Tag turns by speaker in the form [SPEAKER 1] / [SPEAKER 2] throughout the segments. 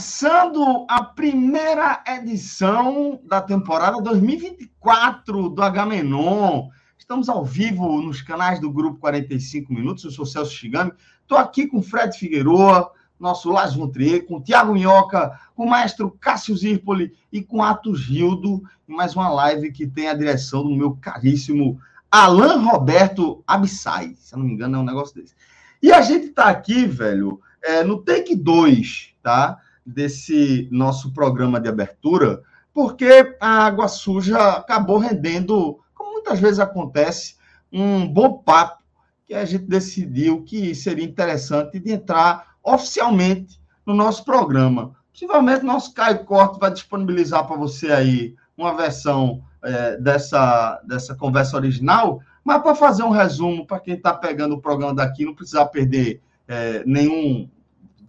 [SPEAKER 1] Começando a primeira edição da temporada 2024 do H-Menon. Estamos ao vivo nos canais do Grupo 45 Minutos. Eu sou Celso Chigami. Estou aqui com Fred Figueroa, nosso Lázaro Montrier, com Tiago Minhoca, com o maestro Cássio Zirpoli e com Atos Gildo, em mais uma live que tem a direção do meu caríssimo Alan Roberto Abissai. Se eu não me engano, é um negócio desse. E a gente está aqui, velho é, no take 2, tá? Desse nosso programa de abertura, porque a água suja acabou rendendo, como muitas vezes acontece, um bom papo que a gente decidiu que seria interessante de entrar oficialmente no nosso programa. Possivelmente nosso Caio Corte vai disponibilizar para você aí uma versão é, dessa, dessa conversa original, mas para fazer um resumo, para quem está pegando o programa daqui, não precisar perder é, nenhum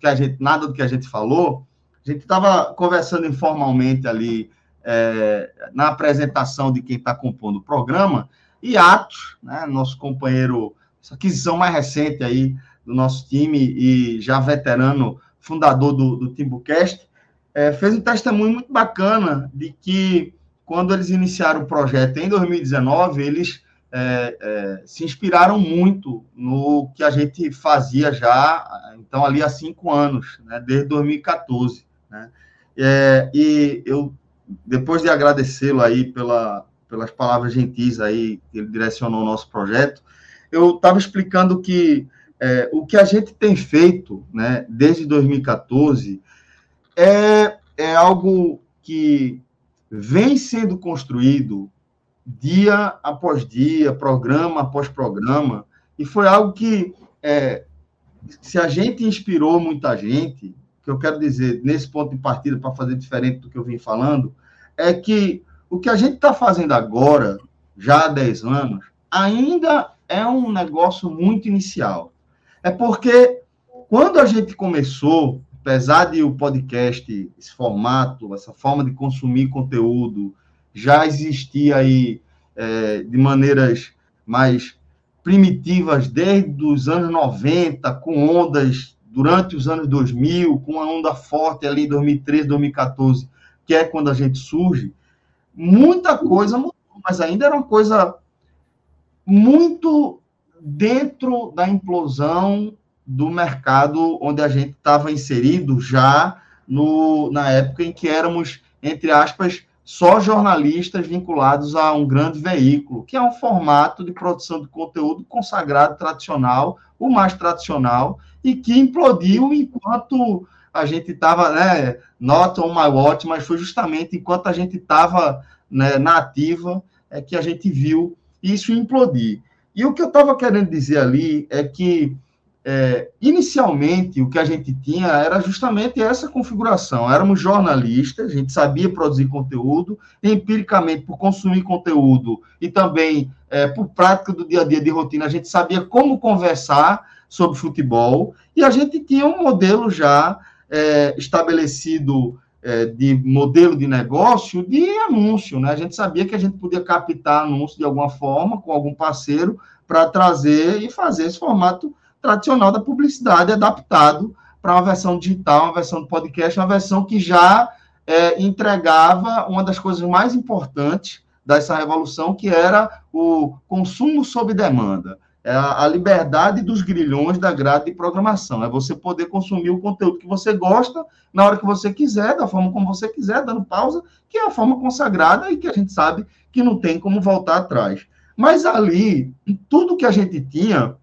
[SPEAKER 1] que a gente, nada do que a gente falou, a gente estava conversando informalmente ali é, na apresentação de quem está compondo o programa, e Atos, né, nosso companheiro, essa aquisição mais recente aí do nosso time e já veterano, fundador do, do Timbucast, é, fez um testemunho muito bacana de que quando eles iniciaram o projeto em 2019, eles é, é, se inspiraram muito no que a gente fazia já, então, ali há cinco anos, né, desde 2014. Né? É, e eu, depois de agradecê-lo aí pela, pelas palavras gentis aí que ele direcionou o nosso projeto, eu estava explicando que é, o que a gente tem feito né, desde 2014 é, é algo que vem sendo construído dia após dia, programa após programa, e foi algo que, é, se a gente inspirou muita gente, que eu quero dizer, nesse ponto de partida, para fazer diferente do que eu vim falando, é que o que a gente está fazendo agora, já há 10 anos, ainda é um negócio muito inicial. É porque quando a gente começou, apesar de o podcast, esse formato, essa forma de consumir conteúdo, já existia aí é, de maneiras mais primitivas desde os anos 90, com ondas durante os anos 2000, com uma onda forte ali em 2013, 2014, que é quando a gente surge, muita coisa mudou, mas ainda era uma coisa muito dentro da implosão do mercado onde a gente estava inserido já no, na época em que éramos, entre aspas, só jornalistas vinculados a um grande veículo, que é um formato de produção de conteúdo consagrado, tradicional, o mais tradicional, e que implodiu enquanto a gente estava, né, not on my watch, mas foi justamente enquanto a gente estava né, na ativa é que a gente viu isso implodir. E o que eu estava querendo dizer ali é que é, inicialmente, o que a gente tinha era justamente essa configuração. Éramos jornalistas, a gente sabia produzir conteúdo, empiricamente, por consumir conteúdo e também é, por prática do dia a dia de rotina, a gente sabia como conversar sobre futebol e a gente tinha um modelo já é, estabelecido é, de modelo de negócio de anúncio. Né? A gente sabia que a gente podia captar anúncio de alguma forma com algum parceiro para trazer e fazer esse formato tradicional da publicidade adaptado para uma versão digital, uma versão de podcast, uma versão que já é, entregava uma das coisas mais importantes dessa revolução, que era o consumo sob demanda. É a, a liberdade dos grilhões da grade de programação. É você poder consumir o conteúdo que você gosta, na hora que você quiser, da forma como você quiser, dando pausa, que é a forma consagrada e que a gente sabe que não tem como voltar atrás. Mas ali, tudo que a gente tinha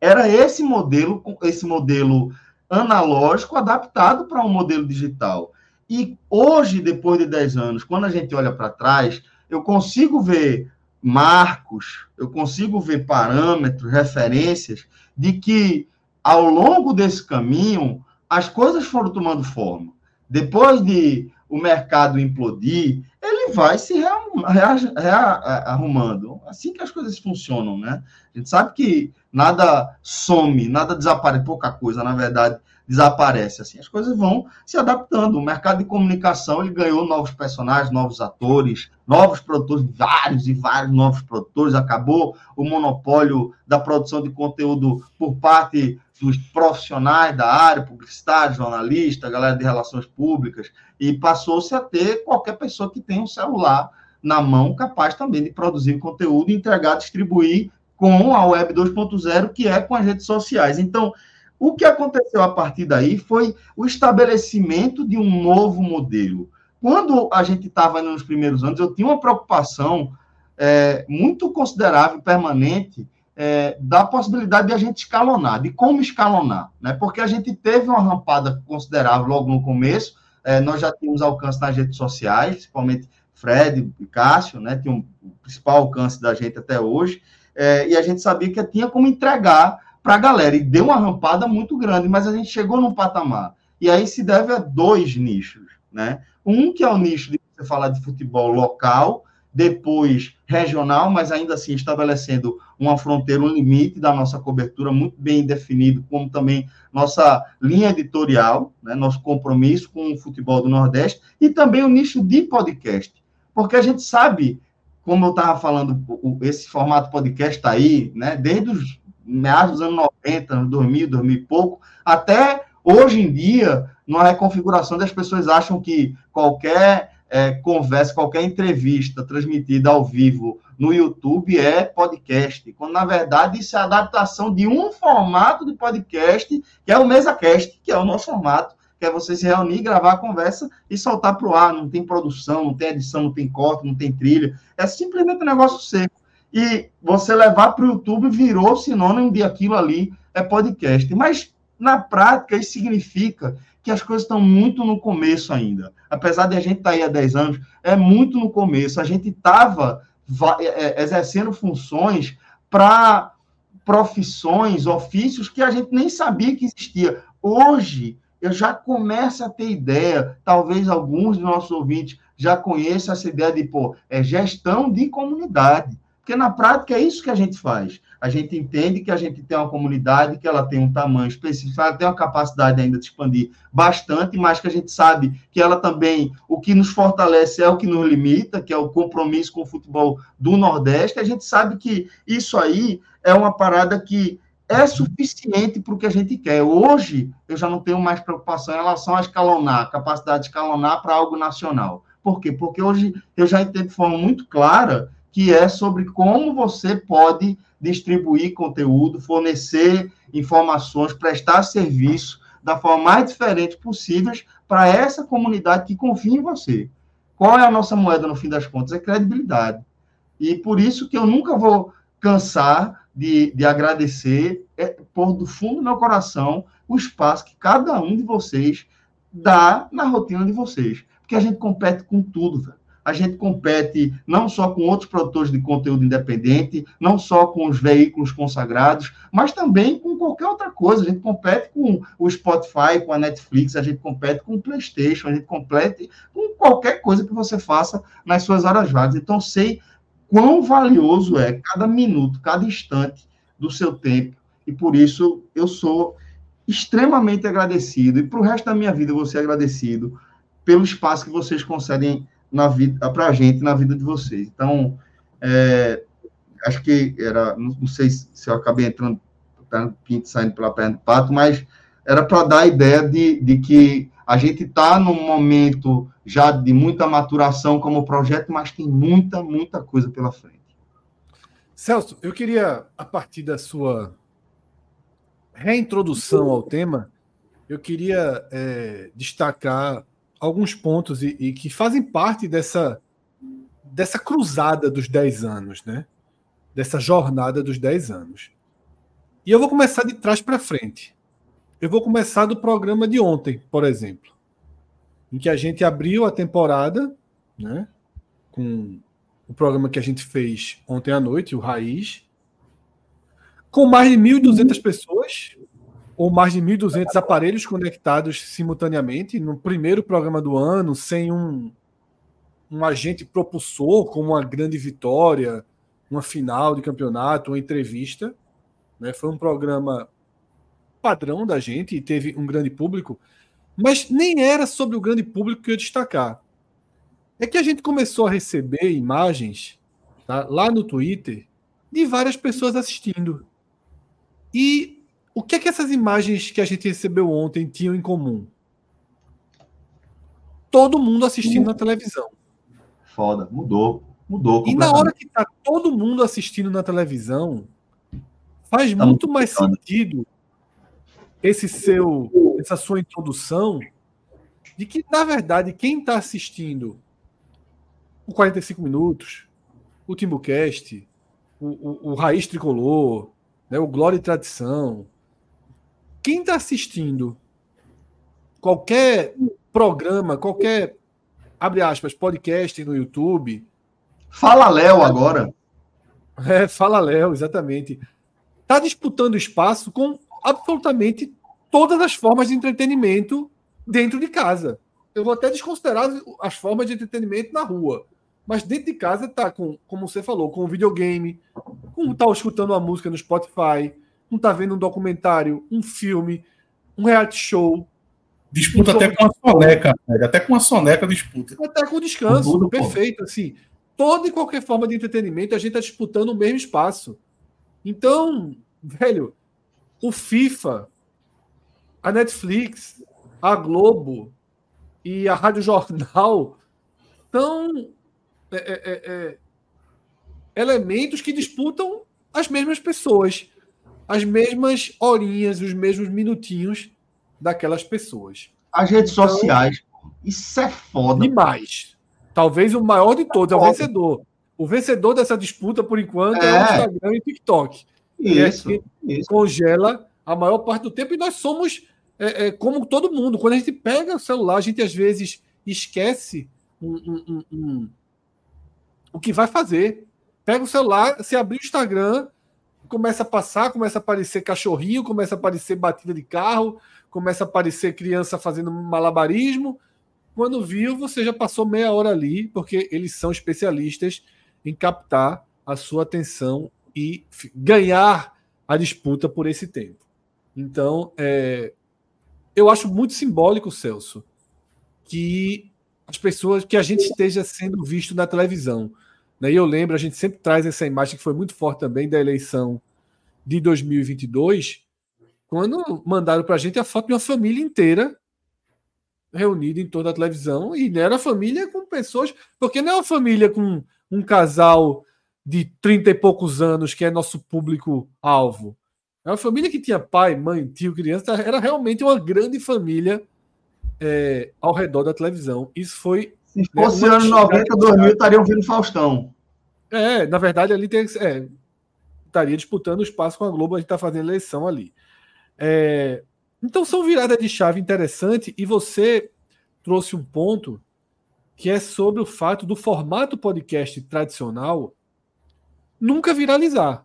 [SPEAKER 1] era esse modelo, esse modelo analógico adaptado para um modelo digital. E hoje, depois de 10 anos, quando a gente olha para trás, eu consigo ver marcos, eu consigo ver parâmetros, referências de que ao longo desse caminho as coisas foram tomando forma. Depois de o mercado implodir, ele vai se rearrumando. Assim que as coisas funcionam, né? A gente sabe que nada some, nada desaparece, pouca coisa, na verdade, desaparece. Assim, as coisas vão se adaptando. O mercado de comunicação ele ganhou novos personagens, novos atores, novos produtores, vários e vários novos produtores. Acabou o monopólio da produção de conteúdo por parte dos profissionais da área, publicitário, jornalista, galera de relações públicas, e passou-se a ter qualquer pessoa que tem um celular na mão capaz também de produzir conteúdo, entregar, distribuir com a Web 2.0, que é com as redes sociais. Então, o que aconteceu a partir daí foi o estabelecimento de um novo modelo. Quando a gente estava nos primeiros anos, eu tinha uma preocupação é, muito considerável, permanente, é, da possibilidade de a gente escalonar, de como escalonar, né? Porque a gente teve uma rampada considerável logo no começo, é, nós já tínhamos alcance nas redes sociais, principalmente Fred e Cássio, né? Tinha um, o principal alcance da gente até hoje, é, e a gente sabia que tinha como entregar para a galera. E deu uma rampada muito grande, mas a gente chegou num patamar. E aí se deve a dois nichos, né? Um que é o nicho de você falar de futebol local, depois regional, mas ainda assim estabelecendo uma fronteira, um limite da nossa cobertura muito bem definido, como também nossa linha editorial, né, nosso compromisso com o futebol do Nordeste, e também o nicho de podcast. Porque a gente sabe, como eu estava falando, esse formato podcast está aí, né, desde os meados dos anos 90, 2000, 2000 e pouco, até hoje em dia, numa reconfiguração das pessoas acham que qualquer é, conversa, qualquer entrevista transmitida ao vivo no YouTube é podcast, quando na verdade isso é a adaptação de um formato de podcast, que é o MesaCast, que é o nosso formato, que é você se reunir, gravar a conversa e soltar para o ar. Não tem produção, não tem edição, não tem corte, não tem trilha. É simplesmente um negócio seco e você levar para o YouTube virou sinônimo de aquilo ali é podcast. Mas, na prática, isso significa que as coisas estão muito no começo ainda. Apesar de a gente estar tá aí há 10 anos, é muito no começo. A gente estava é, é, exercendo funções para profissões, ofícios que a gente nem sabia que existia. Hoje, eu já começo a ter ideia, talvez alguns dos nossos ouvintes já conheçam essa ideia de, pô, é gestão de comunidade. Porque na prática é isso que a gente faz. A gente entende que a gente tem uma comunidade que ela tem um tamanho específico, ela tem uma capacidade ainda de expandir bastante, mas que a gente sabe que ela também, o que nos fortalece é o que nos limita, que é o compromisso com o futebol do Nordeste. A gente sabe que isso aí é uma parada que é suficiente para o que a gente quer. Hoje, eu já não tenho mais preocupação em relação a escalonar, capacidade de escalonar para algo nacional. Por quê? Porque hoje eu já entendo de forma muito clara que é sobre como você pode distribuir conteúdo, fornecer informações, prestar serviço da forma mais diferente possível para essa comunidade que confia em você. Qual é a nossa moeda no fim das contas? É credibilidade. E por isso que eu nunca vou cansar de, de agradecer, é, por do fundo do meu coração, o espaço que cada um de vocês dá na rotina de vocês. Porque a gente compete com tudo, velho a gente compete não só com outros produtores de conteúdo independente, não só com os veículos consagrados, mas também com qualquer outra coisa. A gente compete com o Spotify, com a Netflix, a gente compete com o PlayStation, a gente compete com qualquer coisa que você faça nas suas horas vagas. Então, sei quão valioso é cada minuto, cada instante do seu tempo, e por isso eu sou extremamente agradecido, e para o resto da minha vida eu vou ser agradecido pelo espaço que vocês concedem na vida para a gente na vida de vocês. Então, é, acho que era, não, sei se eu acabei entrando, tá, pinto saindo pela perna do pato, mas era para dar a ideia de, de que a gente está num momento já de muita maturação como projeto, mas tem muita, muita coisa pela frente.
[SPEAKER 2] Celso, eu queria, a partir da sua reintrodução ao tema, eu queria é, destacar alguns pontos e, e, que fazem parte dessa, dessa cruzada dos 10 anos, né? Dessa jornada dos 10 anos. E eu vou começar de trás para frente. Eu vou começar do programa de ontem, por exemplo, em que a gente abriu a temporada, né? Com o programa que a gente fez ontem à noite, o Raiz, com mais de 1.200 pessoas, ou mais de 1.200 aparelhos conectados simultaneamente, no primeiro programa do ano, sem um, um agente propulsor, como uma grande vitória, uma final de campeonato, uma entrevista. Né? Foi um programa padrão da gente e teve um grande público, mas nem era sobre o grande público que eu ia destacar é que a gente começou a receber imagens tá, lá no Twitter de várias pessoas assistindo. E o que é que essas imagens que a gente recebeu ontem tinham em comum? Todo mundo assistindo na televisão.
[SPEAKER 1] Foda, mudou, mudou.
[SPEAKER 2] E na hora que tá todo mundo assistindo na televisão, faz tá muito mais sentido esse seu, essa sua introdução de que na verdade quem está assistindo o 45 Minutos, o Timbucast, o, o, o Raiz Tricolor, né, o Glória e Tradição. Quem está assistindo qualquer programa, qualquer, abre aspas, podcast no YouTube.
[SPEAKER 1] Fala Léo agora.
[SPEAKER 2] É, fala Léo, exatamente. Está disputando espaço com absolutamente todas as formas de entretenimento dentro de casa. Eu vou até desconsiderar as formas de entretenimento na rua. Mas dentro de casa tá com, como você falou, com o videogame, com tá escutando uma música no Spotify, com tá vendo um documentário, um filme, um reality show.
[SPEAKER 3] Disputa até com a soneca, até com a soneca disputa.
[SPEAKER 2] Até com descanso, tudo, perfeito, assim. Toda e qualquer forma de entretenimento, a gente está disputando o mesmo espaço. Então, velho, o FIFA, a Netflix, a Globo e a Rádio Jornal estão é é, é, é, elementos que disputam as mesmas pessoas, as mesmas horinhas, os mesmos minutinhos daquelas pessoas.
[SPEAKER 1] As redes então, sociais. Isso é foda.
[SPEAKER 2] Demais. Talvez o maior de todos, é o vencedor. O vencedor dessa disputa, por enquanto, é, é o Instagram e o TikTok.
[SPEAKER 1] Isso,
[SPEAKER 2] é isso. Congela a maior parte do tempo e nós somos é, é, como todo mundo. Quando a gente pega o celular, a gente às vezes esquece um, um, um, o que vai fazer. Pega o celular, se abrir o Instagram, começa a passar, começa a aparecer cachorrinho, começa a aparecer batida de carro, começa a aparecer criança fazendo malabarismo. Quando viu, você já passou meia hora ali, porque eles são especialistas em captar a sua atenção e ganhar a disputa por esse tempo. Então, é, eu acho muito simbólico, Celso, que as pessoas que a gente esteja sendo visto na televisão. Né? E eu lembro, a gente sempre traz essa imagem que foi muito forte também da eleição de 2022, quando mandaram para a gente a foto de uma família inteira reunida em toda a televisão, e não era família com pessoas, porque não é uma família com um casal de 30 e poucos anos que é nosso público-alvo. É uma família que tinha pai, mãe, tio, criança, era realmente uma grande família é, ao redor da televisão. Isso foi.
[SPEAKER 1] Se né, fosse né, anos 90, 2000, estariam vendo Faustão.
[SPEAKER 2] É, na verdade, ali tem, é, estaria disputando o espaço com a Globo, a gente está fazendo eleição ali. É, então são viradas de chave interessante e você trouxe um ponto que é sobre o fato do formato podcast tradicional nunca viralizar.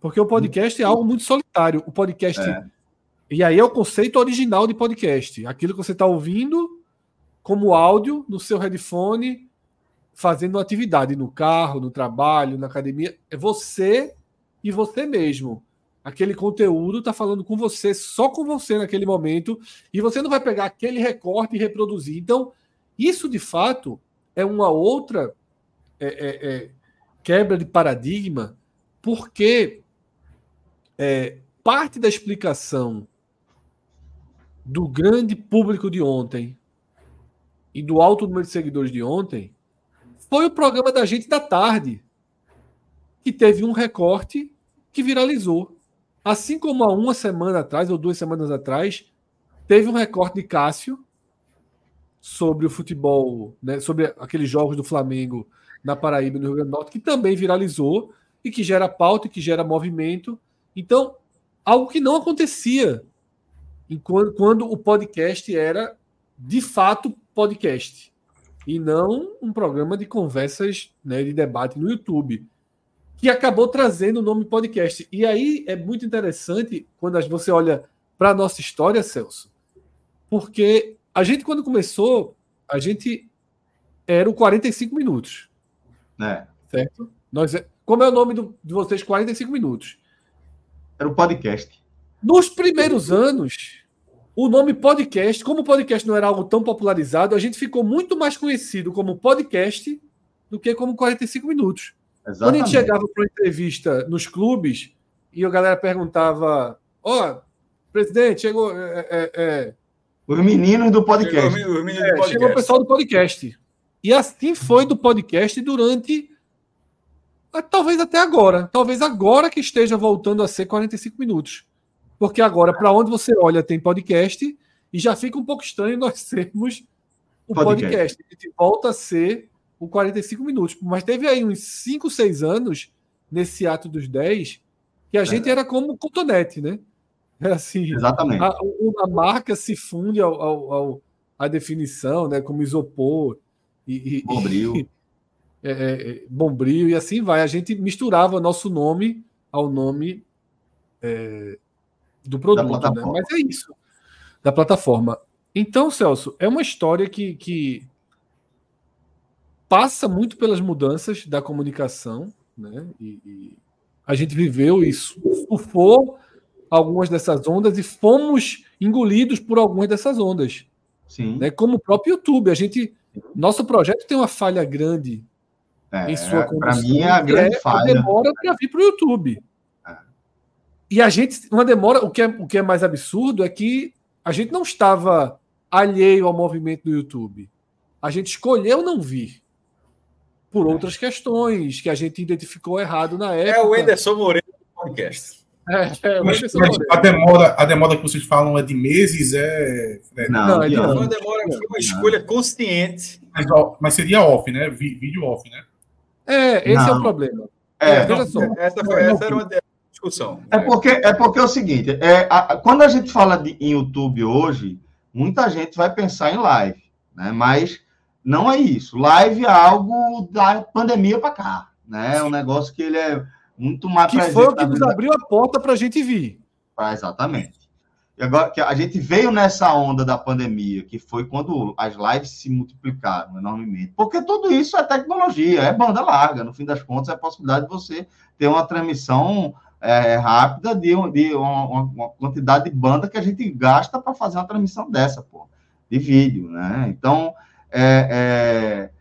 [SPEAKER 2] Porque o podcast é algo muito solitário. O podcast é. E aí é o conceito original de podcast. Aquilo que você está ouvindo como áudio no seu headphone, fazendo uma atividade no carro, no trabalho, na academia. É você e você mesmo. Aquele conteúdo está falando com você, só com você naquele momento, e você não vai pegar aquele recorte e reproduzir. Então, isso de fato é uma outra é, é, é, quebra de paradigma, porque é, parte da explicação do grande público de ontem e do alto número de seguidores de ontem foi o programa da gente da tarde. que teve um recorte que viralizou. Assim como há uma semana atrás, ou duas semanas atrás, teve um recorte de Cássio sobre o futebol, né, sobre aqueles jogos do Flamengo na Paraíba e no Rio Grande do Norte, que também viralizou e que gera pauta e que gera movimento. Então, algo que não acontecia quando, quando o podcast era de fato podcast e não um programa de conversas, né, de debate no YouTube, que acabou trazendo o nome podcast. E aí é muito interessante quando você olha para a nossa história, Celso, porque a gente, quando começou, a gente era o 45 minutos.
[SPEAKER 1] É.
[SPEAKER 2] Certo? Nós, é, como é o nome do, de vocês? 45 minutos.
[SPEAKER 1] Era o podcast.
[SPEAKER 2] Nos primeiros anos, o nome podcast, como o podcast não era algo tão popularizado, a gente ficou muito mais conhecido como podcast do que como 45 minutos. Exatamente. Quando a gente chegava para uma entrevista nos clubes e a galera perguntava: Ó, oh, presidente, chegou. É, é, é...
[SPEAKER 1] Os meninos do podcast. Chegou,
[SPEAKER 2] os meninos do podcast. chegou o pessoal do podcast. E assim foi do podcast durante. Talvez até agora. Talvez agora que esteja voltando a ser 45 minutos. Porque agora, para onde você olha, tem podcast. E já fica um pouco estranho nós sermos o podcast. podcast. A gente volta a ser o 45 minutos. Mas teve aí uns 5, 6 anos, nesse ato dos 10, que a é. gente era como cotonete, né? É assim,
[SPEAKER 1] Exatamente.
[SPEAKER 2] A, a marca se funde ao, ao, ao, à definição, né? Como isopor e,
[SPEAKER 1] bombril.
[SPEAKER 2] E, é, é, bombril e assim vai. A gente misturava nosso nome ao nome é, do produto, né? Mas é isso. Da plataforma. Então, Celso, é uma história que, que passa muito pelas mudanças da comunicação, né? E, e a gente viveu isso, surfou algumas dessas ondas e fomos engolidos por algumas dessas ondas.
[SPEAKER 1] Sim.
[SPEAKER 2] Né? Como o próprio YouTube. A gente nosso projeto tem uma falha grande
[SPEAKER 1] é, em sua condução. Para mim é a grande é falha.
[SPEAKER 2] demora para vir para o YouTube. É. E a gente, uma demora, o que, é, o que é mais absurdo é que a gente não estava alheio ao movimento do YouTube. A gente escolheu não vir. Por é. outras questões que a gente identificou errado na época.
[SPEAKER 4] É o Ederson Moreira do podcast.
[SPEAKER 3] É, é, mas, mas a, demora, a demora que vocês falam é de meses? É...
[SPEAKER 4] é não, não, é de Uma demora foi uma escolha consciente.
[SPEAKER 3] Mas, mas, seria off, né? Vídeo off, né?
[SPEAKER 2] É, esse não. é o problema. É,
[SPEAKER 4] é veja só. Essa, foi, essa era uma discussão.
[SPEAKER 1] É porque é, porque é o seguinte: é, a, quando a gente fala de, em YouTube hoje, muita gente vai pensar em live, né? Mas não é isso. Live é algo da pandemia para cá, né? É um negócio que ele é muito mais
[SPEAKER 2] Que foi o que nos abriu a porta para a gente vir.
[SPEAKER 1] Ah, exatamente. Agora que a gente veio nessa onda da pandemia, que foi quando as lives se multiplicaram enormemente. Porque tudo isso é tecnologia, é banda larga. No fim das contas, é a possibilidade de você ter uma transmissão é, rápida de, de uma, uma, quantidade de banda que a gente gasta para fazer uma transmissão dessa, pô, de vídeo, né? Então, é, é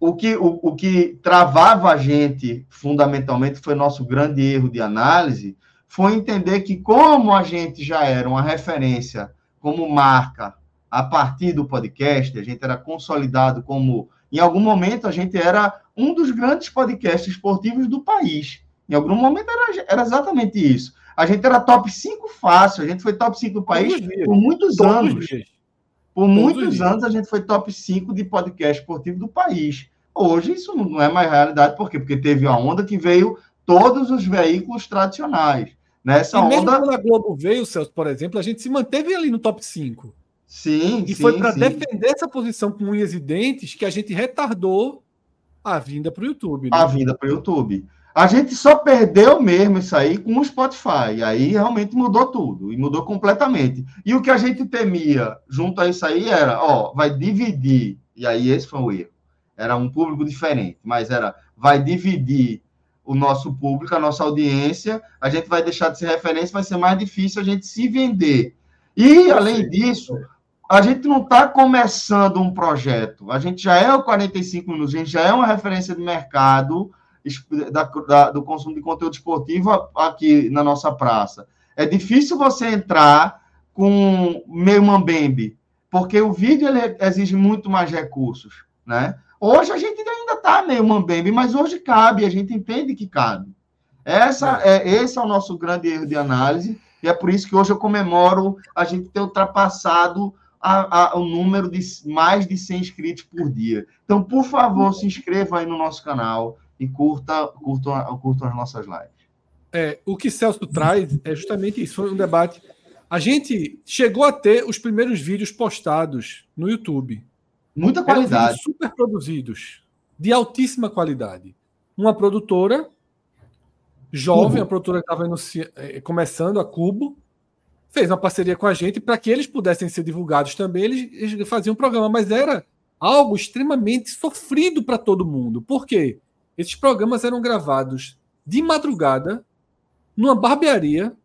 [SPEAKER 1] o que, o, o que travava a gente, fundamentalmente, foi nosso grande erro de análise, foi entender que, como a gente já era uma referência como marca a partir do podcast, a gente era consolidado como. Em algum momento, a gente era um dos grandes podcasts esportivos do país. Em algum momento, era, era exatamente isso. A gente era top 5 fácil, a gente foi top 5 do país por muitos Todos anos. Por Todos muitos anos, a gente foi top 5 de podcast esportivo do país. Hoje isso não é mais realidade, por quê? Porque teve a onda que veio todos os veículos tradicionais. Nessa
[SPEAKER 2] e
[SPEAKER 1] mesmo onda...
[SPEAKER 2] quando a Globo veio, Celso, por exemplo, a gente se manteve ali no top 5.
[SPEAKER 1] Sim,
[SPEAKER 2] E
[SPEAKER 1] sim,
[SPEAKER 2] foi para defender essa posição com unhas e dentes que a gente retardou a vinda para o YouTube.
[SPEAKER 1] Né? A vinda para o YouTube. A gente só perdeu mesmo isso aí com o Spotify. E aí realmente mudou tudo. E mudou completamente. E o que a gente temia junto a isso aí era, ó, vai dividir. E aí esse foi o erro era um público diferente, mas era vai dividir o nosso público, a nossa audiência, a gente vai deixar de ser referência, vai ser mais difícil a gente se vender. E, além disso, a gente não está começando um projeto, a gente já é o 45 minutos, a gente já é uma referência de mercado da, da, do consumo de conteúdo esportivo aqui na nossa praça. É difícil você entrar com meio mambembe, porque o vídeo ele exige muito mais recursos, né? Hoje a gente ainda tá meio mambembe, mas hoje cabe, a gente entende que cabe. Essa é. é, esse é o nosso grande erro de análise, e é por isso que hoje eu comemoro a gente ter ultrapassado a, a, o número de mais de 100 inscritos por dia. Então, por favor, se inscreva aí no nosso canal e curta, curta, curta as nossas lives.
[SPEAKER 2] É, o que Celso traz é justamente isso. Foi um debate. A gente chegou a ter os primeiros vídeos postados no YouTube.
[SPEAKER 1] Muita qualidade.
[SPEAKER 2] super produzidos, de altíssima qualidade. Uma produtora jovem, uhum. a produtora estava é, começando, a Cubo, fez uma parceria com a gente para que eles pudessem ser divulgados também. Eles, eles faziam um programa, mas era algo extremamente sofrido para todo mundo. Por quê? Esses programas eram gravados de madrugada numa barbearia,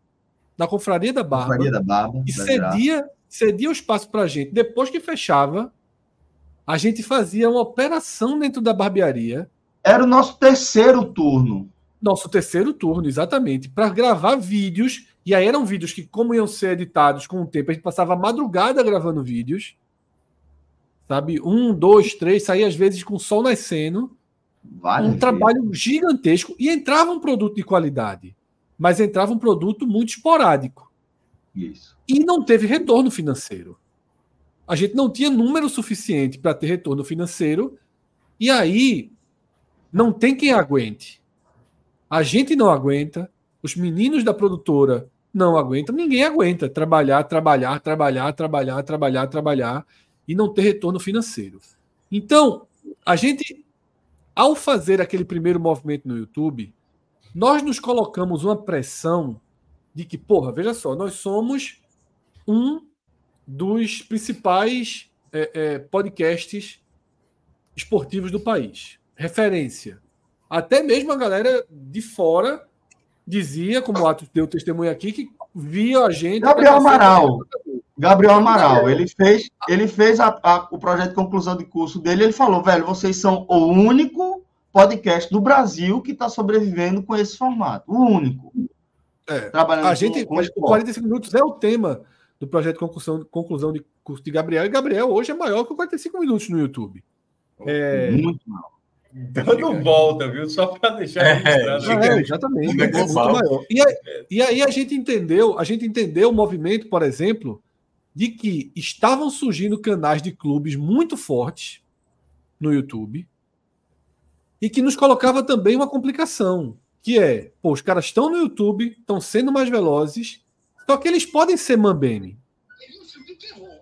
[SPEAKER 2] na Confraria da Barba,
[SPEAKER 1] Confraria da Barba
[SPEAKER 2] e cedia, cedia o espaço para a gente. Depois que fechava, a gente fazia uma operação dentro da barbearia.
[SPEAKER 1] Era o nosso terceiro turno.
[SPEAKER 2] Nosso terceiro turno, exatamente, para gravar vídeos. E aí eram vídeos que, como iam ser editados com o tempo, a gente passava a madrugada gravando vídeos. Sabe? Um, dois, três, saía às vezes com o sol nascendo. um trabalho gigantesco. E entrava um produto de qualidade mas entrava um produto muito esporádico.
[SPEAKER 1] Isso.
[SPEAKER 2] E não teve retorno financeiro. A gente não tinha número suficiente para ter retorno financeiro, e aí não tem quem aguente. A gente não aguenta, os meninos da produtora não aguentam, ninguém aguenta trabalhar, trabalhar, trabalhar, trabalhar, trabalhar, trabalhar e não ter retorno financeiro. Então, a gente, ao fazer aquele primeiro movimento no YouTube, nós nos colocamos uma pressão de que, porra, veja só, nós somos um dos principais é, é, podcasts esportivos do país. Referência. Até mesmo a galera de fora dizia, como o Atos deu testemunho aqui, que via a gente.
[SPEAKER 1] Gabriel Amaral. Gabriel Amaral, ele fez, ele fez a, a, o projeto de conclusão de curso dele. Ele falou, velho, vocês são o único podcast do Brasil que está sobrevivendo com esse formato. O único.
[SPEAKER 2] É, trabalhando a gente, com, com 45 minutos é o tema do projeto de conclusão, conclusão de curso de Gabriel. E Gabriel hoje é maior que 45 minutos no YouTube.
[SPEAKER 1] É... Muito maior.
[SPEAKER 4] Dando volta, viu? Só para deixar é,
[SPEAKER 2] é, exatamente. É muito maior. E, aí, e aí a gente entendeu, a gente entendeu o movimento, por exemplo, de que estavam surgindo canais de clubes muito fortes no YouTube e que nos colocava também uma complicação, que é, pô, os caras estão no YouTube, estão sendo mais velozes, só que eles podem ser mambeme.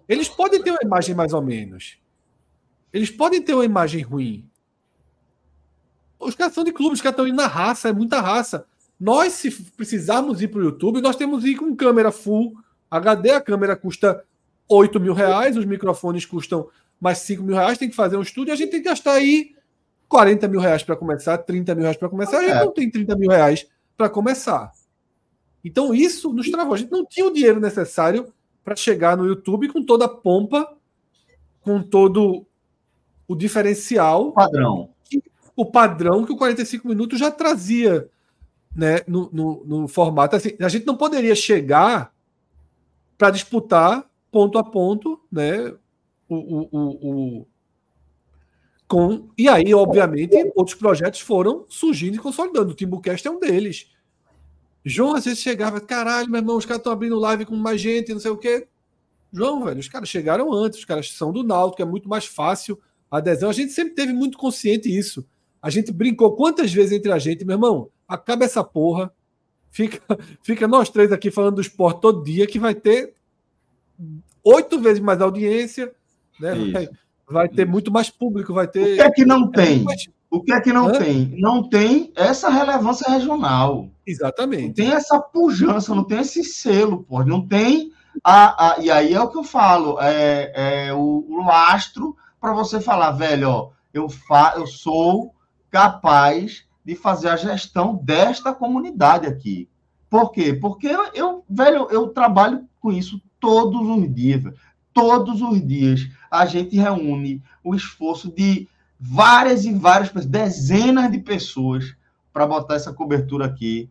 [SPEAKER 2] Eles podem ter uma imagem mais ou menos. Eles podem ter uma imagem ruim. Os caras são de clube, os caras estão indo na raça, é muita raça. Nós, se precisarmos ir para o YouTube, nós temos que ir com câmera full HD, a câmera custa 8 mil reais, os microfones custam mais 5 mil reais, tem que fazer um estúdio, a gente tem que gastar aí 40 mil reais para começar, 30 mil reais para começar, a gente é. não tem 30 mil reais para começar. Então isso nos travou. A gente não tinha o dinheiro necessário para chegar no YouTube com toda a pompa, com todo o diferencial.
[SPEAKER 1] O padrão.
[SPEAKER 2] Que, o padrão que o 45 minutos já trazia né, no, no, no formato. Assim, a gente não poderia chegar para disputar ponto a ponto né, o, o, o, com, e aí, obviamente, outros projetos foram surgindo e consolidando. O Timbucast é um deles. João às vezes chegava, caralho, meu irmão, os caras estão abrindo live com mais gente, não sei o quê. João, velho, os caras chegaram antes, os caras são do Náutico, é muito mais fácil a adesão. A gente sempre teve muito consciente isso. A gente brincou quantas vezes entre a gente, meu irmão, acaba essa porra, fica, fica nós três aqui falando do esporte todo dia, que vai ter oito vezes mais audiência, né? Vai, vai ter muito mais público, vai ter.
[SPEAKER 1] O que é que não tem? O que é que não Hã? tem? Não tem essa relevância regional.
[SPEAKER 2] Exatamente.
[SPEAKER 1] Não tem essa pujança, não tem esse selo, pô. Não tem. A, a, e aí é o que eu falo, é, é o, o lastro para você falar, velho, ó, eu, fa, eu sou capaz de fazer a gestão desta comunidade aqui. Por quê? Porque eu, eu velho, eu trabalho com isso todos os dias, velho. todos os dias a gente reúne o esforço de várias e várias pessoas, dezenas de pessoas, para botar essa cobertura aqui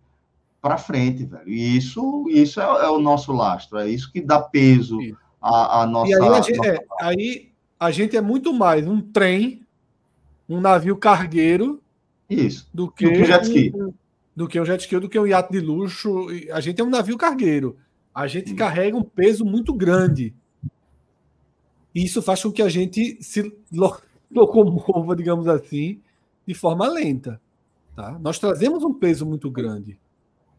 [SPEAKER 1] para frente, velho. E isso, isso é, é, o nosso lastro, é isso que dá peso à, à nossa.
[SPEAKER 2] E aí a, gente, nossa... É, aí a gente é muito mais um trem um navio cargueiro
[SPEAKER 1] Isso.
[SPEAKER 2] do que,
[SPEAKER 1] Do que um jet ski.
[SPEAKER 2] um- do que um jet ski, do que um iate de luxo. A gente é um navio cargueiro. A gente carrega um peso muito grande. E isso faz com que a gente se lo- locomova, digamos assim, de forma lenta. Tá? Nós trazemos um peso muito grande.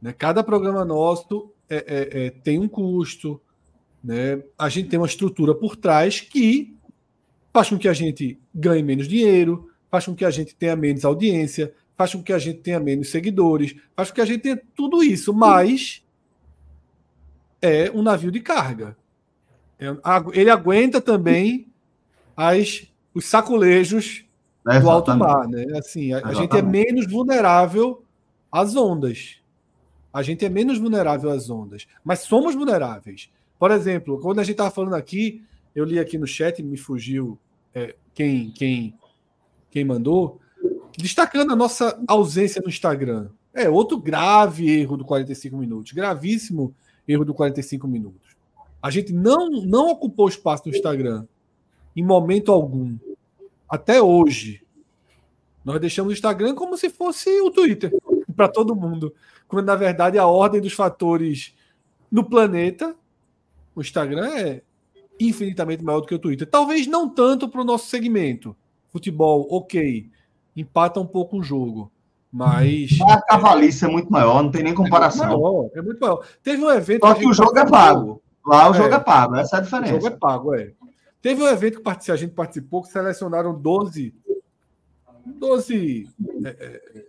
[SPEAKER 2] Né? Cada programa nosso é- é- é- tem um custo. Né? A gente tem uma estrutura por trás que faz com que a gente ganhe menos dinheiro, faz com que a gente tenha menos audiência, faz com que a gente tenha menos seguidores, faz com que a gente tenha tudo isso, mas é um navio de carga. É- Ele aguenta também as, os sacolejos
[SPEAKER 1] né?
[SPEAKER 2] do alto mar, né? Assim, a, a gente é menos vulnerável às ondas. A gente é menos vulnerável às ondas, mas somos vulneráveis. Por exemplo, quando a gente estava falando aqui, eu li aqui no chat, me fugiu é, quem, quem, quem mandou, destacando a nossa ausência no Instagram. É outro grave erro do 45 minutos, gravíssimo erro do 45 minutos. A gente não, não ocupou espaço no Instagram em momento algum até hoje. Nós deixamos o Instagram como se fosse o Twitter para todo mundo, quando na verdade a ordem dos fatores no planeta, o Instagram é infinitamente maior do que o Twitter. Talvez não tanto para o nosso segmento. Futebol, ok, empata um pouco o jogo, mas
[SPEAKER 1] A cavalice é muito maior, não tem nem
[SPEAKER 2] é muito
[SPEAKER 1] comparação.
[SPEAKER 2] maior. É muito maior. Teve um evento
[SPEAKER 1] Só que o jogo é pago. Lá o
[SPEAKER 2] É.
[SPEAKER 1] jogo é pago, essa é a
[SPEAKER 2] O jogo é
[SPEAKER 1] diferença.
[SPEAKER 2] pago, é. Teve um evento que a gente participou que selecionaram 12, 12 é, é,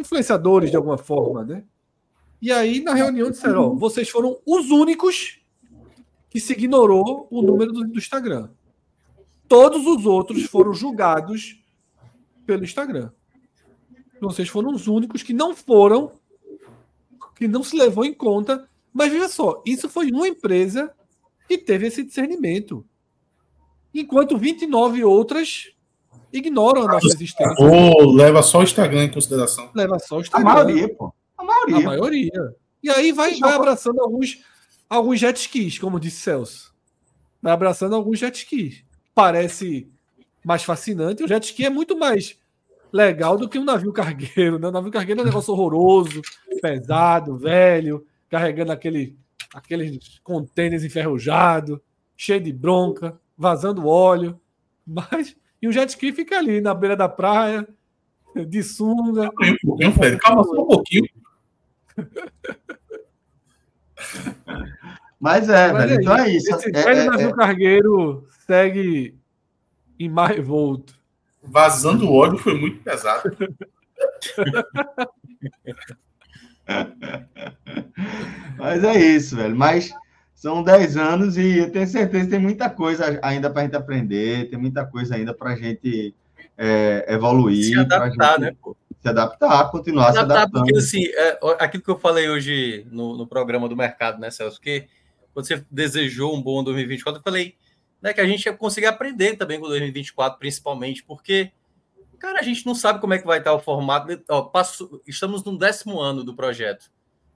[SPEAKER 2] influenciadores de alguma forma, né? E aí, na reunião, disseram: ó, vocês foram os únicos que se ignorou o número do, do Instagram. Todos os outros foram julgados pelo Instagram. Vocês foram os únicos que não foram, que não se levou em conta. Mas veja só, isso foi uma empresa que teve esse discernimento. Enquanto 29 outras ignoram a nossa existência.
[SPEAKER 3] Ou leva só o Instagram em consideração.
[SPEAKER 2] Leva só o
[SPEAKER 1] A
[SPEAKER 2] Instagram.
[SPEAKER 1] maioria, pô. A
[SPEAKER 2] A
[SPEAKER 1] maioria.
[SPEAKER 2] maioria. E aí vai, vai abraçando alguns, alguns jet skis, como disse Celso. Vai abraçando alguns jet skis. Parece mais fascinante. O jet ski é muito mais legal do que um navio cargueiro. Né? O navio cargueiro é um negócio horroroso, pesado, velho, carregando aquele, aqueles contêineres enferrujados, cheio de bronca, vazando óleo. Mas, e o jet ski fica ali na beira da praia, de sunga.
[SPEAKER 3] Calma um pouquinho, Fred. Calma só um pouquinho.
[SPEAKER 1] Mas é,
[SPEAKER 2] Mas
[SPEAKER 1] velho.
[SPEAKER 2] é
[SPEAKER 1] então é isso.
[SPEAKER 2] Esse
[SPEAKER 1] É-
[SPEAKER 2] velho
[SPEAKER 1] é-
[SPEAKER 2] navio
[SPEAKER 1] é-
[SPEAKER 2] cargueiro segue em mar revolto.
[SPEAKER 3] Vazando óleo foi muito pesado.
[SPEAKER 1] Mas é isso, velho. Mas são 10 anos e eu tenho certeza que tem muita coisa ainda para a gente aprender, tem muita coisa ainda para a gente é, evoluir,
[SPEAKER 4] Se adaptar,
[SPEAKER 1] gente
[SPEAKER 4] né, pô?
[SPEAKER 1] se adaptar, continuar se
[SPEAKER 4] adaptar,
[SPEAKER 1] adaptando.
[SPEAKER 4] porque assim, é, aquilo que eu falei hoje no, no programa do mercado, né, Celso? Que quando você desejou um bom 2024, eu falei né, que a gente ia conseguir aprender também com 2024, principalmente, porque, cara, a gente não sabe como é que vai estar o formato. Ó, passo- estamos no décimo ano do projeto.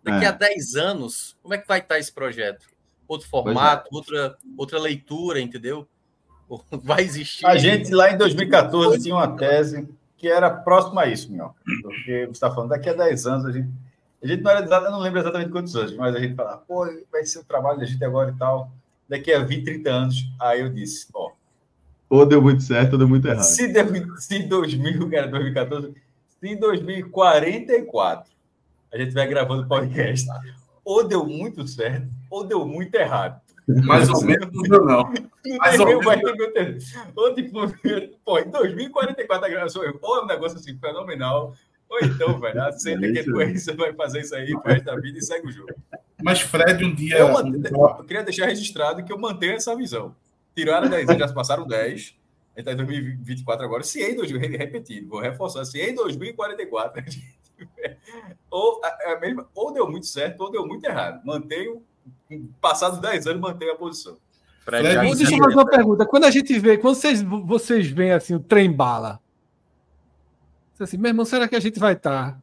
[SPEAKER 4] Daqui
[SPEAKER 1] É.
[SPEAKER 4] a 10 anos, como é que vai estar esse projeto? Outro
[SPEAKER 1] é.
[SPEAKER 4] formato, outra, outra leitura, entendeu? Vai existir.
[SPEAKER 5] A gente lá em 2014 tinha uma tese que era próxima a isso, meu. Porque você está falando, daqui a 10 anos a gente. A gente não era exato, eu não lembro exatamente quantos anos, mas a gente falava, pô, vai ser o trabalho da gente agora e tal. Daqui a 20, 30 anos. Aí eu disse, ó,
[SPEAKER 1] Ou deu muito certo ou deu muito errado.
[SPEAKER 5] se, deu, se em 2000, cara, 2014, se em 2044 a gente vai gravando podcast, ou deu muito certo, ou deu muito errado.
[SPEAKER 3] Mais ou menos, não. não. Mais ou menos.
[SPEAKER 5] vai ter. Ou tipo, pô, em 2044 a gravação, ou é um negócio assim fenomenal, ou então, velho, aceita
[SPEAKER 1] É
[SPEAKER 5] que você vai fazer isso aí pro resto da vida e segue o jogo.
[SPEAKER 3] Mas Fred um dia.
[SPEAKER 5] Eu, mant- eu queria deixar registrado que eu mantenho essa visão. Tiraram 10 anos, já se passaram 10. A gente está em 2024 agora. Se em 2000, repetir, vou reforçar, se em 2044 a gente tiver, ou, a- a mesma- ou deu muito certo, ou deu muito errado. Mantenho, passados 10 anos, mantenho a posição.
[SPEAKER 4] Fred,
[SPEAKER 3] Fred,
[SPEAKER 2] Deixa eu fazer uma pergunta. Quando a gente vê, quando vocês, vocês veem assim, o trem bala, assim, meu irmão, será que a gente vai estar?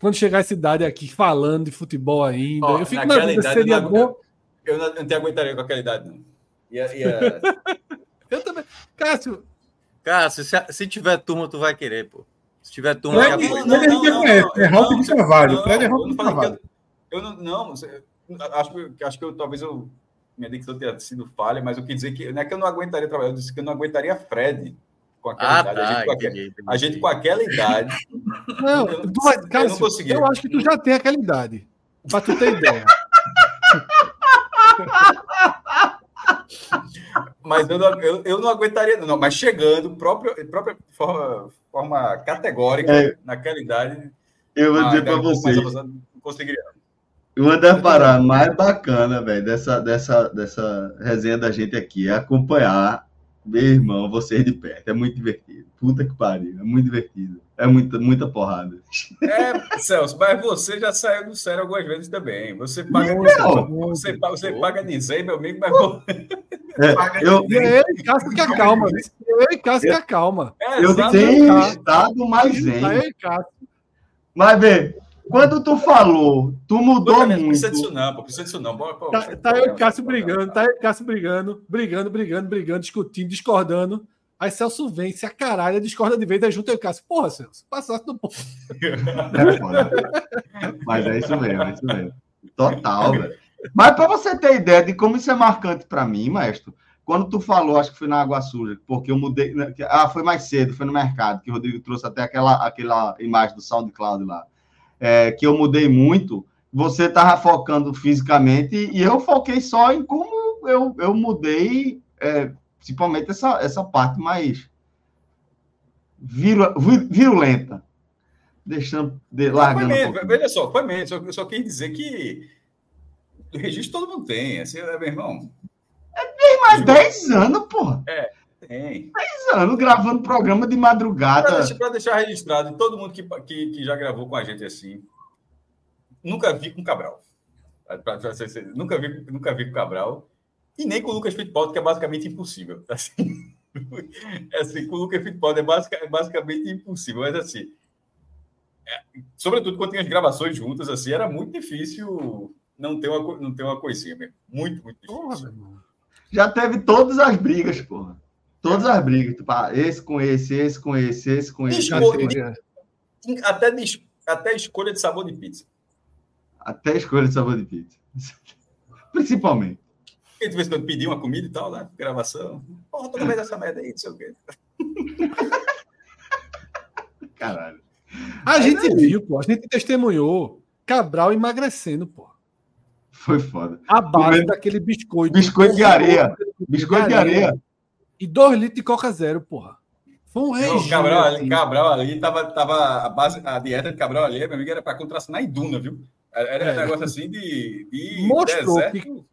[SPEAKER 2] Quando chegar essa idade aqui falando de futebol ainda,
[SPEAKER 5] Ó,
[SPEAKER 2] eu fico na dúvida
[SPEAKER 5] idade
[SPEAKER 2] seria
[SPEAKER 5] eu não-
[SPEAKER 2] bom.
[SPEAKER 5] Eu não, eu não te aguentaria com aquela idade, não. Ia-
[SPEAKER 2] Eu também. Cássio,
[SPEAKER 4] Cássio, se, se tiver turma, tu vai querer, pô. Se tiver turma,
[SPEAKER 3] Fred,
[SPEAKER 4] já
[SPEAKER 3] Fred,
[SPEAKER 4] foi.
[SPEAKER 3] a gente conhece, é Ralph de Carvalho. Fred é
[SPEAKER 5] eu
[SPEAKER 3] Ralph
[SPEAKER 5] não
[SPEAKER 3] de
[SPEAKER 5] que
[SPEAKER 3] Carvalho.
[SPEAKER 5] eu, eu não, não, acho que acho que eu talvez eu minha dicção tenha sido falha, mas eu quis dizer que não é que eu não aguentaria trabalhar, eu disse que eu não aguentaria Fred com aquela
[SPEAKER 4] Ah,
[SPEAKER 5] idade. a,
[SPEAKER 4] tá.
[SPEAKER 5] gente, com aquela,
[SPEAKER 4] entendi,
[SPEAKER 5] a gente com aquela idade.
[SPEAKER 2] Não,
[SPEAKER 5] Eu-
[SPEAKER 2] tu
[SPEAKER 5] eu não consegui.
[SPEAKER 2] eu acho que tu já tem aquela idade. Pra tu ter ideia.
[SPEAKER 5] Mas eu não, eu, eu não aguentaria, não. Mas chegando, próprio, própria forma, forma categórica,
[SPEAKER 1] É.
[SPEAKER 5] naquela idade,
[SPEAKER 1] Eu vou
[SPEAKER 5] ah,
[SPEAKER 1] dizer para vocês.
[SPEAKER 5] não conseguiria.
[SPEAKER 1] Uma das paradas mais bacanas, velho, dessa, dessa, dessa resenha da gente aqui é acompanhar, meu irmão, vocês de perto. É muito divertido. Puta que pariu. É muito divertido. É muita, muita porrada.
[SPEAKER 5] É, Celso, mas você já saiu do sério algumas vezes também. Você paga,
[SPEAKER 1] Não.
[SPEAKER 5] você, paga- você paga Nizei, meu amigo, mas
[SPEAKER 1] É, eu,
[SPEAKER 2] E é ele, Cássio, que acalma. viu? É ele, Cássio, que acalma.
[SPEAKER 5] É,
[SPEAKER 1] eu tenho estado mais
[SPEAKER 2] Cássio.
[SPEAKER 1] Mas, vê, quando tu falou, tu mudou
[SPEAKER 5] Não precisa disso
[SPEAKER 1] muito.
[SPEAKER 5] não, pô, precisa disso não. Pô,
[SPEAKER 2] Tá, tá eu e Cássio brigando, tá eu e Cássio brigando, brigando, brigando, brigando, discutindo, discordando. Aí Celso vem, se a caralho, discorda de vez, aí junta e Cássio. Porra, Celso, passasse do ponto.
[SPEAKER 1] É. Mas é isso mesmo, é isso mesmo. Total, velho. Mas para você ter ideia de como isso é marcante para mim, maestro, quando tu falou, acho que foi na Água Suja, porque eu mudei. né, Ah, foi mais cedo, foi no mercado, que o Rodrigo trouxe até aquela, aquela imagem do SoundCloud lá. É, que eu mudei muito. Você tava focando fisicamente e eu foquei só em como eu, eu mudei, é, principalmente essa, essa parte mais viru- vi- virulenta. Deixando, de, largando um
[SPEAKER 5] veja só, foi mesmo. Só, eu só quis dizer que o registro todo mundo tem. Assim, é, meu irmão,
[SPEAKER 1] Mas 10 anos, porra.
[SPEAKER 5] tem.
[SPEAKER 1] 10 anos gravando programa de
[SPEAKER 5] Para
[SPEAKER 1] madrugada.
[SPEAKER 5] deixar, pra deixar registrado, todo mundo que, que, que já gravou com a gente assim, nunca vi com Cabral. Pra- pra- pra nunca, vi, nunca vi com Cabral. E nem com o Lucas Fittipaldi, que é basicamente impossível. Assim, é assim, com o Lucas Fittipaldi é, basic, é basicamente impossível. Mas assim, é, sobretudo quando tem as gravações juntas, assim, era muito difícil não ter uma, não ter uma coisinha mesmo. Muito, muito difícil.
[SPEAKER 2] Porra.
[SPEAKER 1] Já teve todas as brigas, porra. Todas as brigas. Tipo, ah, esse com esse, esse com esse, esse com esse.
[SPEAKER 5] Escolha- até, até escolha de sabor de pizza.
[SPEAKER 1] Até escolha de sabor de pizza. Principalmente.
[SPEAKER 5] Porque de vez em quando pedir uma comida e tal, né? Gravação. Porra, toda vez essa merda aí, não sei o quê.
[SPEAKER 1] Caralho.
[SPEAKER 2] A gente viu, pô, a gente testemunhou Cabral emagrecendo, pô.
[SPEAKER 1] Foi foda.
[SPEAKER 2] A base
[SPEAKER 1] Comendo
[SPEAKER 2] daquele biscoito.
[SPEAKER 1] biscoito de areia. Biscoito de areia.
[SPEAKER 2] E dois litros de Coca Zero, porra. Foi um regime.
[SPEAKER 5] o Cabral, ali,
[SPEAKER 2] assim.
[SPEAKER 5] Cabral ali tava, tava a base, a dieta de Cabral ali, meu amigo, era para contracionar em Duna, viu? Era, era
[SPEAKER 2] É.
[SPEAKER 5] um negócio assim de, de
[SPEAKER 2] Mostrou
[SPEAKER 5] deserto.
[SPEAKER 2] que-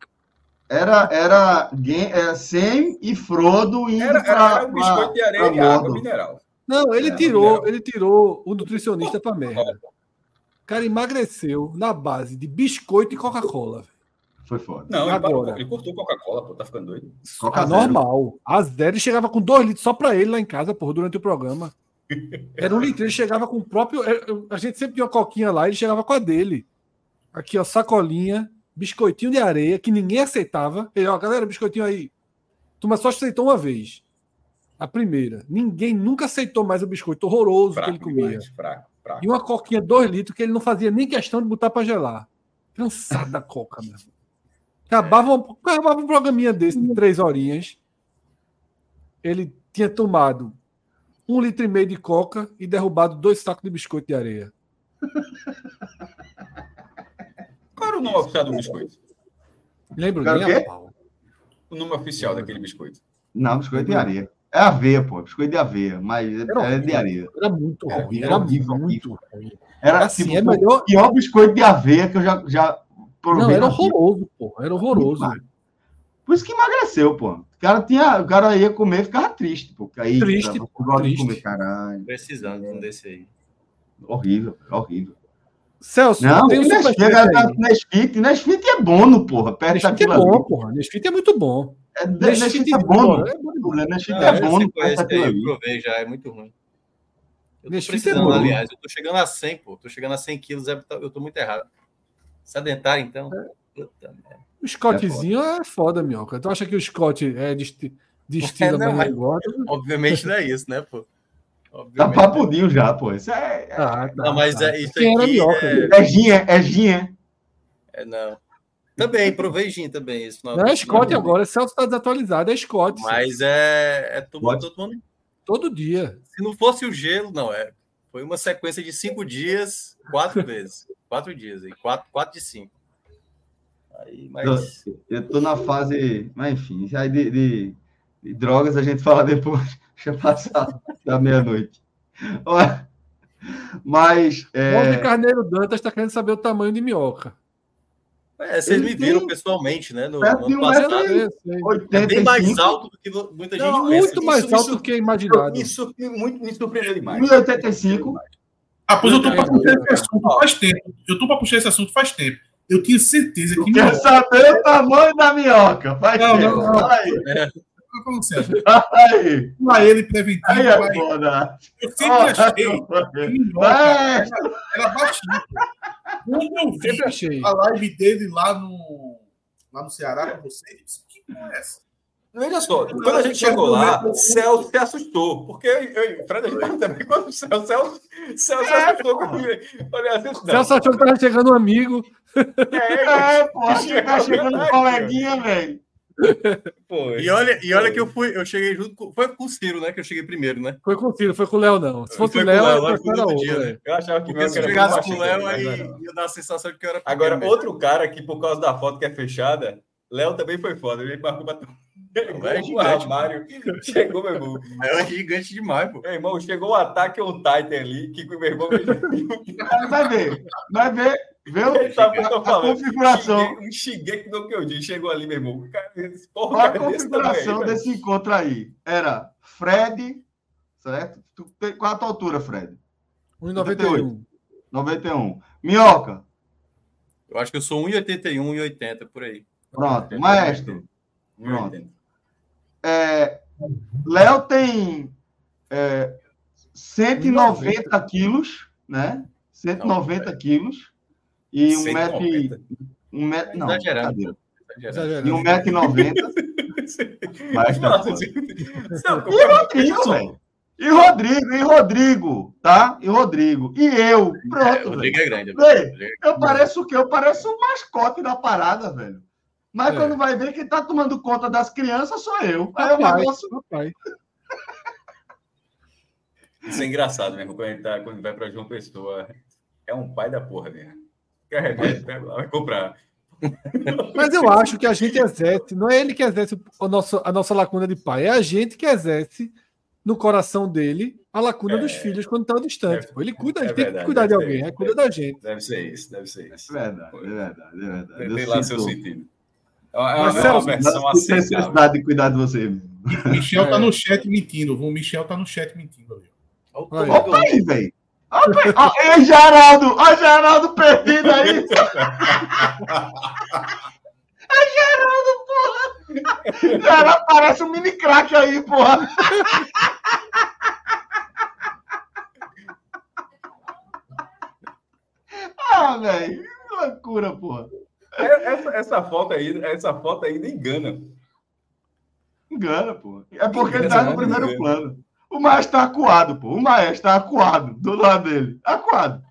[SPEAKER 1] Era, era, era Sam e Frodo indo
[SPEAKER 5] Era,
[SPEAKER 1] pra,
[SPEAKER 5] era, um biscoito de areia e água mineral.
[SPEAKER 2] Não, ele
[SPEAKER 1] É,
[SPEAKER 2] tirou,
[SPEAKER 5] mineral.
[SPEAKER 2] ele tirou o nutricionista pra merda. O cara emagreceu na base de biscoito e Coca-Cola. velho.
[SPEAKER 1] Foi foda.
[SPEAKER 5] Não, ele,
[SPEAKER 2] Agora.
[SPEAKER 5] parou, ele cortou Coca-Cola, pô, tá ficando doido.
[SPEAKER 1] Coca
[SPEAKER 2] Ah,
[SPEAKER 1] Zero.
[SPEAKER 2] normal. A zero chegava com dois litros só pra ele lá em casa, porra, durante o programa. Era um litro, ele chegava com o próprio. é, eu- A gente sempre tinha uma coquinha lá, ele chegava com a dele. Aqui, ó, sacolinha, biscoitinho de areia, que ninguém aceitava. Ele, ó, galera, biscoitinho aí. Turma só aceitou uma vez. A primeira. Ninguém nunca aceitou mais o biscoito horroroso que ele
[SPEAKER 5] Fraco
[SPEAKER 2] comia.
[SPEAKER 5] demais, fraco, fraco.
[SPEAKER 2] E uma coquinha, dois litros, que ele não fazia nem questão de botar pra gelar. Cansado da coca, meu. Acabava, um- acabava um programinha desse de três horinhas. Ele tinha tomado um litro e meio de coca e derrubado dois sacos de biscoito de areia.
[SPEAKER 5] Era o nome oficial do biscoito?
[SPEAKER 2] Lembro
[SPEAKER 1] o quê?
[SPEAKER 5] O nome oficial daquele biscoito.
[SPEAKER 1] Não, biscoito de areia. É aveia, pô. Biscoito de aveia, mas é,
[SPEAKER 2] Era
[SPEAKER 1] é de areia.
[SPEAKER 2] Era muito
[SPEAKER 1] Era
[SPEAKER 2] ruim.
[SPEAKER 1] horrível,
[SPEAKER 2] Era
[SPEAKER 1] horrível,
[SPEAKER 2] muito ruim.
[SPEAKER 1] Era
[SPEAKER 2] Assim,
[SPEAKER 1] tipo,
[SPEAKER 2] é melhor.
[SPEAKER 1] o pior biscoito de aveia que eu já, já provei.
[SPEAKER 2] Não, era horroroso, pô. Era horroroso.
[SPEAKER 1] Por isso que emagreceu, pô. O cara, tinha, o cara ia comer e ficava triste, pô. Aí,
[SPEAKER 2] Triste,
[SPEAKER 1] de
[SPEAKER 2] triste.
[SPEAKER 1] comer, caralho.
[SPEAKER 4] Precisando de um desse aí.
[SPEAKER 1] Horrível, horrível.
[SPEAKER 2] Celso,
[SPEAKER 1] Não,
[SPEAKER 2] tem um
[SPEAKER 1] Nesfit,
[SPEAKER 2] superchat
[SPEAKER 1] na Nesfit, Nesfit é bono, porra. Perto
[SPEAKER 2] Nesfit é bom,
[SPEAKER 1] ali.
[SPEAKER 2] porra. Nesfit é muito bom.
[SPEAKER 1] É,
[SPEAKER 2] Nesfit
[SPEAKER 1] Nesfit é bono.
[SPEAKER 2] é bom.
[SPEAKER 1] Nesfit é
[SPEAKER 4] aí eu provei já, é muito ruim. Eu
[SPEAKER 2] fim é bom.
[SPEAKER 4] aliás. Eu tô chegando a 100, pô. Tô chegando a 100 quilos, é- eu tô muito errado. Sedentário, então. Puta merda.
[SPEAKER 2] O Scottzinho é foda, minhoca. Tu acha que o Scott é, dist- de estilo
[SPEAKER 4] não,
[SPEAKER 2] mas-
[SPEAKER 4] Obviamente não é isso, né, pô?
[SPEAKER 1] Tá
[SPEAKER 4] Obviamente.
[SPEAKER 1] papudinho já, pô. Isso é, é,
[SPEAKER 2] Ah, tá,
[SPEAKER 4] Não, mas
[SPEAKER 2] tá.
[SPEAKER 4] é, isso
[SPEAKER 2] Quem era
[SPEAKER 4] aqui
[SPEAKER 2] minhoca?
[SPEAKER 4] é,
[SPEAKER 1] é ginha, é ginha.
[SPEAKER 4] é não. Também, provei gin também. Isso
[SPEAKER 2] Não é Scott agora, Celso está desatualizado, é Scott.
[SPEAKER 4] Mas é, é todo, todo mundo.
[SPEAKER 2] Todo dia.
[SPEAKER 4] Se não fosse o gelo, não, é. Foi uma sequência de cinco dias, quatro vezes. Quatro dias aí, quatro, quatro de cinco. Aí, mas.
[SPEAKER 1] Eu tô na fase. Mas enfim, aí de, de- de drogas a gente fala depois. Deixa eu passar da meia-noite. Mas. É,
[SPEAKER 2] Carneiro Dantas está querendo saber o tamanho de minhoca.
[SPEAKER 4] É, vocês me
[SPEAKER 1] Ele
[SPEAKER 4] viram
[SPEAKER 1] tem-
[SPEAKER 4] pessoalmente, né? No,
[SPEAKER 1] Perto
[SPEAKER 4] ano passado.
[SPEAKER 2] Sei.
[SPEAKER 4] É bem mais
[SPEAKER 1] 85,
[SPEAKER 4] alto do que muita gente
[SPEAKER 5] Não,
[SPEAKER 4] pensa.
[SPEAKER 2] Muito
[SPEAKER 5] isso-
[SPEAKER 2] mais
[SPEAKER 5] isso-
[SPEAKER 2] alto do que imaginado.
[SPEAKER 5] Me, surpre- muito, me surpreendeu demais.
[SPEAKER 1] 1,85.
[SPEAKER 3] Ah, pois eu tô
[SPEAKER 2] É,
[SPEAKER 3] pra puxar
[SPEAKER 2] é.
[SPEAKER 3] esse assunto faz tempo. Eu tô pra puxar esse assunto faz tempo. Eu tinha certeza que
[SPEAKER 1] Quer
[SPEAKER 3] minhoca.
[SPEAKER 1] saber o tamanho da minhoca? Vai
[SPEAKER 3] Não,
[SPEAKER 1] ser.
[SPEAKER 3] não, não.
[SPEAKER 1] Fala
[SPEAKER 3] falando sério.
[SPEAKER 1] Aí.
[SPEAKER 3] Pra ele preventivo,
[SPEAKER 1] Aí é foda.
[SPEAKER 3] eu sempre achei que minhoca
[SPEAKER 1] É.
[SPEAKER 3] era baixinho. Quando eu vi
[SPEAKER 2] Sempre achei.
[SPEAKER 3] a live dele lá no, lá no Ceará com vocês, que porra é essa?
[SPEAKER 5] Veja só, quando a gente chegou lá, Celso se assustou. Porque eu, eu, o Fred a gente também, quando o Celso, Celso, Celso se assustou comigo. Olha, assim.
[SPEAKER 2] Celso achou que estava chegando um amigo.
[SPEAKER 5] É,
[SPEAKER 1] É, pô, acho que tá chegando um coleguinha, velho.
[SPEAKER 5] pô,
[SPEAKER 4] E olha, e olha que eu fui, eu cheguei junto com. Foi com o Ciro, né? Que eu cheguei primeiro, né?
[SPEAKER 2] Foi com o Ciro, foi com o Léo, não. Se fosse
[SPEAKER 4] Foi
[SPEAKER 2] o
[SPEAKER 4] com o
[SPEAKER 2] Léo,
[SPEAKER 4] Léo,
[SPEAKER 2] era
[SPEAKER 4] outro dia,
[SPEAKER 2] velho.
[SPEAKER 5] eu achava que
[SPEAKER 4] Porque se chegasse com o Léo, aí
[SPEAKER 5] mas não.
[SPEAKER 4] ia dar a sensação de que eu era
[SPEAKER 5] Agora,
[SPEAKER 4] mesmo.
[SPEAKER 5] outro cara que, por causa da foto que é fechada, Léo também foi foda. Ele marcou pra Chegou
[SPEAKER 4] é
[SPEAKER 5] o
[SPEAKER 4] gigante,
[SPEAKER 5] armário, chegou, meu irmão.
[SPEAKER 4] Léo é gigante demais, pô.
[SPEAKER 5] Meu irmão, chegou o ataque on Titan ali, que o meu irmão
[SPEAKER 1] Vai ver. Vai ver. Viu?
[SPEAKER 5] Ele sabe o que eu tô
[SPEAKER 1] A
[SPEAKER 5] falando.
[SPEAKER 1] configuração.
[SPEAKER 5] Um xinguei do que eu disse. Chegou ali, meu irmão. Porra,
[SPEAKER 1] a
[SPEAKER 5] desse
[SPEAKER 1] configuração
[SPEAKER 5] velho.
[SPEAKER 1] desse encontro aí. Era Fred, certo? Qual a tua altura, Fred?
[SPEAKER 2] 1,91.
[SPEAKER 1] 91. Minhoca.
[SPEAKER 4] Eu acho que eu sou 1,81 e 80 por aí.
[SPEAKER 1] Pronto. Maestro. Pronto.
[SPEAKER 5] 1,80.
[SPEAKER 1] É, Léo tem é, 190 quilos, né? 190 quilos. E um metro, e-
[SPEAKER 5] 190?
[SPEAKER 1] um metro. Não,
[SPEAKER 4] Exagerando. Exagerando.
[SPEAKER 1] E um metro e 90. Mas tá E
[SPEAKER 5] não,
[SPEAKER 1] Rodrigo, velho. E Rodrigo, e Rodrigo, tá? E Rodrigo. E eu.
[SPEAKER 4] É,
[SPEAKER 1] Pronto,
[SPEAKER 4] o
[SPEAKER 1] velho.
[SPEAKER 4] Rodrigo é grande.
[SPEAKER 1] Véi,
[SPEAKER 4] Rodrigo
[SPEAKER 1] Eu pareço o quê? Eu pareço o mascote da parada, velho. Mas
[SPEAKER 2] É.
[SPEAKER 1] quando vai ver quem tá tomando conta das crianças sou eu. Aí o
[SPEAKER 2] Rapaz,
[SPEAKER 1] negócio.
[SPEAKER 2] rapaz.
[SPEAKER 5] Isso é engraçado mesmo, quando tá, quando vai pra João Pessoa. É um pai da porra mesmo. Quer remédio, pega lá, vai comprar.
[SPEAKER 2] Mas eu acho que a gente exerce, não é ele que exerce o nosso, a nossa lacuna de pai, é a gente que exerce no coração dele a lacuna
[SPEAKER 5] É.
[SPEAKER 2] dos filhos quando estão distantes.
[SPEAKER 5] É.
[SPEAKER 2] pô. Ele cuida,
[SPEAKER 5] É
[SPEAKER 2] ele tem que cuidar de
[SPEAKER 5] deve
[SPEAKER 2] alguém,
[SPEAKER 5] ser.
[SPEAKER 2] é cuida da gente.
[SPEAKER 5] Deve ser isso, deve ser isso.
[SPEAKER 1] É verdade, é verdade, é verdade.
[SPEAKER 5] Tem,
[SPEAKER 1] Eu
[SPEAKER 5] tem lá
[SPEAKER 1] sinto-
[SPEAKER 5] seu sentido. É uma, é
[SPEAKER 2] Mas,
[SPEAKER 5] uma versão
[SPEAKER 1] Tem
[SPEAKER 5] aceitável.
[SPEAKER 1] necessidade de cuidar de você. mesmo.
[SPEAKER 3] Michel tá
[SPEAKER 2] É.
[SPEAKER 3] no chat mentindo. O Michel tá no chat mentindo ali.
[SPEAKER 4] Olha o
[SPEAKER 2] Olha
[SPEAKER 1] Opa aí, velho. Opa aí. Ó, Ei, Geraldo! Ó, Geraldo perdido aí! Ai, Geraldo, porra! Geraldo parece um mini crack aí, porra! Ah, velho, que loucura, porra.
[SPEAKER 5] Essa, essa foto aí, essa foto aí nem engana.
[SPEAKER 1] Engana, pô. É porque ele tá no primeiro
[SPEAKER 5] engana.
[SPEAKER 1] plano. O maestro tá acuado, pô. O maestro tá acuado do lado dele. Acuado.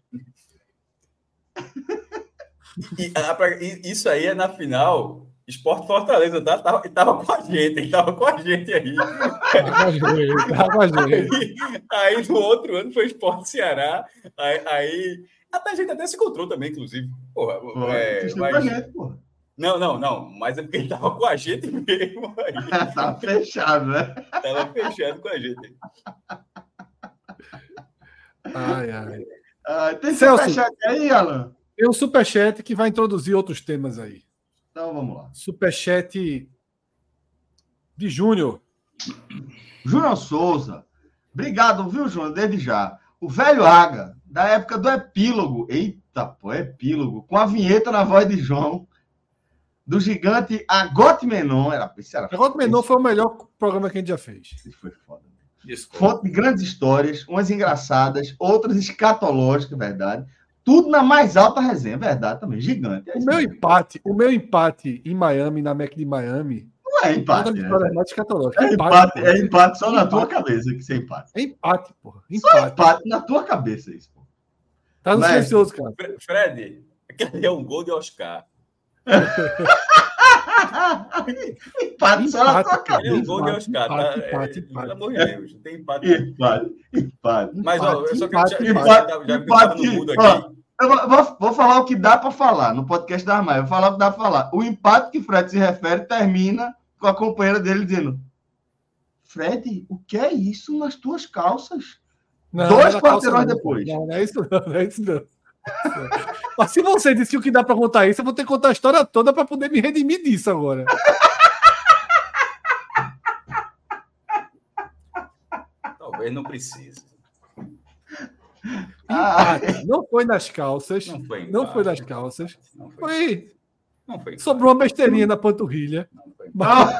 [SPEAKER 5] E, a- e isso aí é na final. Esporte Fortaleza, tá? Tava, tava com a gente, ele tava com a gente aí.
[SPEAKER 2] Com a gente, com a gente.
[SPEAKER 5] Aí, aí no outro ano foi Esporte Ceará. Aí, aí até a gente até se encontrou também, inclusive. Porra, é, mas-
[SPEAKER 1] gente, pô.
[SPEAKER 5] Não, não, não. Mas é porque ele tava com a gente mesmo. Aí
[SPEAKER 1] tá fechado, né?
[SPEAKER 5] tava fechado com a gente.
[SPEAKER 2] Ai, ai.
[SPEAKER 1] Ah, tem
[SPEAKER 2] Celso.
[SPEAKER 1] superchat aí, Alan?
[SPEAKER 2] Tem um superchat que vai introduzir outros temas aí.
[SPEAKER 1] Então vamos lá.
[SPEAKER 2] Superchat de Júnior.
[SPEAKER 1] Júnior Souza. Obrigado, viu, Júnior? Desde já. O velho Aga, da época do epílogo. Eita, pô, epílogo. Com a vinheta na voz de João. Do gigante Agote Menon. Era, esse era
[SPEAKER 2] Agora o Menor foi o melhor programa que a gente já fez.
[SPEAKER 1] Foi foda.
[SPEAKER 4] Desculpa.
[SPEAKER 1] Fonte de grandes histórias, umas engraçadas, outras escatológicas, verdade. Tudo na mais alta resenha, verdade também. Gigante. É
[SPEAKER 2] O
[SPEAKER 1] isso
[SPEAKER 2] meu
[SPEAKER 1] mesmo.
[SPEAKER 2] empate, o meu empate em Miami, na Mac de Miami,
[SPEAKER 1] Não é empate.
[SPEAKER 2] Conta
[SPEAKER 1] É,
[SPEAKER 2] escatológica.
[SPEAKER 1] é empate,
[SPEAKER 2] porra.
[SPEAKER 1] é empate só na tua cabeça que isso é empate.
[SPEAKER 2] É empate, porra.
[SPEAKER 1] Só
[SPEAKER 2] Empate.
[SPEAKER 1] empate na tua cabeça isso. pô.
[SPEAKER 2] Tá no
[SPEAKER 1] Mas-
[SPEAKER 2] silencioso, cara.
[SPEAKER 5] Fre- Fred, aquele é um gol de Oscar.
[SPEAKER 1] empate só na tua
[SPEAKER 2] Empate,
[SPEAKER 1] cabeça.
[SPEAKER 5] É um gol de
[SPEAKER 2] Empate,
[SPEAKER 5] Oscar.
[SPEAKER 2] empate,
[SPEAKER 5] tá?
[SPEAKER 2] empate,
[SPEAKER 5] É,
[SPEAKER 2] empate.
[SPEAKER 5] Pelo amor de Deus, não tem empate.
[SPEAKER 1] Empate, empate.
[SPEAKER 5] Mas, ó, eu só quero
[SPEAKER 2] Empate,
[SPEAKER 5] já, já,
[SPEAKER 1] empate,
[SPEAKER 5] já,
[SPEAKER 1] empate,
[SPEAKER 5] aqui.
[SPEAKER 1] Eu vou, vou- vou falar o que dá para falar no podcast da Armaia. Eu vou falar o que dá para falar. O empate que Fred se refere termina com a companheira dele dizendo: Fred, o que é isso nas tuas calças?
[SPEAKER 2] Não,
[SPEAKER 1] Dois quarteirões depois.
[SPEAKER 2] Não, não é isso não, não é isso não. Mas se você disse que o que dá pra contar isso, eu vou ter que contar a história toda pra poder me redimir disso agora.
[SPEAKER 5] Talvez não precise.
[SPEAKER 1] Ah.
[SPEAKER 2] Não foi nas calças.
[SPEAKER 5] Não foi
[SPEAKER 2] Não foi nas calças.
[SPEAKER 5] Não foi.
[SPEAKER 2] Foi.
[SPEAKER 5] Não foi.
[SPEAKER 2] Sobrou uma besteirinha na panturrilha.
[SPEAKER 5] Não foi.
[SPEAKER 2] Mas-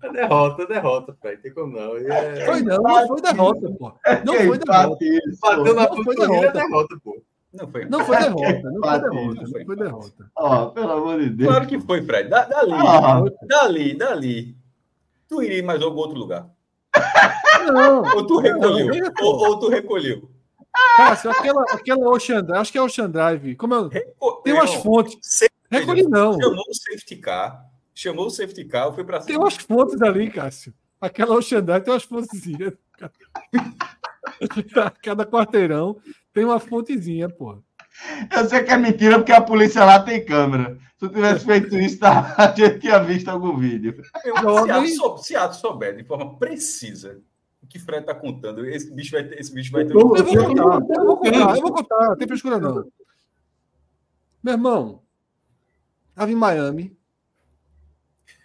[SPEAKER 4] É derrota, é derrota, Fred. Tem como não. É...
[SPEAKER 2] Foi não, não foi derrota, pô. Não
[SPEAKER 1] que
[SPEAKER 2] foi derrota.
[SPEAKER 4] Bateu na
[SPEAKER 2] Não foi
[SPEAKER 4] panturrilha, é
[SPEAKER 2] derrota.
[SPEAKER 4] derrota, pô.
[SPEAKER 5] Não foi.
[SPEAKER 2] Não foi derrota, não foi derrota,
[SPEAKER 5] não foi
[SPEAKER 2] derrota.
[SPEAKER 1] Ó, pelo amor de Deus.
[SPEAKER 5] Claro que foi, Fred. Da- Dali,
[SPEAKER 1] Ah,
[SPEAKER 5] dali, dali. Tu iria mais algum outro lugar?
[SPEAKER 2] Não,
[SPEAKER 5] Ou tu recolheu?
[SPEAKER 2] Não,
[SPEAKER 5] ou, ou tu recolheu?
[SPEAKER 2] Cássio, aquela, aquela Ocean Drive, acho que é Ocean Drive. Como é?
[SPEAKER 5] Reco-
[SPEAKER 2] Tem umas fontes.
[SPEAKER 5] Sempre
[SPEAKER 2] Recolhi não.
[SPEAKER 5] Chamou o safety car. Chamou o safety car, foi pra
[SPEAKER 2] Tem umas fontes ali, Cássio. Aquela Ocean Drive tem umas fontezinhas. Cada quarteirão tem uma fontezinha, pô.
[SPEAKER 1] Eu sei que é mentira porque a polícia lá tem câmera. Se eu tivesse feito isso, tá? a gente tinha visto algum vídeo.
[SPEAKER 5] Eu- Se se Atos souber de forma precisa o que Fred tá contando, esse bicho vai ter. Esse bicho vai ter
[SPEAKER 3] Eu-
[SPEAKER 2] Eu vou contar, eu vou contar, eu vou contar, não tem frescura não. Meu irmão, tava em Miami.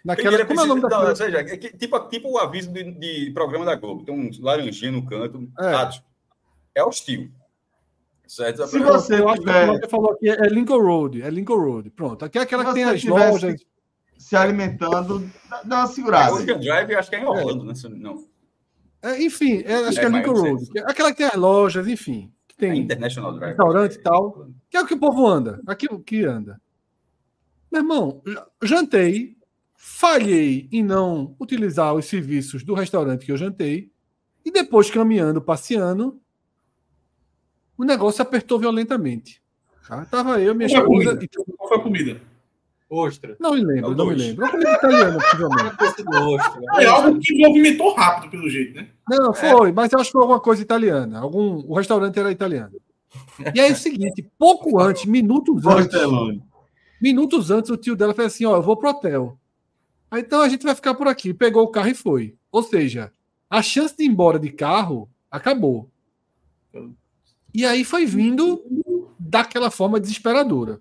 [SPEAKER 2] Naquela,
[SPEAKER 5] Primeiro
[SPEAKER 2] como é o nome daquela?
[SPEAKER 5] não, seja, é que- tipo, tipo o aviso de, de programa da Globo. Tem um laranjinha no canto.
[SPEAKER 2] É.
[SPEAKER 5] É hostil. Certo?
[SPEAKER 1] Se você
[SPEAKER 2] eu acho que
[SPEAKER 1] tiver-
[SPEAKER 2] o que falou aqui é Lincoln Road, é Lincoln Road. Pronto, aqui é aquela
[SPEAKER 1] Se
[SPEAKER 2] que tem
[SPEAKER 1] você
[SPEAKER 2] as lojas.
[SPEAKER 1] Se alimentando, dá- uma segurada.
[SPEAKER 5] Ocean Drive, acho que é em Orlando, né? Se eu Não.
[SPEAKER 2] É, enfim, é, acho
[SPEAKER 5] É,
[SPEAKER 2] que é Lincoln. Road. é Aquela que tem as lojas, enfim. Que
[SPEAKER 5] É
[SPEAKER 2] tem
[SPEAKER 5] International Drive.
[SPEAKER 2] restaurante e tal. Que é o que o povo anda. Aqui o que anda. Meu irmão, jantei, falhei em não utilizar os serviços do restaurante que eu jantei, e depois caminhando, passeando, o negócio apertou violentamente. Tá? Tava eu, minha esposa.
[SPEAKER 3] comida? Qual foi a comida?
[SPEAKER 4] Ostra.
[SPEAKER 2] Não me lembro,
[SPEAKER 5] É
[SPEAKER 2] não me lembro. É uma comida italiana, possivelmente.
[SPEAKER 4] Ostra.
[SPEAKER 3] É algo que movimentou rápido, pelo jeito, né?
[SPEAKER 2] Não, foi, mas eu acho que foi alguma coisa italiana. Algum, o restaurante era italiano. E aí é o seguinte, pouco antes, minutos antes, minutos antes, o tio dela fez assim: ó, eu vou pro hotel. Aí, então a gente vai ficar por aqui. Pegou o carro e foi. Ou seja, a chance de ir embora de carro acabou. E aí foi vindo daquela forma desesperadora.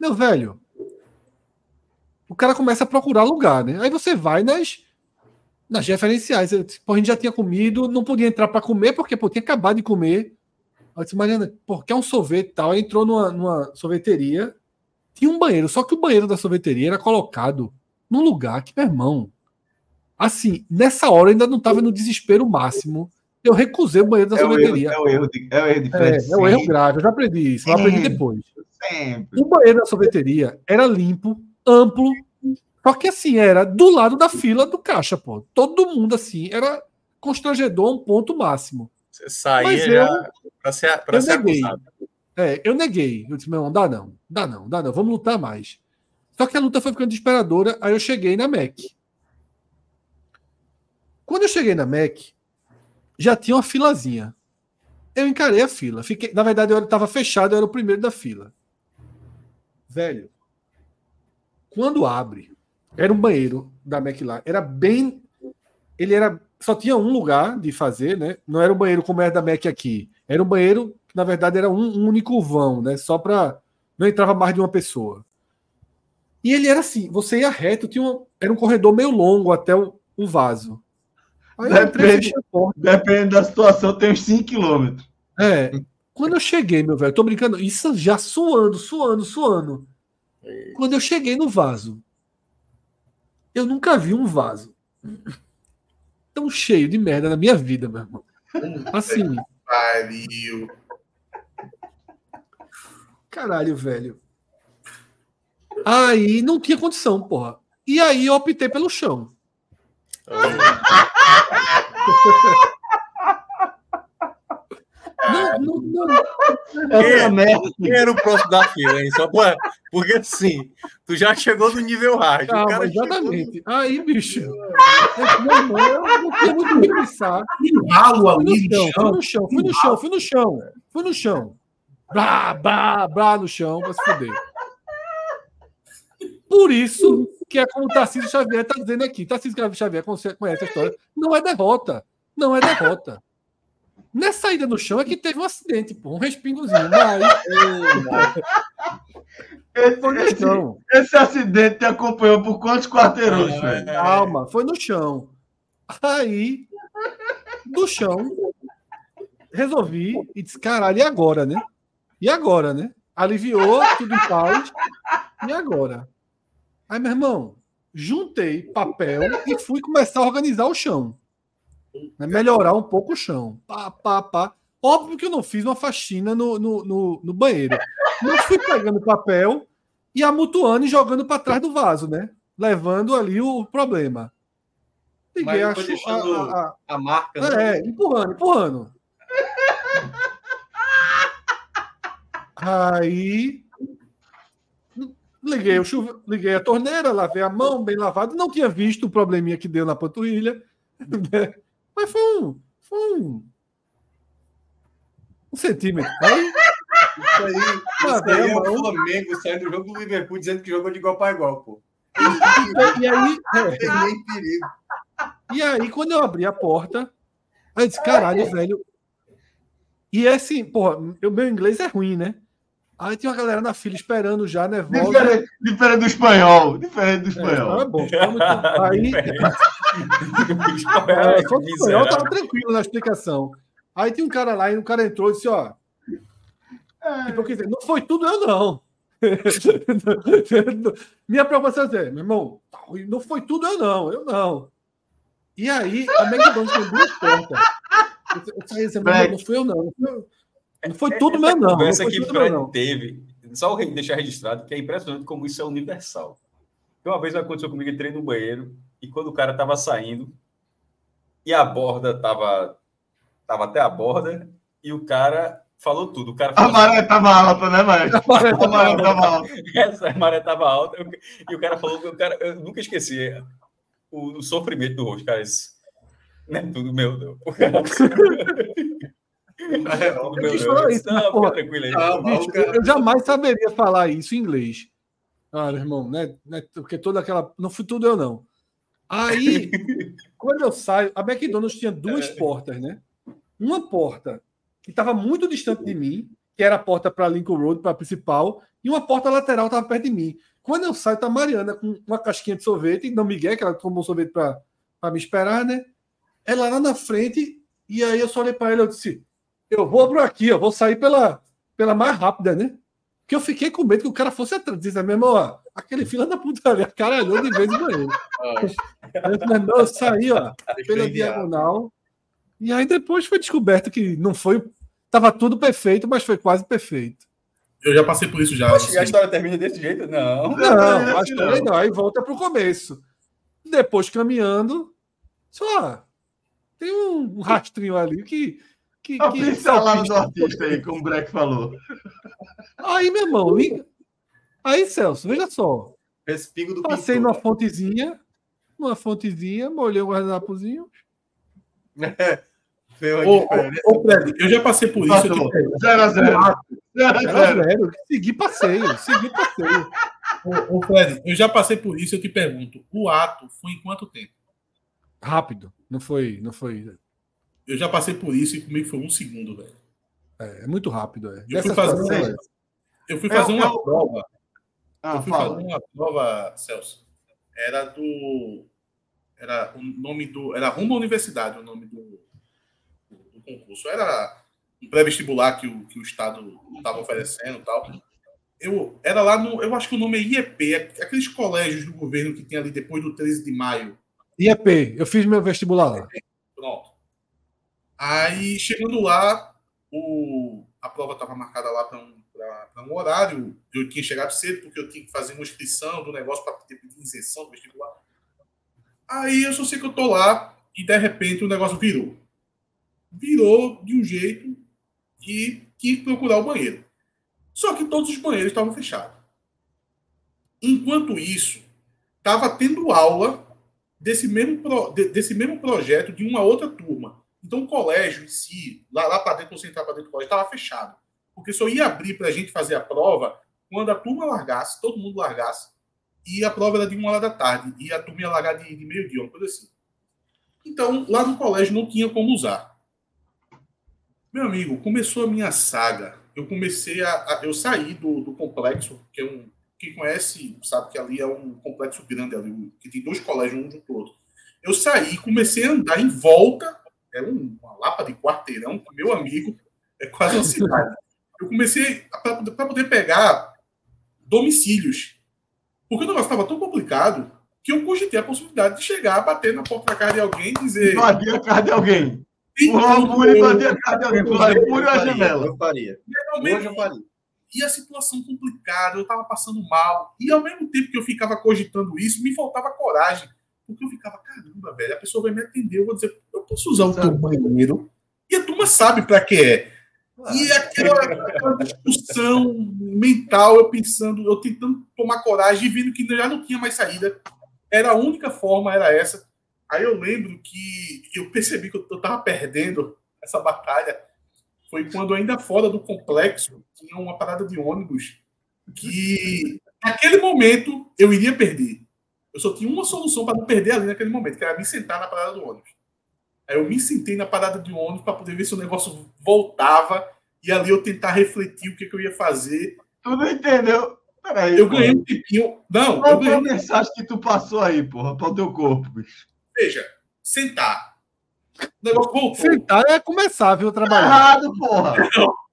[SPEAKER 2] Meu velho, o cara começa a procurar lugar, né? Aí você vai nas, nas referenciais. Eu, a gente já tinha comido, não podia entrar para comer, porque pô, tinha acabado de comer. Aí eu disse, Mariana, pô, quer um sorvete tal? Aí entrou numa, numa sorveteria, tinha um banheiro, só que o banheiro da sorveteria era colocado num lugar que, meu irmão, assim, nessa hora eu ainda não estava no desespero máximo. Eu recusei o banheiro da
[SPEAKER 1] É o erro,
[SPEAKER 2] sorveteria.
[SPEAKER 1] é o erro de, é o erro de
[SPEAKER 2] É, é um erro
[SPEAKER 1] sempre,
[SPEAKER 2] grave, eu já aprendi isso, eu aprendi
[SPEAKER 1] Sempre.
[SPEAKER 2] depois.
[SPEAKER 1] Sempre.
[SPEAKER 2] O banheiro da sorveteria era limpo, amplo, só que assim, era do lado da fila do caixa, pô. Todo mundo assim, era constrangedor a um ponto máximo.
[SPEAKER 4] Você
[SPEAKER 2] Mas
[SPEAKER 4] saía
[SPEAKER 2] eu-
[SPEAKER 4] já pra ser, pra
[SPEAKER 2] eu
[SPEAKER 4] ser
[SPEAKER 2] neguei.
[SPEAKER 4] acusado.
[SPEAKER 2] É, eu neguei. Eu disse, meu irmão, dá não, dá não, dá não, vamos lutar mais. Só que a luta foi ficando desesperadora, aí eu cheguei na MEC. Quando eu cheguei na MEC, já tinha uma filazinha. Eu encarei a fila. Fiquei, na verdade, eu estava fechado, eu era o primeiro da fila. Velho, quando abre, era um banheiro da lá, era bem. Ele era. Só tinha um lugar de fazer, né? Não era um banheiro como é da MEC aqui. Era um banheiro que, na verdade, era um, um único vão, né? Só para. Não entrava mais de uma pessoa. E ele era assim: você ia reto, tinha uma, era um corredor meio longo até o, o vaso. Aí
[SPEAKER 1] Depende. Depende da situação, tem uns 5 quilômetros.
[SPEAKER 2] É. Quando eu cheguei, meu velho, tô brincando, isso já suando, suando, suando. Quando eu cheguei no vaso, eu nunca vi um vaso tão cheio de merda na minha vida, meu irmão. Assim,
[SPEAKER 3] Pariu.
[SPEAKER 2] caralho, velho. Aí não tinha condição, porra. E aí eu optei pelo chão. Não, não, não.
[SPEAKER 1] Essa merda.
[SPEAKER 4] Quem era o próximo da fila, hein? Só pra... Porque assim, tu já chegou no nível hard. o
[SPEAKER 2] Calma,
[SPEAKER 4] cara chegou no-
[SPEAKER 2] exatamente. Aí, bicho. Meu irmão, eu não tinha muito que pensar.
[SPEAKER 3] Ralo
[SPEAKER 2] Fui
[SPEAKER 3] ali
[SPEAKER 2] no
[SPEAKER 3] no
[SPEAKER 2] chão, fui
[SPEAKER 3] chão.
[SPEAKER 2] no chão, fui no chão, fui no chão. Fui no chão. Blá, blá, blá no chão, pra se fuder. Por isso que é como o Tarcísio Xavier está dizendo aqui. Tarcísio Xavier conhece conhece a história. Não é derrota. Não é derrota. Nessa ida no chão é que teve um acidente, pô, um respingozinho. Mas
[SPEAKER 1] Esse,
[SPEAKER 2] foi no
[SPEAKER 1] esse-
[SPEAKER 2] chão.
[SPEAKER 1] esse acidente te acompanhou por quantos quarteirões, velho?
[SPEAKER 2] Calma, foi no chão. Aí, do chão, resolvi e disse: caralho, e agora, né? E agora, né? Aliviou, tudo em paz. E agora? Aí, meu irmão, juntei papel e fui começar a organizar o chão. Né? Melhorar um pouco o chão. Pá, pá, pá. Óbvio que eu não fiz uma faxina no, no, no, no banheiro. Mas fui pegando papel e amutuando e jogando para trás do vaso, né? Levando ali o problema. Liguei
[SPEAKER 4] Mas
[SPEAKER 2] a, a- a-
[SPEAKER 4] A marca, né?
[SPEAKER 2] é, empurrando, empurrando. Aí liguei, chuve... liguei a torneira, lavei a mão, bem lavado. Não tinha visto o probleminha que deu na panturrilha. né? Mas foi um. Foi um. Um centímetro. Aí,
[SPEAKER 5] Isso aí, isso aí
[SPEAKER 2] a
[SPEAKER 5] é o. Flamengo saindo do jogo do Liverpool dizendo que jogou de igual para igual, pô.
[SPEAKER 2] e aí, é. E aí, quando eu abri a porta, aí eu disse, caralho, velho. E é assim, porra, o meu inglês é ruim, né? Aí tinha uma galera na fila esperando já, nervosa.
[SPEAKER 1] Diferente, diferente do espanhol. Diferente do
[SPEAKER 2] É,
[SPEAKER 1] espanhol.
[SPEAKER 2] é bom, é muito bom. Aí,
[SPEAKER 5] É,
[SPEAKER 2] é, só que o espanhol tava tranquilo na explicação. Aí tinha um cara lá e o cara entrou e disse, ó. Tipo, quer dizer, não foi tudo eu, não. Minha preocupação é dizer, meu irmão, não foi tudo eu, não. Eu não. E aí, a McDonald's tem duas portas. Eu saí dizendo, meu irmão, não foi eu, não. Não foi, foi tudo meu, não.
[SPEAKER 5] Conversa que Fred teve, só deixar registrado, que é impressionante como isso é universal. Uma vez aconteceu comigo, entrei no banheiro e quando o cara estava saindo e a borda estava tava até a borda e o cara falou tudo. O cara
[SPEAKER 1] A
[SPEAKER 5] falou
[SPEAKER 1] maré tava alta, né, maestro? A maré tava alta.
[SPEAKER 5] essa maré estava alta e o cara falou que o cara, eu nunca esqueci o, o sofrimento do rosto, cara. Isso não é tudo meu, não. O cara... Não é
[SPEAKER 2] isso,
[SPEAKER 5] Não,
[SPEAKER 2] porra,
[SPEAKER 5] tranquilo aí.
[SPEAKER 3] calma,
[SPEAKER 2] Bicho,
[SPEAKER 3] o cara-
[SPEAKER 2] eu jamais saberia falar isso em inglês. Ah, meu irmão, né? né, Porque toda aquela. Não fui tudo eu, não. Aí, quando eu saio, a McDonald's tinha duas portas, né? Uma porta que estava muito distante de mim, que era a porta para Lincoln Road, para a principal, e uma porta lateral estava perto de mim. Quando eu saio, tá a Mariana com uma casquinha de sorvete, não Miguel, que ela tomou sorvete para me esperar, né? Ela lá na frente, e aí eu só olhei para ele e disse: Eu vou por aqui, eu vou sair pela, pela mais rápida, né? Porque eu fiquei com medo que o cara fosse atrás. Disse, meu irmão, ó, aquele fila da putaria, caralhou de vez em banheiro. Aí eu, falei, não, eu saí, ó, pela diagonal. E aí depois foi descoberto que não foi. Tava tudo perfeito, mas foi quase perfeito.
[SPEAKER 3] Eu já passei por isso já.
[SPEAKER 5] Poxa, a história termina desse jeito? Não.
[SPEAKER 2] Não, acho que não. não. Aí volta pro começo. Depois caminhando, só tem um rastrinho ali que. Que,
[SPEAKER 1] A
[SPEAKER 2] que
[SPEAKER 1] pincelada do artista aí, como o Breck falou.
[SPEAKER 2] Aí, meu irmão. Aí, Celso, veja só.
[SPEAKER 5] Respingo do
[SPEAKER 2] Passei
[SPEAKER 5] pintor.
[SPEAKER 2] numa fontezinha, numa fontezinha, molhei o guardanapozinho.
[SPEAKER 5] A
[SPEAKER 3] Ô, ô, ô, Fred, eu já passei por isso. eu
[SPEAKER 1] Passou.
[SPEAKER 3] te pergunto.
[SPEAKER 1] 0 a 0 0 a
[SPEAKER 2] Era
[SPEAKER 1] 0
[SPEAKER 2] zero. Segui passeio, segui passeio.
[SPEAKER 3] Ô, ô, Fred, eu já passei por isso, eu te pergunto. O ato foi em quanto tempo?
[SPEAKER 2] Rápido, não foi, não foi.
[SPEAKER 3] Eu já passei por isso e comigo foi um segundo, velho.
[SPEAKER 2] É, é muito rápido. É.
[SPEAKER 3] Eu fui fazer-
[SPEAKER 2] é.
[SPEAKER 3] Eu fui
[SPEAKER 1] É,
[SPEAKER 3] fazer uma
[SPEAKER 1] eu-
[SPEAKER 3] prova.
[SPEAKER 1] Ah,
[SPEAKER 3] Eu fui
[SPEAKER 1] fala.
[SPEAKER 3] fazer uma prova, Celso. Era do. Era o nome do. Era rumo à universidade o nome do, do, concurso. Era um pré-vestibular que o, que o Estado estava oferecendo e tal. Eu, era lá no. Eu acho que o nome é IEP, é aqueles colégios do governo que tem ali depois do 13 de maio.
[SPEAKER 2] IEP, eu fiz meu vestibular lá.
[SPEAKER 3] Pronto. Aí, chegando lá, o, a prova estava marcada lá para um, um horário. Eu tinha chegado cedo porque eu tinha que fazer uma inscrição do negócio para ter isenção do vestibular. Aí eu só sei que eu tô lá e de repente o negócio virou. Virou de um jeito e tinha que procurar o banheiro. Só que todos os banheiros estavam fechados. Enquanto isso, estava tendo aula desse mesmo, pro, desse mesmo projeto de uma outra turma. Então o colégio em si, lá, lá para dentro, você entrar para dentro do colégio, estava fechado. Porque só ia abrir para a gente fazer a prova quando a turma largasse, todo mundo largasse, e a prova era de uma hora da tarde, e a turma ia largar de, de meio-dia, uma coisa assim. Então, lá no colégio não tinha como usar. Meu amigo, começou a minha saga. Eu comecei a. a eu saí do, do complexo, que é um. Quem conhece sabe que ali é um complexo grande ali, que tem dois colégios um junto do outro. Eu saí, comecei a andar em volta, é uma lapa de quarteirão, meu amigo, é quase uma cidade. Eu comecei para poder pegar domicílios. Porque o negócio estava tão complicado que eu cogitei a possibilidade de chegar, bater na porta da casa de alguém e dizer.
[SPEAKER 1] Invadir a casa de alguém. O Ramburi invadir a casa de alguém. Por Ramburi a janela.
[SPEAKER 4] Eu faria. Hoje eu faria.
[SPEAKER 3] E a situação complicada, eu estava passando mal. E ao mesmo tempo que eu ficava cogitando isso, me faltava coragem. Porque eu ficava, caramba, velho, a pessoa vai me atender, eu vou dizer, eu posso usar o teu banheiro? E a turma sabe para que é. E aquela, aquela, discussão mental, eu pensando, eu tentando tomar coragem e vendo que já não tinha mais saída. Era a única forma, era essa. Aí eu lembro que eu percebi que eu estava perdendo essa batalha. Foi quando, ainda fora do complexo, tinha uma parada de ônibus que, naquele momento, eu iria perder. Eu só tinha uma solução para não perder ali naquele momento, que era me sentar na parada do ônibus. Aí eu me sentei na parada de ônibus para poder ver se o negócio voltava e ali eu tentar refletir o que, que eu ia fazer.
[SPEAKER 1] Tu não entendeu?
[SPEAKER 3] Peraí, eu ganhei um tempinho. Não,
[SPEAKER 1] Qual
[SPEAKER 3] eu
[SPEAKER 1] foi a
[SPEAKER 3] ganhei.
[SPEAKER 1] mensagem que tu passou aí, porra, para o teu corpo, bicho?
[SPEAKER 3] Veja, sentar. O negócio voltou.
[SPEAKER 2] Sentar é começar, viu,
[SPEAKER 1] Tá
[SPEAKER 2] trabalhar.
[SPEAKER 1] errado, porra.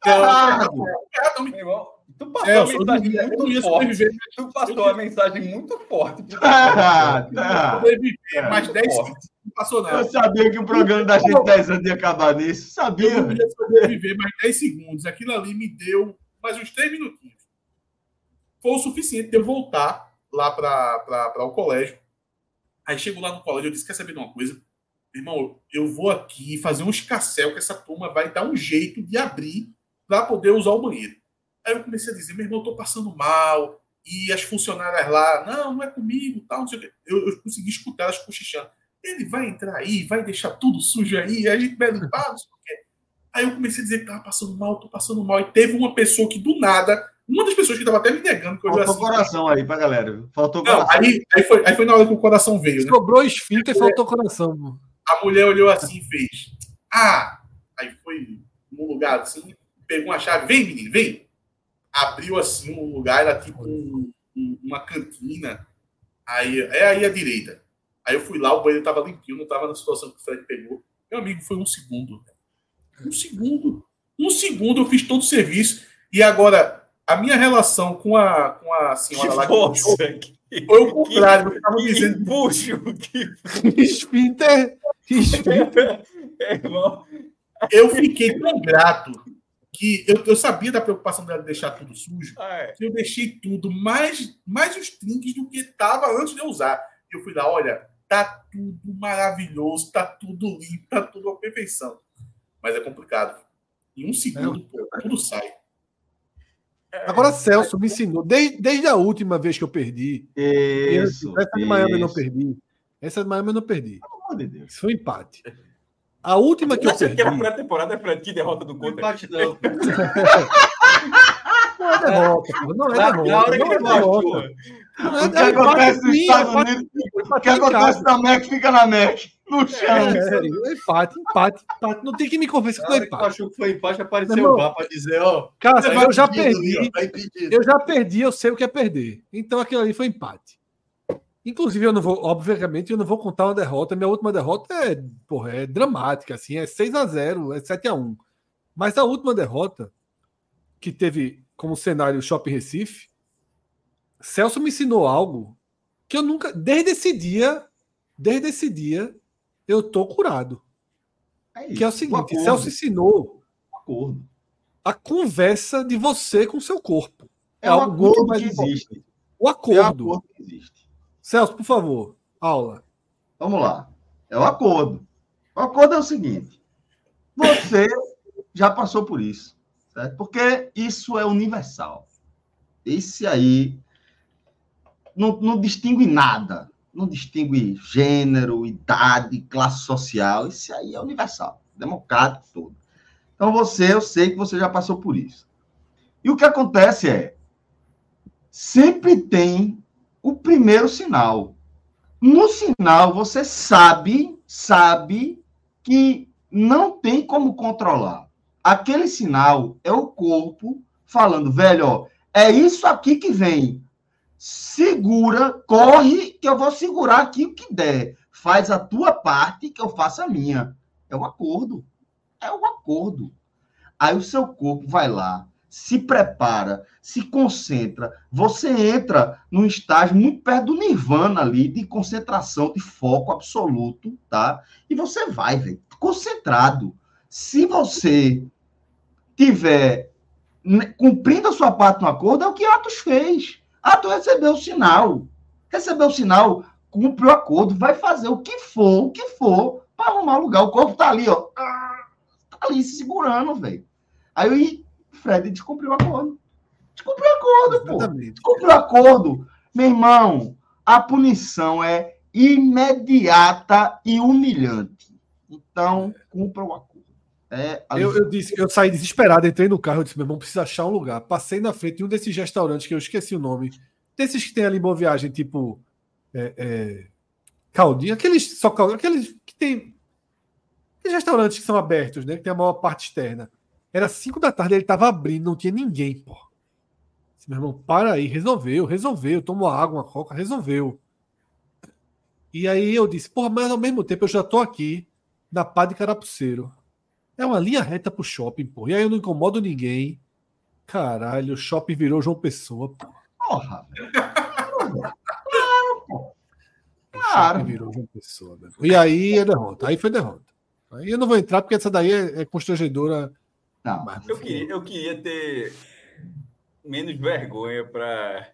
[SPEAKER 1] Tá errado.
[SPEAKER 3] Errado,
[SPEAKER 5] Meu irmão, tu passou
[SPEAKER 3] Celso,
[SPEAKER 5] a
[SPEAKER 3] eu não
[SPEAKER 5] mensagem
[SPEAKER 3] ia- eu não
[SPEAKER 5] muito forte.
[SPEAKER 3] sobreviver.
[SPEAKER 5] Tu passou a mensagem muito forte.
[SPEAKER 1] Tá tá
[SPEAKER 3] sobreviver mais 10
[SPEAKER 5] forte.
[SPEAKER 3] segundos. Não passou
[SPEAKER 1] Eu sabia que o programa da gente 10 anos ia acabar nisso. Sabia,
[SPEAKER 3] Eu não
[SPEAKER 1] velho.
[SPEAKER 3] ia sobreviver mais 10 segundos. Aquilo ali me deu mais uns 3 minutinhos. Foi o suficiente de eu voltar lá para o colégio. Aí chego lá no colégio, eu disse: Quer saber de uma coisa? Irmão, eu vou aqui fazer um escassel que essa turma vai dar um jeito de abrir para poder usar o banheiro. Aí eu comecei a dizer: Meu irmão, eu tô passando mal. E as funcionárias lá, não, não é comigo, tal, não sei o quê. Eu, eu consegui escutar elas cochichando. Ele vai entrar aí, vai deixar tudo sujo aí, a gente vai limpar, não sei o quê. Aí eu comecei a dizer que tava passando mal, tô passando mal. E teve uma pessoa que do nada, uma das pessoas que tava até me negando, que eu
[SPEAKER 1] Faltou
[SPEAKER 3] assim,
[SPEAKER 1] coração aí pra galera. viu? Faltou
[SPEAKER 3] Não,
[SPEAKER 1] coração.
[SPEAKER 3] aí, aí, foi, aí foi na hora que o coração veio, né?
[SPEAKER 2] Sobrou esfíncter e faltou coração.
[SPEAKER 3] A mulher olhou assim e fez. Ah! Aí foi num lugar assim, pegou uma chave, vem, menino, vem. Abriu assim um lugar, era tipo um- um- uma cantina. Aí, é aí à direita. Aí eu fui lá, o banheiro tava limpinho, não tava na situação que o Fred pegou. Meu amigo, foi um segundo. Um segundo. Um segundo eu fiz todo o serviço. E agora, a minha relação com a, com a
[SPEAKER 5] Que
[SPEAKER 3] senhora lá que puxou
[SPEAKER 5] força. Que,
[SPEAKER 3] foi o contrário. Eu tava
[SPEAKER 5] que
[SPEAKER 3] dizendo.
[SPEAKER 5] Que...
[SPEAKER 2] Esfíncter. Esfíncter.
[SPEAKER 5] Irmão,
[SPEAKER 3] eu fiquei tão grato que eu, eu sabia da preocupação dela de deixar tudo sujo,
[SPEAKER 5] é.
[SPEAKER 3] que eu deixei tudo, mais, mais os trinques do que estava antes de eu usar. E eu fui lá, olha, tá tudo maravilhoso, tá tudo limpo, tá tudo à perfeição. Mas é complicado. Em um segundo, pô, tudo sai.
[SPEAKER 2] Agora, Celso me ensinou, desde, desde a última vez que eu perdi.
[SPEAKER 1] Isso.
[SPEAKER 2] essa de Miami eu não perdi. Essa de Miami eu não perdi.
[SPEAKER 1] Pelo amor de Deus.
[SPEAKER 2] Isso foi um empate. A última que eu
[SPEAKER 5] Acha que
[SPEAKER 2] perdi.
[SPEAKER 5] pré-temporada, Fred? Que derrota do Contra?
[SPEAKER 4] Empate não.
[SPEAKER 2] Não é derrota, não é derrota.
[SPEAKER 5] na hora que
[SPEAKER 2] é derrota. é
[SPEAKER 1] O que
[SPEAKER 2] derrota,
[SPEAKER 1] acontece nos Estados Unidos, o que acontece na Mac fica na Mac. No chão.
[SPEAKER 2] É, empate, empate, empate. Não tem que me convencer que foi
[SPEAKER 4] hora que tu
[SPEAKER 2] empate.
[SPEAKER 4] achou que foi empate, apareceu o VAR pra dizer, ó.
[SPEAKER 2] Cara,
[SPEAKER 4] tá
[SPEAKER 2] eu já perdi.
[SPEAKER 4] tá.
[SPEAKER 2] Eu já perdi, eu sei o que é perder. Então aquilo ali foi empate. Inclusive, eu não vou, obviamente, eu não vou contar uma derrota. Minha última derrota é, porra, é dramática, assim, é 6 a 0 é 7 a 1 Mas a última derrota, que teve como cenário o Shopping Recife, Celso me ensinou algo que eu nunca. Desde esse dia, desde esse dia, eu tô curado.
[SPEAKER 1] É
[SPEAKER 2] Que é o
[SPEAKER 1] isso,
[SPEAKER 2] seguinte:
[SPEAKER 1] um
[SPEAKER 2] Celso ensinou a conversa de você com seu corpo.
[SPEAKER 1] É, o acordo que existe.
[SPEAKER 2] O acordo. É o acordo
[SPEAKER 1] que existe.
[SPEAKER 2] Celso, por favor, aula.
[SPEAKER 1] Vamos lá. É o acordo. O acordo é o seguinte: você já passou por isso, certo? Porque isso é universal. Esse aí não, não distingue nada. Não distingue gênero, idade, classe social. Esse aí é universal, democrático todo. Então você, eu sei que você já passou por isso. E o que acontece é, sempre tem o primeiro sinal. No sinal, você sabe, sabe que não tem como controlar. Aquele sinal é o corpo falando, velho, ó, é isso aqui que vem. Segura, corre, que eu vou segurar aqui o que der. Faz a tua parte, que eu faço a minha. É um acordo. É um acordo. Aí o seu corpo vai lá, se prepara, se concentra. Você entra num estágio muito perto do nirvana ali, de concentração, de foco absoluto, tá? E você vai, velho, concentrado. Se você tiver cumprindo a sua parte no acordo, é o que Atos fez. Atos recebeu o sinal. Recebeu o sinal, cumpre o acordo, vai fazer o que for, o que for, para arrumar lugar. O corpo tá ali, ó. Tá ali se segurando, velho. Aí Fred descumpriu o acordo. Descumpriu o acordo, pô. Descumpriu o acordo. Meu irmão, a punição é imediata e humilhante. Então, cumpra o acordo.
[SPEAKER 2] É eu, eu, disse, eu saí desesperado, entrei no carro, eu disse, meu irmão, precisa achar um lugar. Passei na frente de um desses restaurantes que eu esqueci o nome. Desses que tem ali em Boa Viagem, tipo. É, é, caldinho, aqueles. Só caldinho, aqueles que tem. Aqueles restaurantes que são abertos, né? Que tem a maior parte externa. Era 5 da tarde, ele tava abrindo, não tinha ninguém, pô. Disse, meu irmão, para aí, resolveu, resolveu. Tomou água, uma coca, resolveu. E aí eu disse, porra, mas ao mesmo tempo eu já tô aqui na pá de Carapuceiro. É uma linha reta pro shopping, pô. E aí eu não incomodo ninguém. Caralho, o shopping virou João Pessoa, pô.
[SPEAKER 1] Porra!
[SPEAKER 2] claro, pô. Claro. virou João Pessoa, né? E aí é derrota. Aí foi derrota. Aí eu não vou entrar porque essa daí é, é constrangedora
[SPEAKER 5] não. Eu queria, eu queria ter menos vergonha para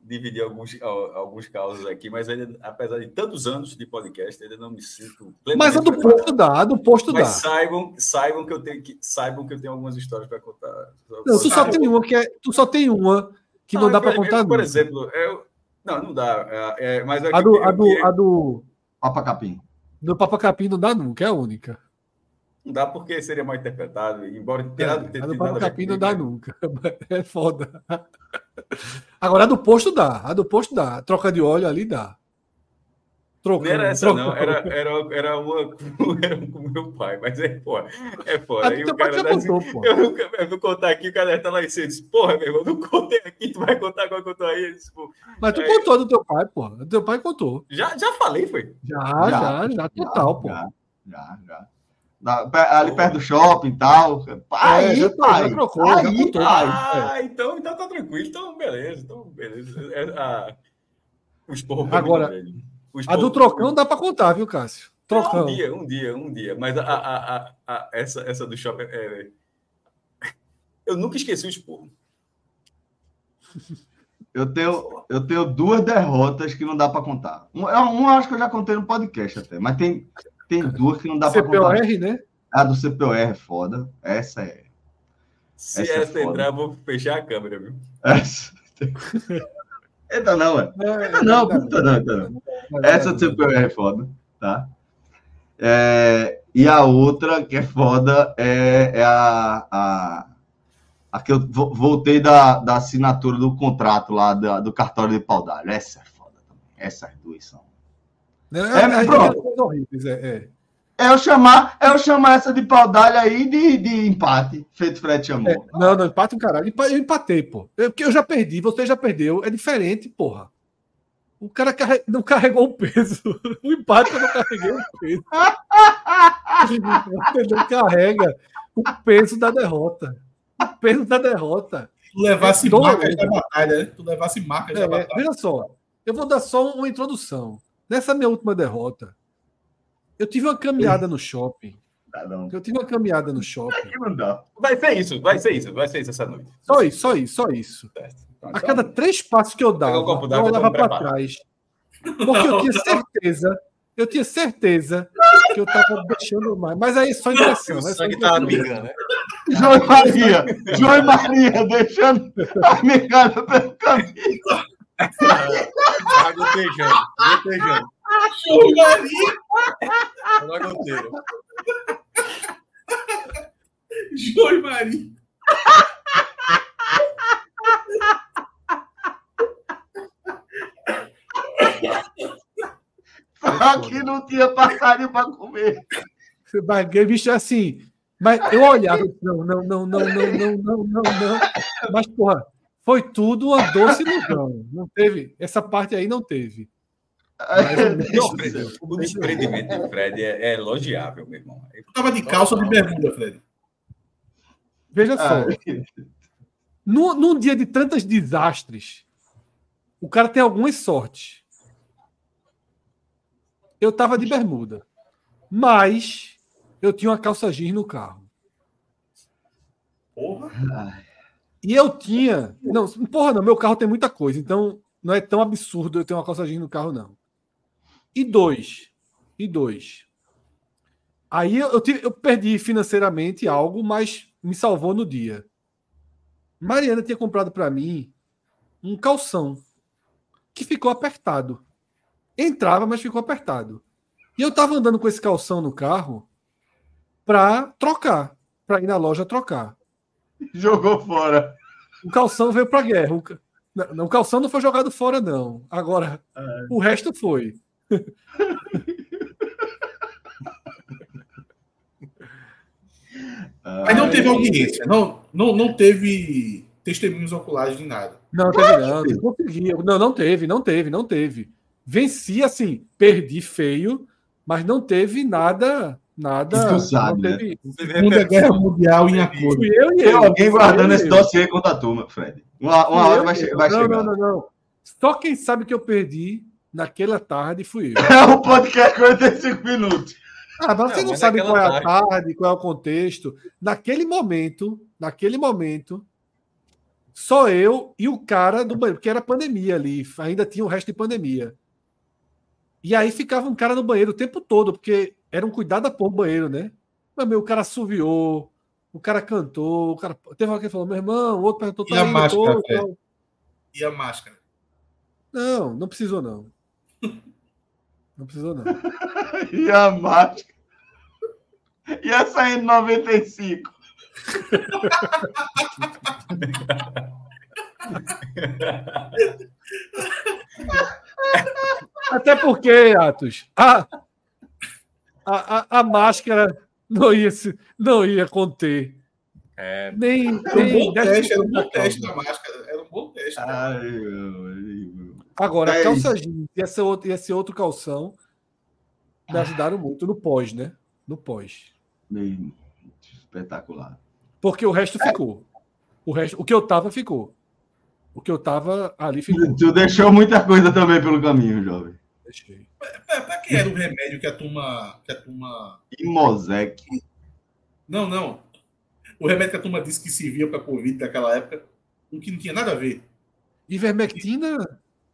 [SPEAKER 5] dividir alguns, alguns causos aqui, mas ainda, apesar de tantos anos de podcast, ainda não me sinto
[SPEAKER 2] Mas a do posto dá, a do posto mas dá.
[SPEAKER 5] saibam, saibam que eu tenho que saibam que eu tenho algumas histórias para contar.
[SPEAKER 2] Não, tu só tem uma que é, tu só tem uma que não, não dá para contar.
[SPEAKER 5] Por exemplo, eu, não, não dá. É, é mas
[SPEAKER 2] é a, do, a, do, a do
[SPEAKER 1] Papa Capim.
[SPEAKER 2] Do Papa Capim não dá nunca, é a única.
[SPEAKER 5] Não dá porque seria mal interpretado, embora tenha
[SPEAKER 2] é, ter, a do Papa Capim não dá nunca. É foda. Agora a do posto dá. A do posto dá. Troca de óleo ali dá.
[SPEAKER 5] Trocando, não era essa, trocando. não. Era, era, era uma era com meu pai, mas é foda. É foda. Aí o cara dá, contou, assim, eu, nunca, eu vou contar aqui, o cara tá lá em cima e disse, porra, meu irmão, não contei aqui, tu vai contar agora que eu tô aí. Disse,
[SPEAKER 2] mas tu aí, contou do teu pai, porra. Do teu pai contou.
[SPEAKER 5] Já, já falei, foi?
[SPEAKER 2] Já, já, já, já total, pô. Já,
[SPEAKER 1] já, já ali perto do shopping e tal. Aí, é, já, pai, já trocou, aí,
[SPEAKER 5] já pai. Ah, então, então tá tranquilo. Então, beleza. Então, beleza. É, a, o esporro
[SPEAKER 2] Agora, a do trocão dá para contar, viu, Cássio? Trocão.
[SPEAKER 5] um dia, um dia, um dia. Mas a, a, a, a essa, essa do shopping. É... Eu nunca esqueci o esporro.
[SPEAKER 1] Eu tenho, eu tenho duas derrotas que não dá para contar. Um, um acho que eu já contei no podcast até, mas tem tem duas que não dá para
[SPEAKER 2] contar. CPOR, né?
[SPEAKER 1] A do CPOR é foda. Essa é.
[SPEAKER 5] Se essa, essa é entrar, vou fechar a câmera, viu?
[SPEAKER 1] Essa. Entra não, ué. Entra não, puta não, entra não. Essa do CPOR é foda, tá? É, e a outra que é foda é, é a, a, a, que eu voltei da, da assinatura do contrato lá da, do cartório de pau d'alho. Essa é foda também. Essas duas são.
[SPEAKER 2] É, é, pronto. Horríveis, é,
[SPEAKER 1] é. É eu chamar, é eu chamar essa de paudalha aí de, de empate, feito Fred chamou. É,
[SPEAKER 2] não, não, empate um caralho. Eu empatei, pô. Eu, porque eu já perdi, você já perdeu. É diferente, porra. O cara carre... não carregou o peso. O empate eu não carreguei o peso. Você não carrega o peso da derrota. O peso da derrota.
[SPEAKER 3] Tu levasse é marcas da batalha, né? Tu levasse marcas é, da batalha.
[SPEAKER 2] Veja só, eu vou dar só uma introdução. Nessa minha última derrota, eu tive uma caminhada no shopping
[SPEAKER 1] Dá não.
[SPEAKER 2] Eu tive uma caminhada no shopping.
[SPEAKER 1] Não.
[SPEAKER 5] Vai ser isso, vai ser isso, vai ser isso essa noite.
[SPEAKER 2] Só isso, só isso, só isso. A cada três passos que eu dava, eu olhava para trás. Porque eu tinha certeza, eu tinha certeza que eu estava deixando mais. Mas aí é só impressão.
[SPEAKER 4] O
[SPEAKER 2] é só
[SPEAKER 4] tava
[SPEAKER 2] impressão.
[SPEAKER 4] pingando, né?
[SPEAKER 1] João e Maria. João e Maria deixando a negada pelo caminho.
[SPEAKER 4] Tava gotejando, gotejando.
[SPEAKER 3] João Maria,
[SPEAKER 4] Na goteira.
[SPEAKER 3] João Maria.
[SPEAKER 1] Só que não tinha passarinho para comer.
[SPEAKER 2] Mas, bicho, assim. Mas eu olhava, não, não, não, não, não, não, não, não. Mas, porra, foi tudo uma doce ilusão. Não teve. Essa parte aí não teve. Mas,
[SPEAKER 5] o desprendimento de Fred é, é elogiável, meu irmão.
[SPEAKER 3] Tu tava de calça ou de bermuda, Fred?
[SPEAKER 2] veja só.
[SPEAKER 1] Ah,
[SPEAKER 2] Num, num dia de tantos desastres, o cara tem algumas sortes. Eu tava de bermuda, mas eu tinha uma calça jeans no carro.
[SPEAKER 3] Porra.
[SPEAKER 2] E eu tinha. Não, porra, não, meu carro tem muita coisa, então não é tão absurdo eu ter uma calça jeans no carro, não. E dois. E dois. Aí eu, eu, tive- eu perdi financeiramente algo, mas me salvou no dia. Mariana tinha comprado para mim um calção que ficou apertado. Entrava, mas ficou apertado. E eu tava andando com esse calção no carro para trocar, para ir na loja trocar.
[SPEAKER 1] Jogou fora.
[SPEAKER 2] O calção veio para guerra. O, não, o calção não foi jogado fora, não. Agora, o resto foi.
[SPEAKER 3] Mas não teve audiência, não, não, não teve testemunhos oculares de nada.
[SPEAKER 2] Não, teve não. Não consegui. Não, não teve, não teve, não teve. Venci, assim, perdi feio, mas não teve nada. Nada.
[SPEAKER 1] Tu sabe, né?
[SPEAKER 3] Segunda Guerra Mundial em acordo.
[SPEAKER 2] Eu e
[SPEAKER 1] Tem
[SPEAKER 2] ele.
[SPEAKER 1] alguém
[SPEAKER 2] Fui
[SPEAKER 1] guardando
[SPEAKER 2] eu
[SPEAKER 1] esse dossiê contra a turma, Fred. Uma, uma hora
[SPEAKER 2] eu
[SPEAKER 1] vai, che- vai
[SPEAKER 2] não,
[SPEAKER 1] chegar.
[SPEAKER 2] Não, não, não. Só quem sabe que eu perdi naquela tarde fui eu.
[SPEAKER 1] É o podcast 45 minutos.
[SPEAKER 2] Ah, mas você
[SPEAKER 4] Não,
[SPEAKER 2] não
[SPEAKER 4] mas
[SPEAKER 2] sabe
[SPEAKER 4] naquela
[SPEAKER 2] qual é a tarde, qual é o contexto. Naquele momento, naquele momento, só eu e o cara do banheiro, porque era pandemia ali, ainda tinha o resto de pandemia. E aí ficava um cara no banheiro o tempo todo, porque era um cuidado da porra do banheiro, né? Mas meu, o cara assoviou, o cara cantou, o cara. Teve alguém que falou, meu irmão, o outro perguntou,
[SPEAKER 3] E a
[SPEAKER 2] indo,
[SPEAKER 3] máscara. E a máscara?
[SPEAKER 2] Não, não precisou, não. Não precisou, não.
[SPEAKER 1] E a máscara. E essa aí 95.
[SPEAKER 2] Até porque, Atos, a, a, a, a máscara não ia, se, não ia conter
[SPEAKER 4] É,
[SPEAKER 2] nem,
[SPEAKER 3] Era um bom
[SPEAKER 2] 10%
[SPEAKER 3] teste, era um
[SPEAKER 2] da
[SPEAKER 3] bom teste da máscara. Era um bom teste.
[SPEAKER 1] Ai, meu.
[SPEAKER 2] Agora,
[SPEAKER 1] É
[SPEAKER 2] calça jeans e esse outro, e esse outro calção me ajudaram muito no pós, né? No pós.
[SPEAKER 1] Mesmo. Espetacular.
[SPEAKER 2] Porque o resto ficou. O, resto, o que eu tava ficou. O que eu tava ali ficou.
[SPEAKER 1] Tu deixou muita coisa também pelo caminho, jovem.
[SPEAKER 2] Deixei.
[SPEAKER 3] Pra, pra que era o remédio que a turma. Que a turma...
[SPEAKER 1] E Mosec.
[SPEAKER 3] Não, não. O remédio que a turma disse que servia para Covid naquela época, o que não tinha nada a ver.
[SPEAKER 2] Ivermectina?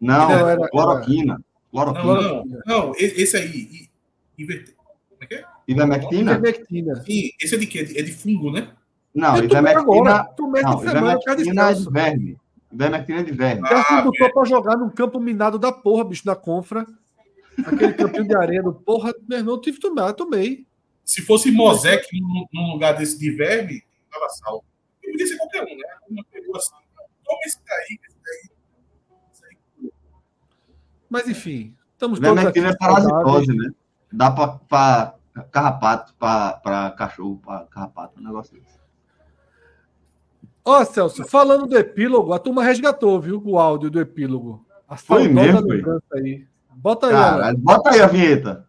[SPEAKER 1] Não,
[SPEAKER 2] Não, era-
[SPEAKER 1] cloroquina.
[SPEAKER 3] Não,
[SPEAKER 1] Cloroquina.
[SPEAKER 3] não, não. e- Esse aí. i- inverte- Como é que é?
[SPEAKER 1] Ivermectina?
[SPEAKER 2] Ivermectina.
[SPEAKER 3] Sim, esse é de quê? É de fungo, né?
[SPEAKER 1] Não,
[SPEAKER 2] Eu
[SPEAKER 1] ivermectina.
[SPEAKER 2] Tomei
[SPEAKER 1] Não,
[SPEAKER 2] semana de
[SPEAKER 1] ivermectina é de
[SPEAKER 2] Celso.
[SPEAKER 1] verme. Ivermectina é de verme.
[SPEAKER 2] O cara
[SPEAKER 3] Ah,
[SPEAKER 2] botou pra jogar num campo minado da porra, bicho, da Confra. Aquele campinho de areia do porra. Meu irmão, eu tive que tomar, eu tomei.
[SPEAKER 3] Se fosse Mosec num, num lugar desse de verme, tava salvo. Podia ser qualquer um, né? A turma pegou assim. Toma esse daí, esse daí.
[SPEAKER 2] Mas enfim, estamos todos aqui.
[SPEAKER 1] É parasitose, né? Dá pra, pra carrapato, pra, pra cachorro, pra carrapato, um negócio desse.
[SPEAKER 2] Ó, Celso, falando do epílogo, a turma resgatou, viu? O áudio do epílogo. A
[SPEAKER 1] Foi mesmo,
[SPEAKER 2] aí. Bota aí,
[SPEAKER 1] bota aí a vinheta.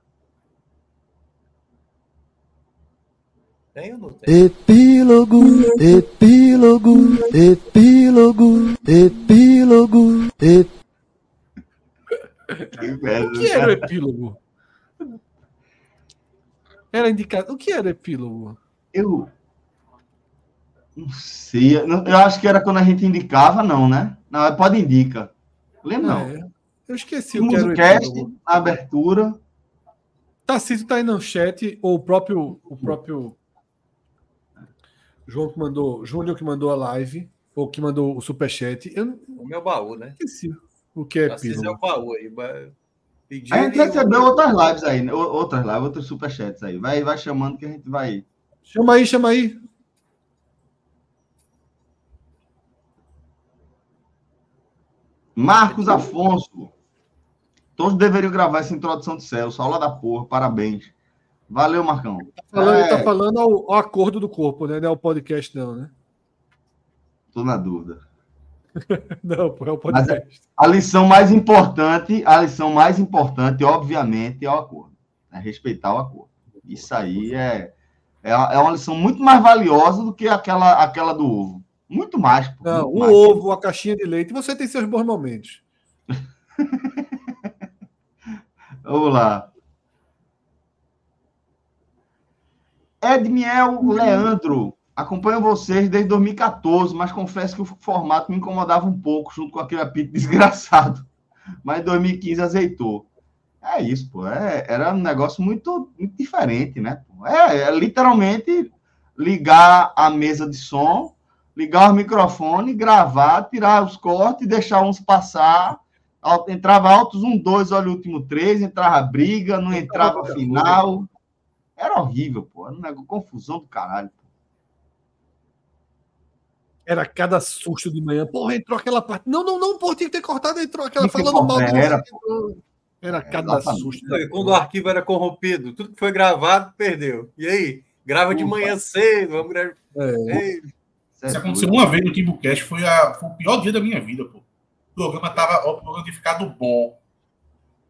[SPEAKER 4] tem ou não tem?
[SPEAKER 6] Epílogo, epílogo, epílogo, epílogo,
[SPEAKER 1] merda,
[SPEAKER 2] O que era o epílogo? Era indicado. O que era epílogo?
[SPEAKER 1] Eu. Não sei. Eu eu acho que era quando a gente indicava, não, né? Não, pode indica. Lembro não.
[SPEAKER 2] É, eu esqueci o que era o
[SPEAKER 1] na abertura.
[SPEAKER 2] Tarcísio tá aí no chat, ou o próprio, o próprio João que mandou, Júnior que mandou a live, ou que mandou o superchat. Eu não
[SPEAKER 4] O meu baú, né?
[SPEAKER 2] esqueci o que é
[SPEAKER 4] Assis é o baú aí.
[SPEAKER 1] A gente recebeu outras lives aí, né? Outras lives, outros superchats aí. Vai, vai chamando que a gente vai.
[SPEAKER 2] Chama aí, chama aí.
[SPEAKER 1] Marcos Afonso. Todos deveriam gravar essa introdução de Celso. Aula da porra, parabéns. Valeu, Marcão.
[SPEAKER 2] Falando,
[SPEAKER 1] É.
[SPEAKER 2] Ele tá falando ao, ao acordo do corpo, né? Não é o podcast, não, né?
[SPEAKER 1] Tô na dúvida.
[SPEAKER 2] Não, pô, é o podcast.
[SPEAKER 1] A lição mais importante, a lição mais importante, obviamente, é o acordo. É respeitar o acordo. Isso aí é, é, é uma lição muito mais valiosa do que aquela, aquela do ovo. Muito mais. pô,
[SPEAKER 2] Não,
[SPEAKER 1] muito
[SPEAKER 2] o
[SPEAKER 1] mais.
[SPEAKER 2] ovo, a caixinha de leite, você tem seus bons momentos.
[SPEAKER 1] Vamos lá. Edmiel Leandro. Acompanho vocês desde 2014, mas confesso que o formato me incomodava um pouco, junto com aquele apito desgraçado. Mas em 2015 azeitou. É isso, pô. É, era um negócio muito, muito diferente, né? É, é literalmente ligar a mesa de som, ligar o microfone, gravar, tirar os cortes, deixar uns passar. Entrava altos um, dois, olha o último três, entrava briga, não entrava final. Era horrível, pô. Era um negócio, confusão do caralho. pô.
[SPEAKER 2] Era cada susto de manhã. Porra, entrou aquela parte. Não, não, não, pô, tinha que ter cortado, entrou aquela falando mal. de
[SPEAKER 1] era,
[SPEAKER 2] você. Era cada
[SPEAKER 1] exatamente.
[SPEAKER 2] susto.
[SPEAKER 4] E quando o arquivo era corrompido, tudo que foi gravado, perdeu. E aí? Grava de
[SPEAKER 1] Ufa.
[SPEAKER 4] manhã cedo, vamos gravar.
[SPEAKER 2] É.
[SPEAKER 1] Isso é
[SPEAKER 3] Isso aconteceu uma vez no Timbucast, foi, a, foi o pior dia da minha vida, pô. O programa tava, o programa tinha ficado bom,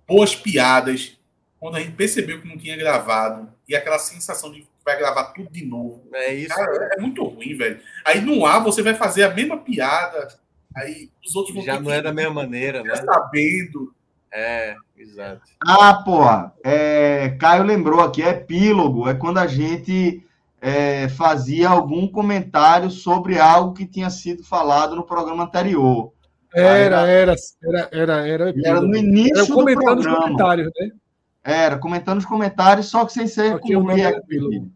[SPEAKER 3] boas piadas. Quando a gente percebeu que não tinha gravado, e aquela sensação de que vai gravar tudo de novo.
[SPEAKER 4] É isso.
[SPEAKER 3] Cara, é muito ruim, velho. Aí no ar você vai fazer a mesma piada, aí os outros vão
[SPEAKER 4] Já não é da mesma maneira, né?
[SPEAKER 3] sabendo.
[SPEAKER 4] É, exato.
[SPEAKER 1] Ah, porra. É, Caio lembrou aqui, é epílogo. É quando a gente é, fazia algum comentário sobre algo que tinha sido falado no programa anterior.
[SPEAKER 2] Era, era, era, era, era.
[SPEAKER 1] Era no
[SPEAKER 2] Era
[SPEAKER 1] início do
[SPEAKER 2] comentando os comentários, né?
[SPEAKER 1] Era, comentando os comentários, só que sem ser com
[SPEAKER 2] o era
[SPEAKER 1] react.
[SPEAKER 2] epílogo.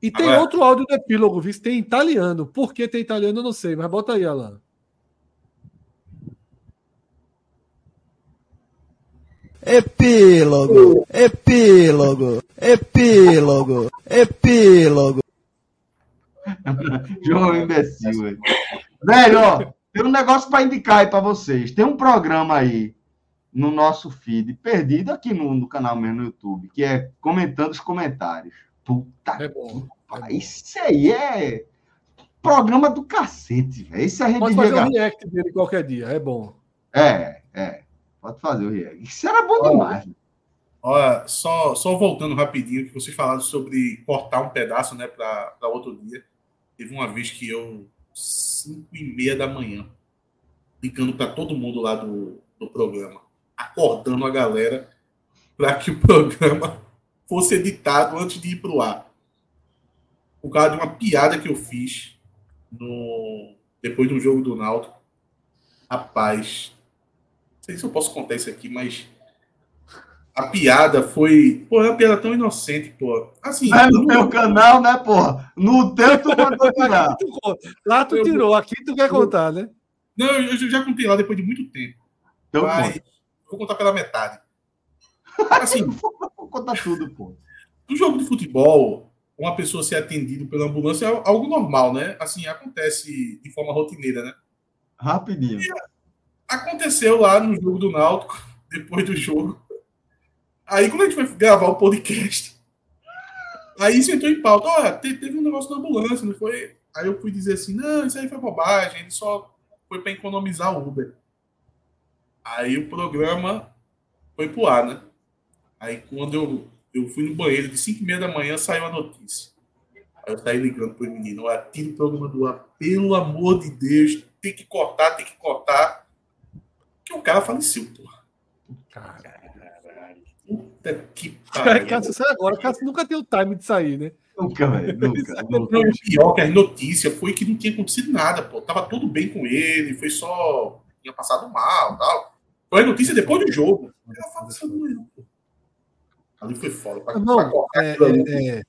[SPEAKER 2] E tem
[SPEAKER 3] Agora-
[SPEAKER 2] outro áudio do epílogo, viu? Tem italiano. Por que tem italiano, eu não sei, mas bota aí, Alan.
[SPEAKER 6] Epílogo, epílogo, epílogo, epílogo.
[SPEAKER 1] João é um imbecil, velho. Velho, ó, tem um negócio para indicar aí para vocês. Tem um programa aí no nosso feed, perdido aqui no, no canal mesmo no YouTube, que é comentando os comentários. Puta
[SPEAKER 2] É bom.
[SPEAKER 1] que Isso aí é programa do cacete, velho. Isso a gente
[SPEAKER 2] Pode fazer um
[SPEAKER 1] gravar.
[SPEAKER 2] react dele qualquer dia, é bom.
[SPEAKER 1] É, é. Pode fazer o react. Isso era bom demais. velho.
[SPEAKER 3] Olha, só, só voltando rapidinho, que vocês falaram sobre cortar um pedaço, né, para outro dia. Teve uma vez que eu, 5 e meia da manhã, ligando para todo mundo lá do, do programa, acordando a galera para que o programa fosse editado antes de ir para o ar. Por causa de uma piada que eu fiz no, depois do jogo do Náutico. Rapaz, não sei se eu posso contar isso aqui, mas a piada foi. Pô, é uma piada tão inocente, pô. Assim,
[SPEAKER 1] É no teu canal, né, porra? No teu tu mandou tirar.
[SPEAKER 2] Lá tu tirou, aqui tu quer contar, né?
[SPEAKER 3] não, eu eu já contei lá depois de muito tempo.
[SPEAKER 1] Então,
[SPEAKER 3] mas vou contar pela metade. Assim,
[SPEAKER 1] vou contar tudo, pô.
[SPEAKER 3] no jogo de futebol, uma pessoa ser atendida pela ambulância é algo normal, né? Assim, acontece de forma rotineira, né?
[SPEAKER 1] Rapidinho.
[SPEAKER 3] Aconteceu lá no jogo do Náutico, depois do jogo. Aí, quando a gente foi gravar o podcast, aí isso entrou em pauta. Olha, te- teve um negócio da ambulância, não foi? Aí eu fui dizer assim: não, isso aí foi bobagem, ele só foi para economizar o Uber. Aí o programa foi pro ar, né? Aí quando eu, eu fui no banheiro, de 5 e meia da manhã, saiu a notícia. Aí eu saí ligando pro menino: olha, tira o programa do ar, pelo amor de Deus, tem que cortar, tem que cortar. Que o cara faleceu, porra. Puta Puta que
[SPEAKER 2] Cara,
[SPEAKER 3] pariu.
[SPEAKER 2] Cássio sai agora. Cássio nunca tem o time de sair, né?
[SPEAKER 1] Nunca, velho. Nunca. nunca.
[SPEAKER 3] Não, o pior que a notícia foi que não tinha acontecido nada, pô. Tava tudo bem com ele, foi só. tinha passado mal tal. Foi a notícia depois do jogo. Não, pô. Ali foi foda. Pra, pra
[SPEAKER 2] Não,
[SPEAKER 3] cortar
[SPEAKER 2] é, é, é,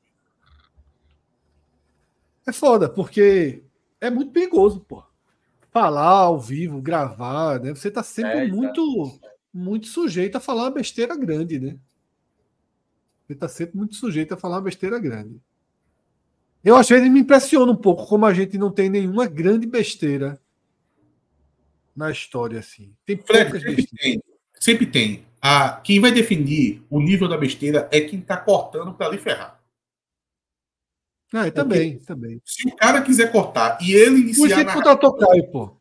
[SPEAKER 2] é foda, porque é muito perigoso, pô. Falar ao vivo, gravar, né? Você tá sempre
[SPEAKER 4] É, exato.
[SPEAKER 2] muito, muito sujeito a falar uma besteira grande, né? Você tá sempre muito sujeito a falar uma besteira grande. Eu às vezes me impressiona um pouco como a gente não tem nenhuma grande besteira na história, assim. Tem
[SPEAKER 3] Fred,
[SPEAKER 2] poucas
[SPEAKER 3] sempre
[SPEAKER 2] besteiras.
[SPEAKER 3] tem. Sempre tem. Ah, quem vai definir o nível da besteira é quem tá cortando pra lhe ferrar.
[SPEAKER 2] Ah, e também, também.
[SPEAKER 3] Se o cara quiser cortar e ele
[SPEAKER 2] Por isso
[SPEAKER 3] iniciar
[SPEAKER 2] que contratou Caio, pô.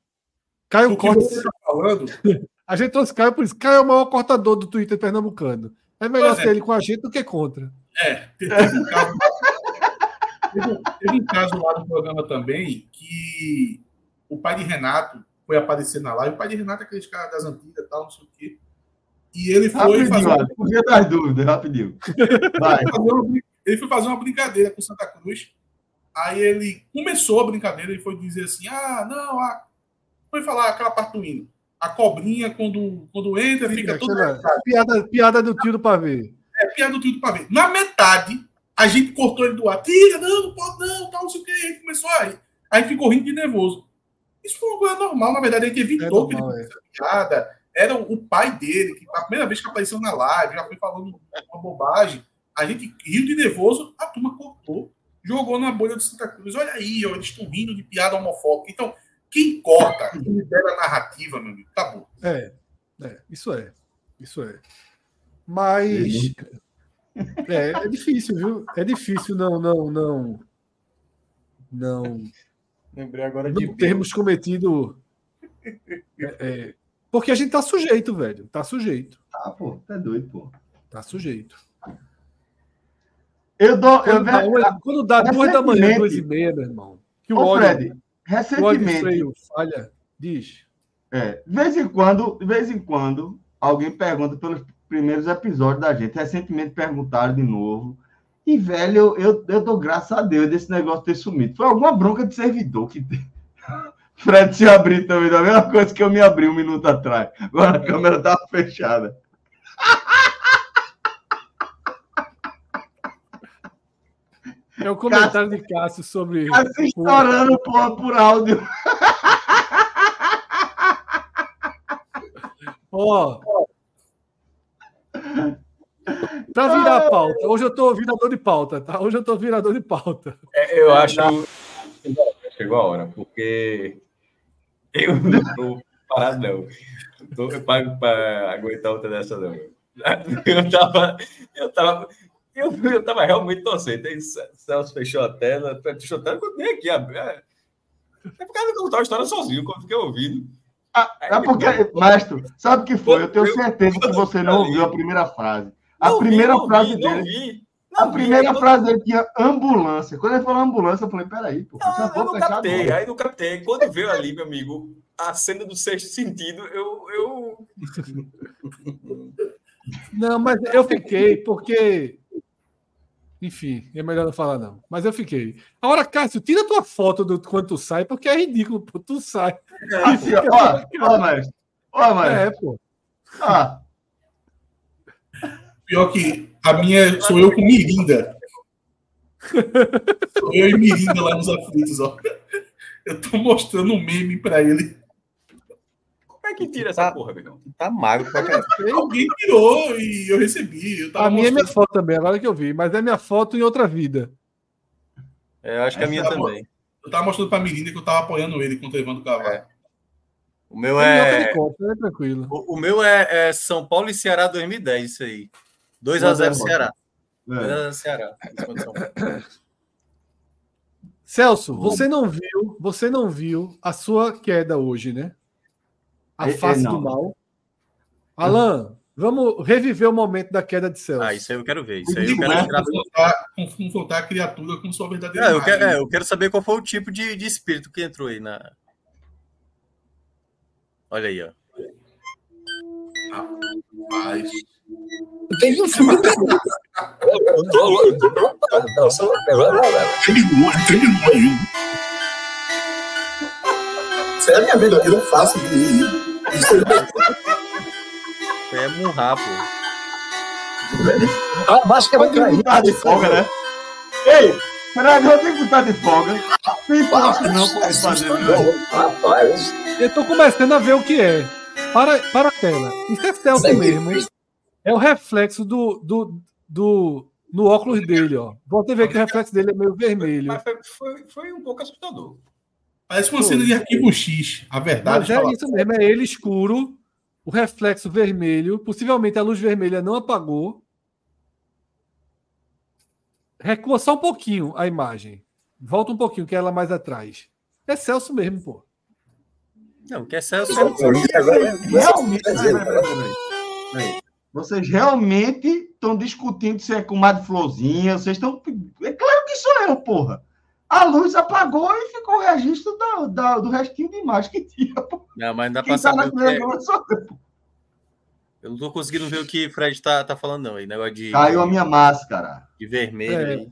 [SPEAKER 2] Caio
[SPEAKER 3] o tá falando,
[SPEAKER 2] A gente trouxe Caio por isso. Caio é o maior cortador do Twitter pernambucano. É melhor
[SPEAKER 3] Pois é.
[SPEAKER 2] ter ele com a gente do que contra.
[SPEAKER 3] É, te- teve um caso. teve, um- teve um caso lá no programa também que o pai de Renato foi aparecer na live. O pai de Renato é aquele cara das antigas tal, não sei o quê. E ele foi
[SPEAKER 1] Rapidinho,
[SPEAKER 3] fazer,
[SPEAKER 1] por via das dúvidas, rapidinho. Vai.
[SPEAKER 3] uma, ele foi fazer uma brincadeira com Santa Cruz. Aí ele começou a brincadeira e foi dizer assim: ah, não, ah, foi falar aquela parte do hino. A cobrinha, quando, quando entra, fica toda.
[SPEAKER 2] Piada, piada do tio do pavê.
[SPEAKER 3] É piada do tio do pavê. Na metade, a gente cortou ele do ar. Tira, não, não pode não, tal, não sei o que. Aí começou a rir. Aí ficou rindo de nervoso. Isso foi uma coisa normal, na verdade, a gente evitou
[SPEAKER 2] É
[SPEAKER 3] que ele
[SPEAKER 2] normal, é.
[SPEAKER 3] piada. Era o pai dele, que a primeira vez que apareceu na live, já foi falando uma bobagem. A gente riu de nervoso, a turma cortou, jogou na bolha de Santa Cruz. Olha aí, ó, eles estão rindo de piada homofóbica. Então, quem corta, quem libera a narrativa, meu amigo, acabou.
[SPEAKER 2] É, é, isso é. Isso é. Mas. É, é difícil, viu? É difícil não, não, não. Não,
[SPEAKER 4] Lembrei agora de
[SPEAKER 2] não termos cometido. é, é, porque a gente tá sujeito, velho. Tá sujeito.
[SPEAKER 1] Ah, pô, tá doido, pô.
[SPEAKER 2] Tá sujeito.
[SPEAKER 1] Eu dou. Eu,
[SPEAKER 2] Quando dá, uma- quando dá duas da manhã, duas e meia, meu irmão. Que o
[SPEAKER 1] Ô,
[SPEAKER 2] óleo,
[SPEAKER 1] Fred,
[SPEAKER 2] de
[SPEAKER 1] recentemente,
[SPEAKER 2] freio falha. Diz.
[SPEAKER 1] é, de vez em quando, de vez em quando, alguém pergunta pelos primeiros episódios da gente. Recentemente perguntaram de novo. E, velho, eu, eu, eu dou graças a Deus desse negócio ter sumido. Foi alguma bronca de servidor que tem. Fred se abriu também, da mesma coisa que eu me abri um minuto atrás. Agora a câmera estava fechada.
[SPEAKER 2] É o comentário de Cássio sobre.
[SPEAKER 1] Tá se estourando por, por áudio.
[SPEAKER 2] Ó. Pra virar a pauta. Hoje eu tô virador de pauta, tá? Hoje eu tô virador de pauta.
[SPEAKER 5] É, eu acho. Chegou a hora, porque eu não tô parado, não. Tô, eu pago para aguentar outra dessa, não. Eu tava. Eu tava. Eu, eu tava realmente torcendo. Aí Celso fechou a tela, fechou a tela, eu nem aqui. abri. É é por causa que eu contava a história sozinho, quando fiquei ouvindo.
[SPEAKER 1] Ah, é porque, mestre, sabe o que foi? Eu tenho certeza que você não ouviu a primeira frase. A
[SPEAKER 5] Não
[SPEAKER 1] primeira
[SPEAKER 5] vi,
[SPEAKER 1] frase
[SPEAKER 5] não
[SPEAKER 1] dele.
[SPEAKER 5] vi,
[SPEAKER 1] A primeira frase dele tinha ambulância. Quando ele falou ambulância, eu falei, peraí, pô,
[SPEAKER 5] Ah, eu não captei, aí não captei. Quando veio ali, meu amigo, a cena do sexto sentido, eu. eu...
[SPEAKER 2] Não, mas eu fiquei, porque. Enfim, é melhor não falar, não. Mas eu fiquei. Agora, Cássio, tira tua foto do quando tu sai, porque é ridículo, pô. Tu sai.
[SPEAKER 1] Assim, ó, ó, mestre. Ó, mestre.
[SPEAKER 2] É, pô.
[SPEAKER 1] Ah,
[SPEAKER 3] Pior que a minha sou eu com Mirinda. Sou eu e Mirinda lá nos aflitos, ó. Eu tô mostrando um meme pra ele.
[SPEAKER 5] Como é que tira essa
[SPEAKER 4] Tá.
[SPEAKER 5] porra, meu irmão?
[SPEAKER 4] Tá magro pra caralho.
[SPEAKER 3] Alguém tirou e eu recebi. Eu tava
[SPEAKER 2] A minha é minha
[SPEAKER 3] mostrando-
[SPEAKER 2] foto também, agora que eu vi. Mas é minha foto em outra vida.
[SPEAKER 4] É, eu acho que a minha
[SPEAKER 3] é a
[SPEAKER 4] também.
[SPEAKER 3] Eu tava mostrando pra Mirinda que eu tava apoiando ele contra o Evandro Carvalho.
[SPEAKER 4] É. O meu
[SPEAKER 2] É...
[SPEAKER 4] é.
[SPEAKER 2] Conta, é tranquilo.
[SPEAKER 4] O, o meu é, é São Paulo e Ceará 2010, isso aí. 2x0 Ceará.
[SPEAKER 1] é.
[SPEAKER 4] 2x0 Ceará. em cima de São Paulo.
[SPEAKER 2] Celso, você não viu, você não viu a sua queda hoje, né? A
[SPEAKER 1] É, é,
[SPEAKER 2] face
[SPEAKER 1] não.
[SPEAKER 2] do mal. Alan, vamos reviver o momento da queda de Celso.
[SPEAKER 4] Ah, isso aí eu quero ver. Isso aí eu quero entrar.
[SPEAKER 3] confrontar, a criatura com sua verdadeira
[SPEAKER 4] É, eu, quero, é, eu quero saber qual foi o tipo de, de espírito que entrou aí na. Olha aí, ó.
[SPEAKER 3] Mas,
[SPEAKER 7] tem um filme dele. Eu tô- eu tô preocupado. Não, só- aí. Isso é a minha verdadeira face de. Isso
[SPEAKER 4] É.
[SPEAKER 7] Ah,
[SPEAKER 1] Tem que botar de folga, né? Ei, Fred, eu tenho que botar de folga. Tem posto não pode fazer, né?
[SPEAKER 7] Rapaz,
[SPEAKER 2] Eu tô começando a ver o que é. Para, para a tela. Isso é Celso mesmo. É o reflexo do, do, do, no óculos dele, ó. Volta a ver que o reflexo dele é meio vermelho.
[SPEAKER 5] Mas foi, foi, foi um pouco assustador.
[SPEAKER 3] Parece uma cena de arquivo X. A verdade
[SPEAKER 2] Mas é
[SPEAKER 3] fala-
[SPEAKER 2] isso mesmo, é ele escuro, o reflexo vermelho. Possivelmente a luz vermelha não apagou. Recua só um pouquinho a imagem. Volta um pouquinho, que é ela mais atrás. É Celso mesmo, pô.
[SPEAKER 4] Não, que é Celso.
[SPEAKER 1] Realmente, peraí, peraí, peraí. Peraí. Vocês realmente estão discutindo se é com de florzinha. Vocês estão. É claro que sou eu, porra. A luz apagou e ficou o registro da, da- do restinho de imagem que tinha. pô.
[SPEAKER 4] Não, mas não dá
[SPEAKER 1] tá na
[SPEAKER 4] saber é.
[SPEAKER 1] eu.
[SPEAKER 4] não tô conseguindo ver o que o Fred tá, tá falando, não. Aí, negócio de,
[SPEAKER 1] Caiu a minha máscara.
[SPEAKER 4] de vermelho.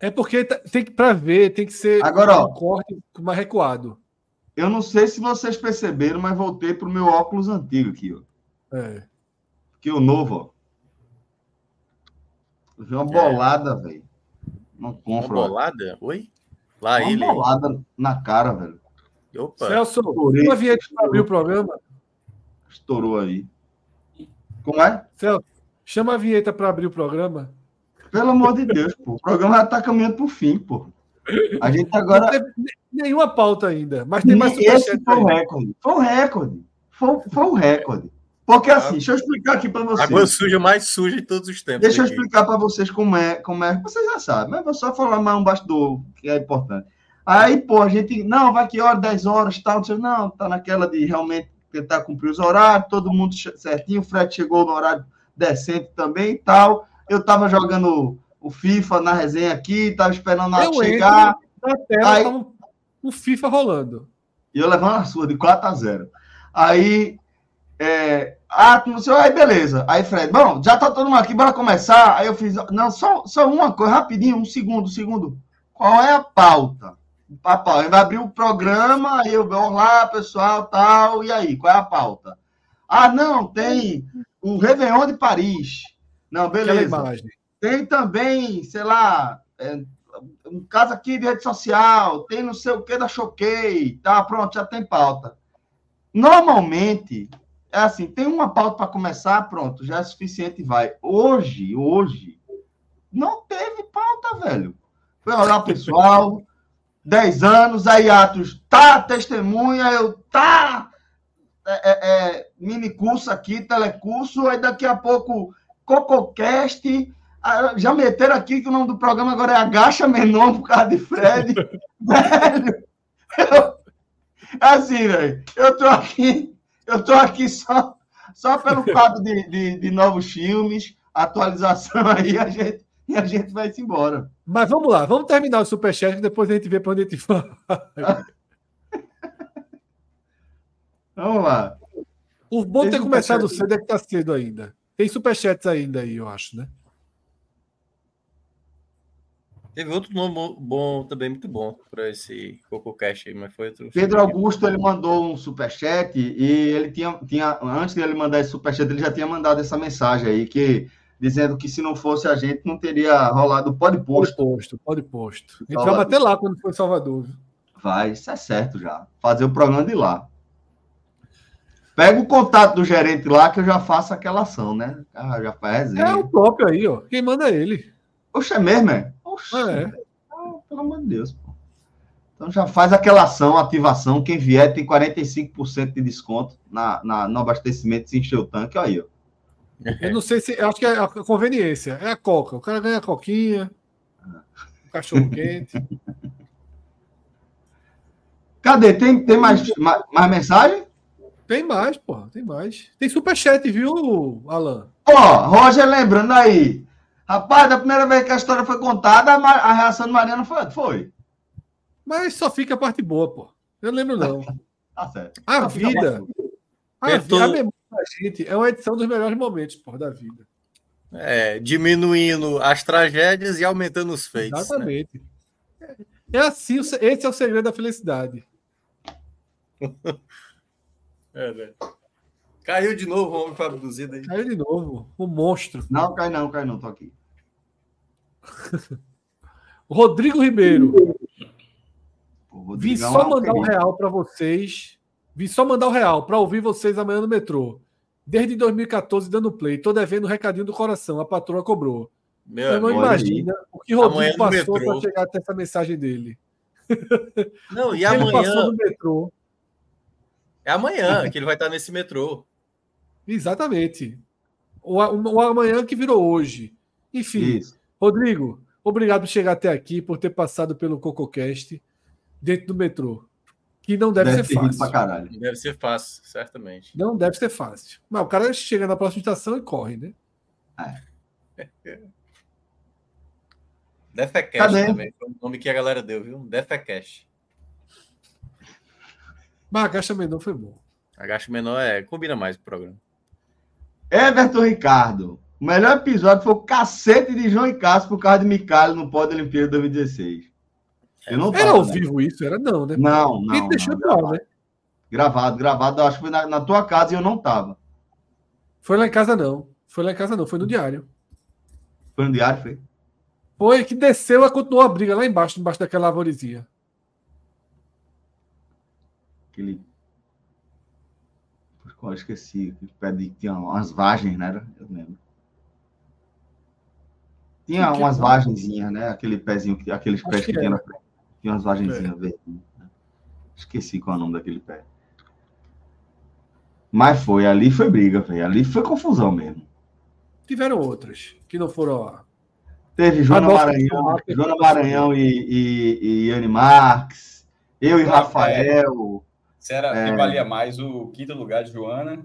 [SPEAKER 2] É. É porque tá- tem que para ver, tem que ser
[SPEAKER 1] Agora, ó.
[SPEAKER 2] um corte mais recuado.
[SPEAKER 1] Eu não sei se vocês perceberam, mas voltei pro meu óculos antigo aqui, ó.
[SPEAKER 2] É.
[SPEAKER 1] Que o novo, ó. Eu vi uma bolada, velho. Não
[SPEAKER 4] Uma
[SPEAKER 1] compro. ó.
[SPEAKER 4] bolada? Oi? Lá
[SPEAKER 1] Uma
[SPEAKER 4] ele.
[SPEAKER 1] bolada na cara, velho.
[SPEAKER 4] Opa.
[SPEAKER 2] Celso,
[SPEAKER 1] Estourei.
[SPEAKER 2] uma vinheta para abrir o programa.
[SPEAKER 1] Estourou aí. Como é?
[SPEAKER 2] Celso, chama a vinheta para abrir o programa.
[SPEAKER 1] Pelo amor de Deus, pô. O programa já tá caminhando pro fim, pô. A gente
[SPEAKER 2] Não
[SPEAKER 1] agora.
[SPEAKER 2] teve ne- nenhuma pauta ainda, mas tem mais
[SPEAKER 1] Esse foi o
[SPEAKER 2] aí.
[SPEAKER 1] recorde. Foi o recorde. Foi, foi o recorde. Porque assim, deixa eu explicar aqui para vocês.
[SPEAKER 4] Água suja mais suja de todos os tempos.
[SPEAKER 1] Deixa eu explicar para vocês como é, como é. Vocês já sabem, mas vou só falar mais um bastidor que é importante. Aí, pô, a gente, não, vai que hora, 10 horas, tal, não, não, tá naquela de realmente tentar cumprir os horários, todo mundo certinho, o Fred chegou no horário decente também e tal. Eu tava jogando o FIFA na resenha aqui, tava esperando a chegar,
[SPEAKER 2] Na tela
[SPEAKER 1] Aí-
[SPEAKER 2] tava um FIFA rolando.
[SPEAKER 1] e eu levando a sua de 4 a 0. Aí, é, ah, não sei, aí beleza. Aí, Fred, bom, já tá todo mundo aqui, bora começar. Aí eu fiz, não, só, só uma coisa, rapidinho, um segundo, um segundo. Qual é a pauta? Papai, vai abrir o programa, aí eu vou lá, pessoal, tal, e aí, qual é a pauta? Ah, não, tem o Réveillon de Paris. Não, beleza. Tem também, sei lá, é, um caso aqui de rede social, tem não sei o que da Choquei, tá? Pronto, já tem pauta. Normalmente, é assim, tem uma pauta para começar, pronto, já é suficiente vai. Hoje, hoje, não teve pauta, velho. Foi olhar pessoal, 10 anos, aí Atos, tá, testemunha, eu, tá, é, é, é, mini curso aqui, telecurso, aí daqui a pouco, CocoCast, já meteram aqui que o nome do programa agora é Agacha Menor por causa de Fred. velho, eu, assim, velho, eu tô aqui, eu tô aqui só, só pelo fato de, de, de novos filmes, atualização aí, a gente, e a gente vai se embora.
[SPEAKER 2] Mas vamos lá, vamos terminar o superchat que depois a gente vê para onde a gente vai.
[SPEAKER 1] Vamos lá.
[SPEAKER 2] O bom de ter
[SPEAKER 1] Tem
[SPEAKER 2] começado cedo é que tá cedo ainda. Tem superchats ainda aí, eu acho, né?
[SPEAKER 4] Teve outro nome bom, bom também, muito bom, para esse CocoCast aí, mas foi outro.
[SPEAKER 1] Pedro Augusto, ele mandou um superchat e ele tinha, tinha antes de ele mandar esse superchat, ele já tinha mandado essa mensagem aí, que dizendo que se não fosse a gente, não teria rolado o pode
[SPEAKER 2] Pode
[SPEAKER 1] posto.
[SPEAKER 2] posto, pode posto. A gente vai
[SPEAKER 1] Salvador.
[SPEAKER 2] bater lá quando for em Salvador.
[SPEAKER 1] Vai, isso é certo já. Fazer o programa de lá. Pega o contato do gerente lá que eu já faço aquela ação, né? Ah, já faz
[SPEAKER 2] É o próprio aí, ó. Quem manda é ele.
[SPEAKER 1] Oxe, é mesmo, é? Oxe,
[SPEAKER 2] É.
[SPEAKER 1] ah, pelo amor de Deus. Pô. Então já faz aquela ação, ativação. Quem vier tem 45% de desconto na, na, no abastecimento se encher o tanque. Aí, ó.
[SPEAKER 2] Eu não sei se. eu Acho que é a conveniência. É a coca. O cara ganha a coquinha. O cachorro quente.
[SPEAKER 1] Cadê? Tem, tem mais, mais, mais mensagem?
[SPEAKER 2] Tem mais, porra. Tem mais. Tem superchat, viu, Alan?
[SPEAKER 1] Ó, Roger lembrando aí. Rapaz, da primeira vez que a história foi contada, a, reação do Mariano foi. foi.
[SPEAKER 2] Mas só fica a parte boa, pô. Eu não lembro, não.
[SPEAKER 1] Tá certo.
[SPEAKER 2] A
[SPEAKER 1] Só
[SPEAKER 2] vida. A,
[SPEAKER 4] tô-
[SPEAKER 2] a memória da gente é uma edição dos melhores momentos, porra, da vida.
[SPEAKER 4] É, diminuindo as tragédias e aumentando os fakes. Né?
[SPEAKER 2] Exatamente. É assim, esse é o segredo da felicidade.
[SPEAKER 4] É, né? Caiu de novo o homem foi abduzido aí.
[SPEAKER 2] Caiu de novo, o monstro.
[SPEAKER 1] Não, cai não, cai não, tô aqui.
[SPEAKER 2] Rodrigo Ribeiro, só
[SPEAKER 1] é um
[SPEAKER 2] mandar o
[SPEAKER 1] querido.
[SPEAKER 2] real para vocês. Vim só mandar o real para ouvir vocês amanhã no metrô. Desde 2014 dando play, tô devendo um recadinho do coração, a patroa cobrou.
[SPEAKER 4] Meu
[SPEAKER 2] Eu não imagina o que Rodrigo
[SPEAKER 4] Amanhã
[SPEAKER 2] passou para chegar até essa mensagem dele.
[SPEAKER 4] Não, e
[SPEAKER 2] Ele passou
[SPEAKER 4] amanhã.
[SPEAKER 2] no metrô.
[SPEAKER 4] É amanhã que ele vai estar nesse metrô.
[SPEAKER 2] Exatamente. O, o, o amanhã que virou hoje. Enfim,
[SPEAKER 1] Isso.
[SPEAKER 2] Rodrigo, obrigado por chegar até aqui, por ter passado pelo CocoCast dentro do metrô. Que não deve,
[SPEAKER 1] Deve
[SPEAKER 2] ser fácil.
[SPEAKER 1] caralho.
[SPEAKER 4] Deve ser fácil, certamente.
[SPEAKER 2] Não deve ser fácil. Mas o cara chega na próxima estação e corre, né?
[SPEAKER 4] Defecast
[SPEAKER 1] Cadê?
[SPEAKER 4] também. Foi o nome que a galera deu, viu? Defecast.
[SPEAKER 2] Mas a Caixa Menor foi bom.
[SPEAKER 4] Agacho menor é. Combina mais com o programa.
[SPEAKER 1] Everton Ricardo. O melhor episódio foi o cacete de João e Cássio por causa de Micalho no pódio da Olimpíada 2016. Eu não
[SPEAKER 2] Era
[SPEAKER 1] tava,
[SPEAKER 2] ao
[SPEAKER 1] né?
[SPEAKER 2] vivo isso? Era não, né?
[SPEAKER 1] Não, não.
[SPEAKER 2] deixou
[SPEAKER 1] não, gravado.
[SPEAKER 2] né?
[SPEAKER 1] gravado, gravado. Acho que foi na, na tua casa e eu não tava.
[SPEAKER 2] Foi lá em casa, não. Foi lá em casa, não. Foi no diário.
[SPEAKER 1] Foi no diário, foi?
[SPEAKER 2] Foi que desceu e continuou a briga lá embaixo, embaixo daquela arvorezinha.
[SPEAKER 1] Aquele. Eu esqueci? Que tinha umas vagens, né? Eu lembro. Tinha umas
[SPEAKER 2] é?
[SPEAKER 1] vagenzinhas, né? Aquele pezinho, que- aqueles
[SPEAKER 2] Acho
[SPEAKER 1] pés
[SPEAKER 2] que
[SPEAKER 1] que tinha na frente. Tinha umas vagenzinhas verdinhas. né? Esqueci qual é o nome daquele pé. Mas foi, ali foi briga, velho. Ali foi confusão mesmo.
[SPEAKER 2] Tiveram outras que não foram.
[SPEAKER 1] Teve Joana
[SPEAKER 2] Adolfo
[SPEAKER 1] Maranhão. Joana Maranhão e, e, e Yane Marques. Eu e
[SPEAKER 5] Não,
[SPEAKER 1] Rafael.
[SPEAKER 5] Se era
[SPEAKER 1] É.
[SPEAKER 5] que valia mais o quinto lugar de Joana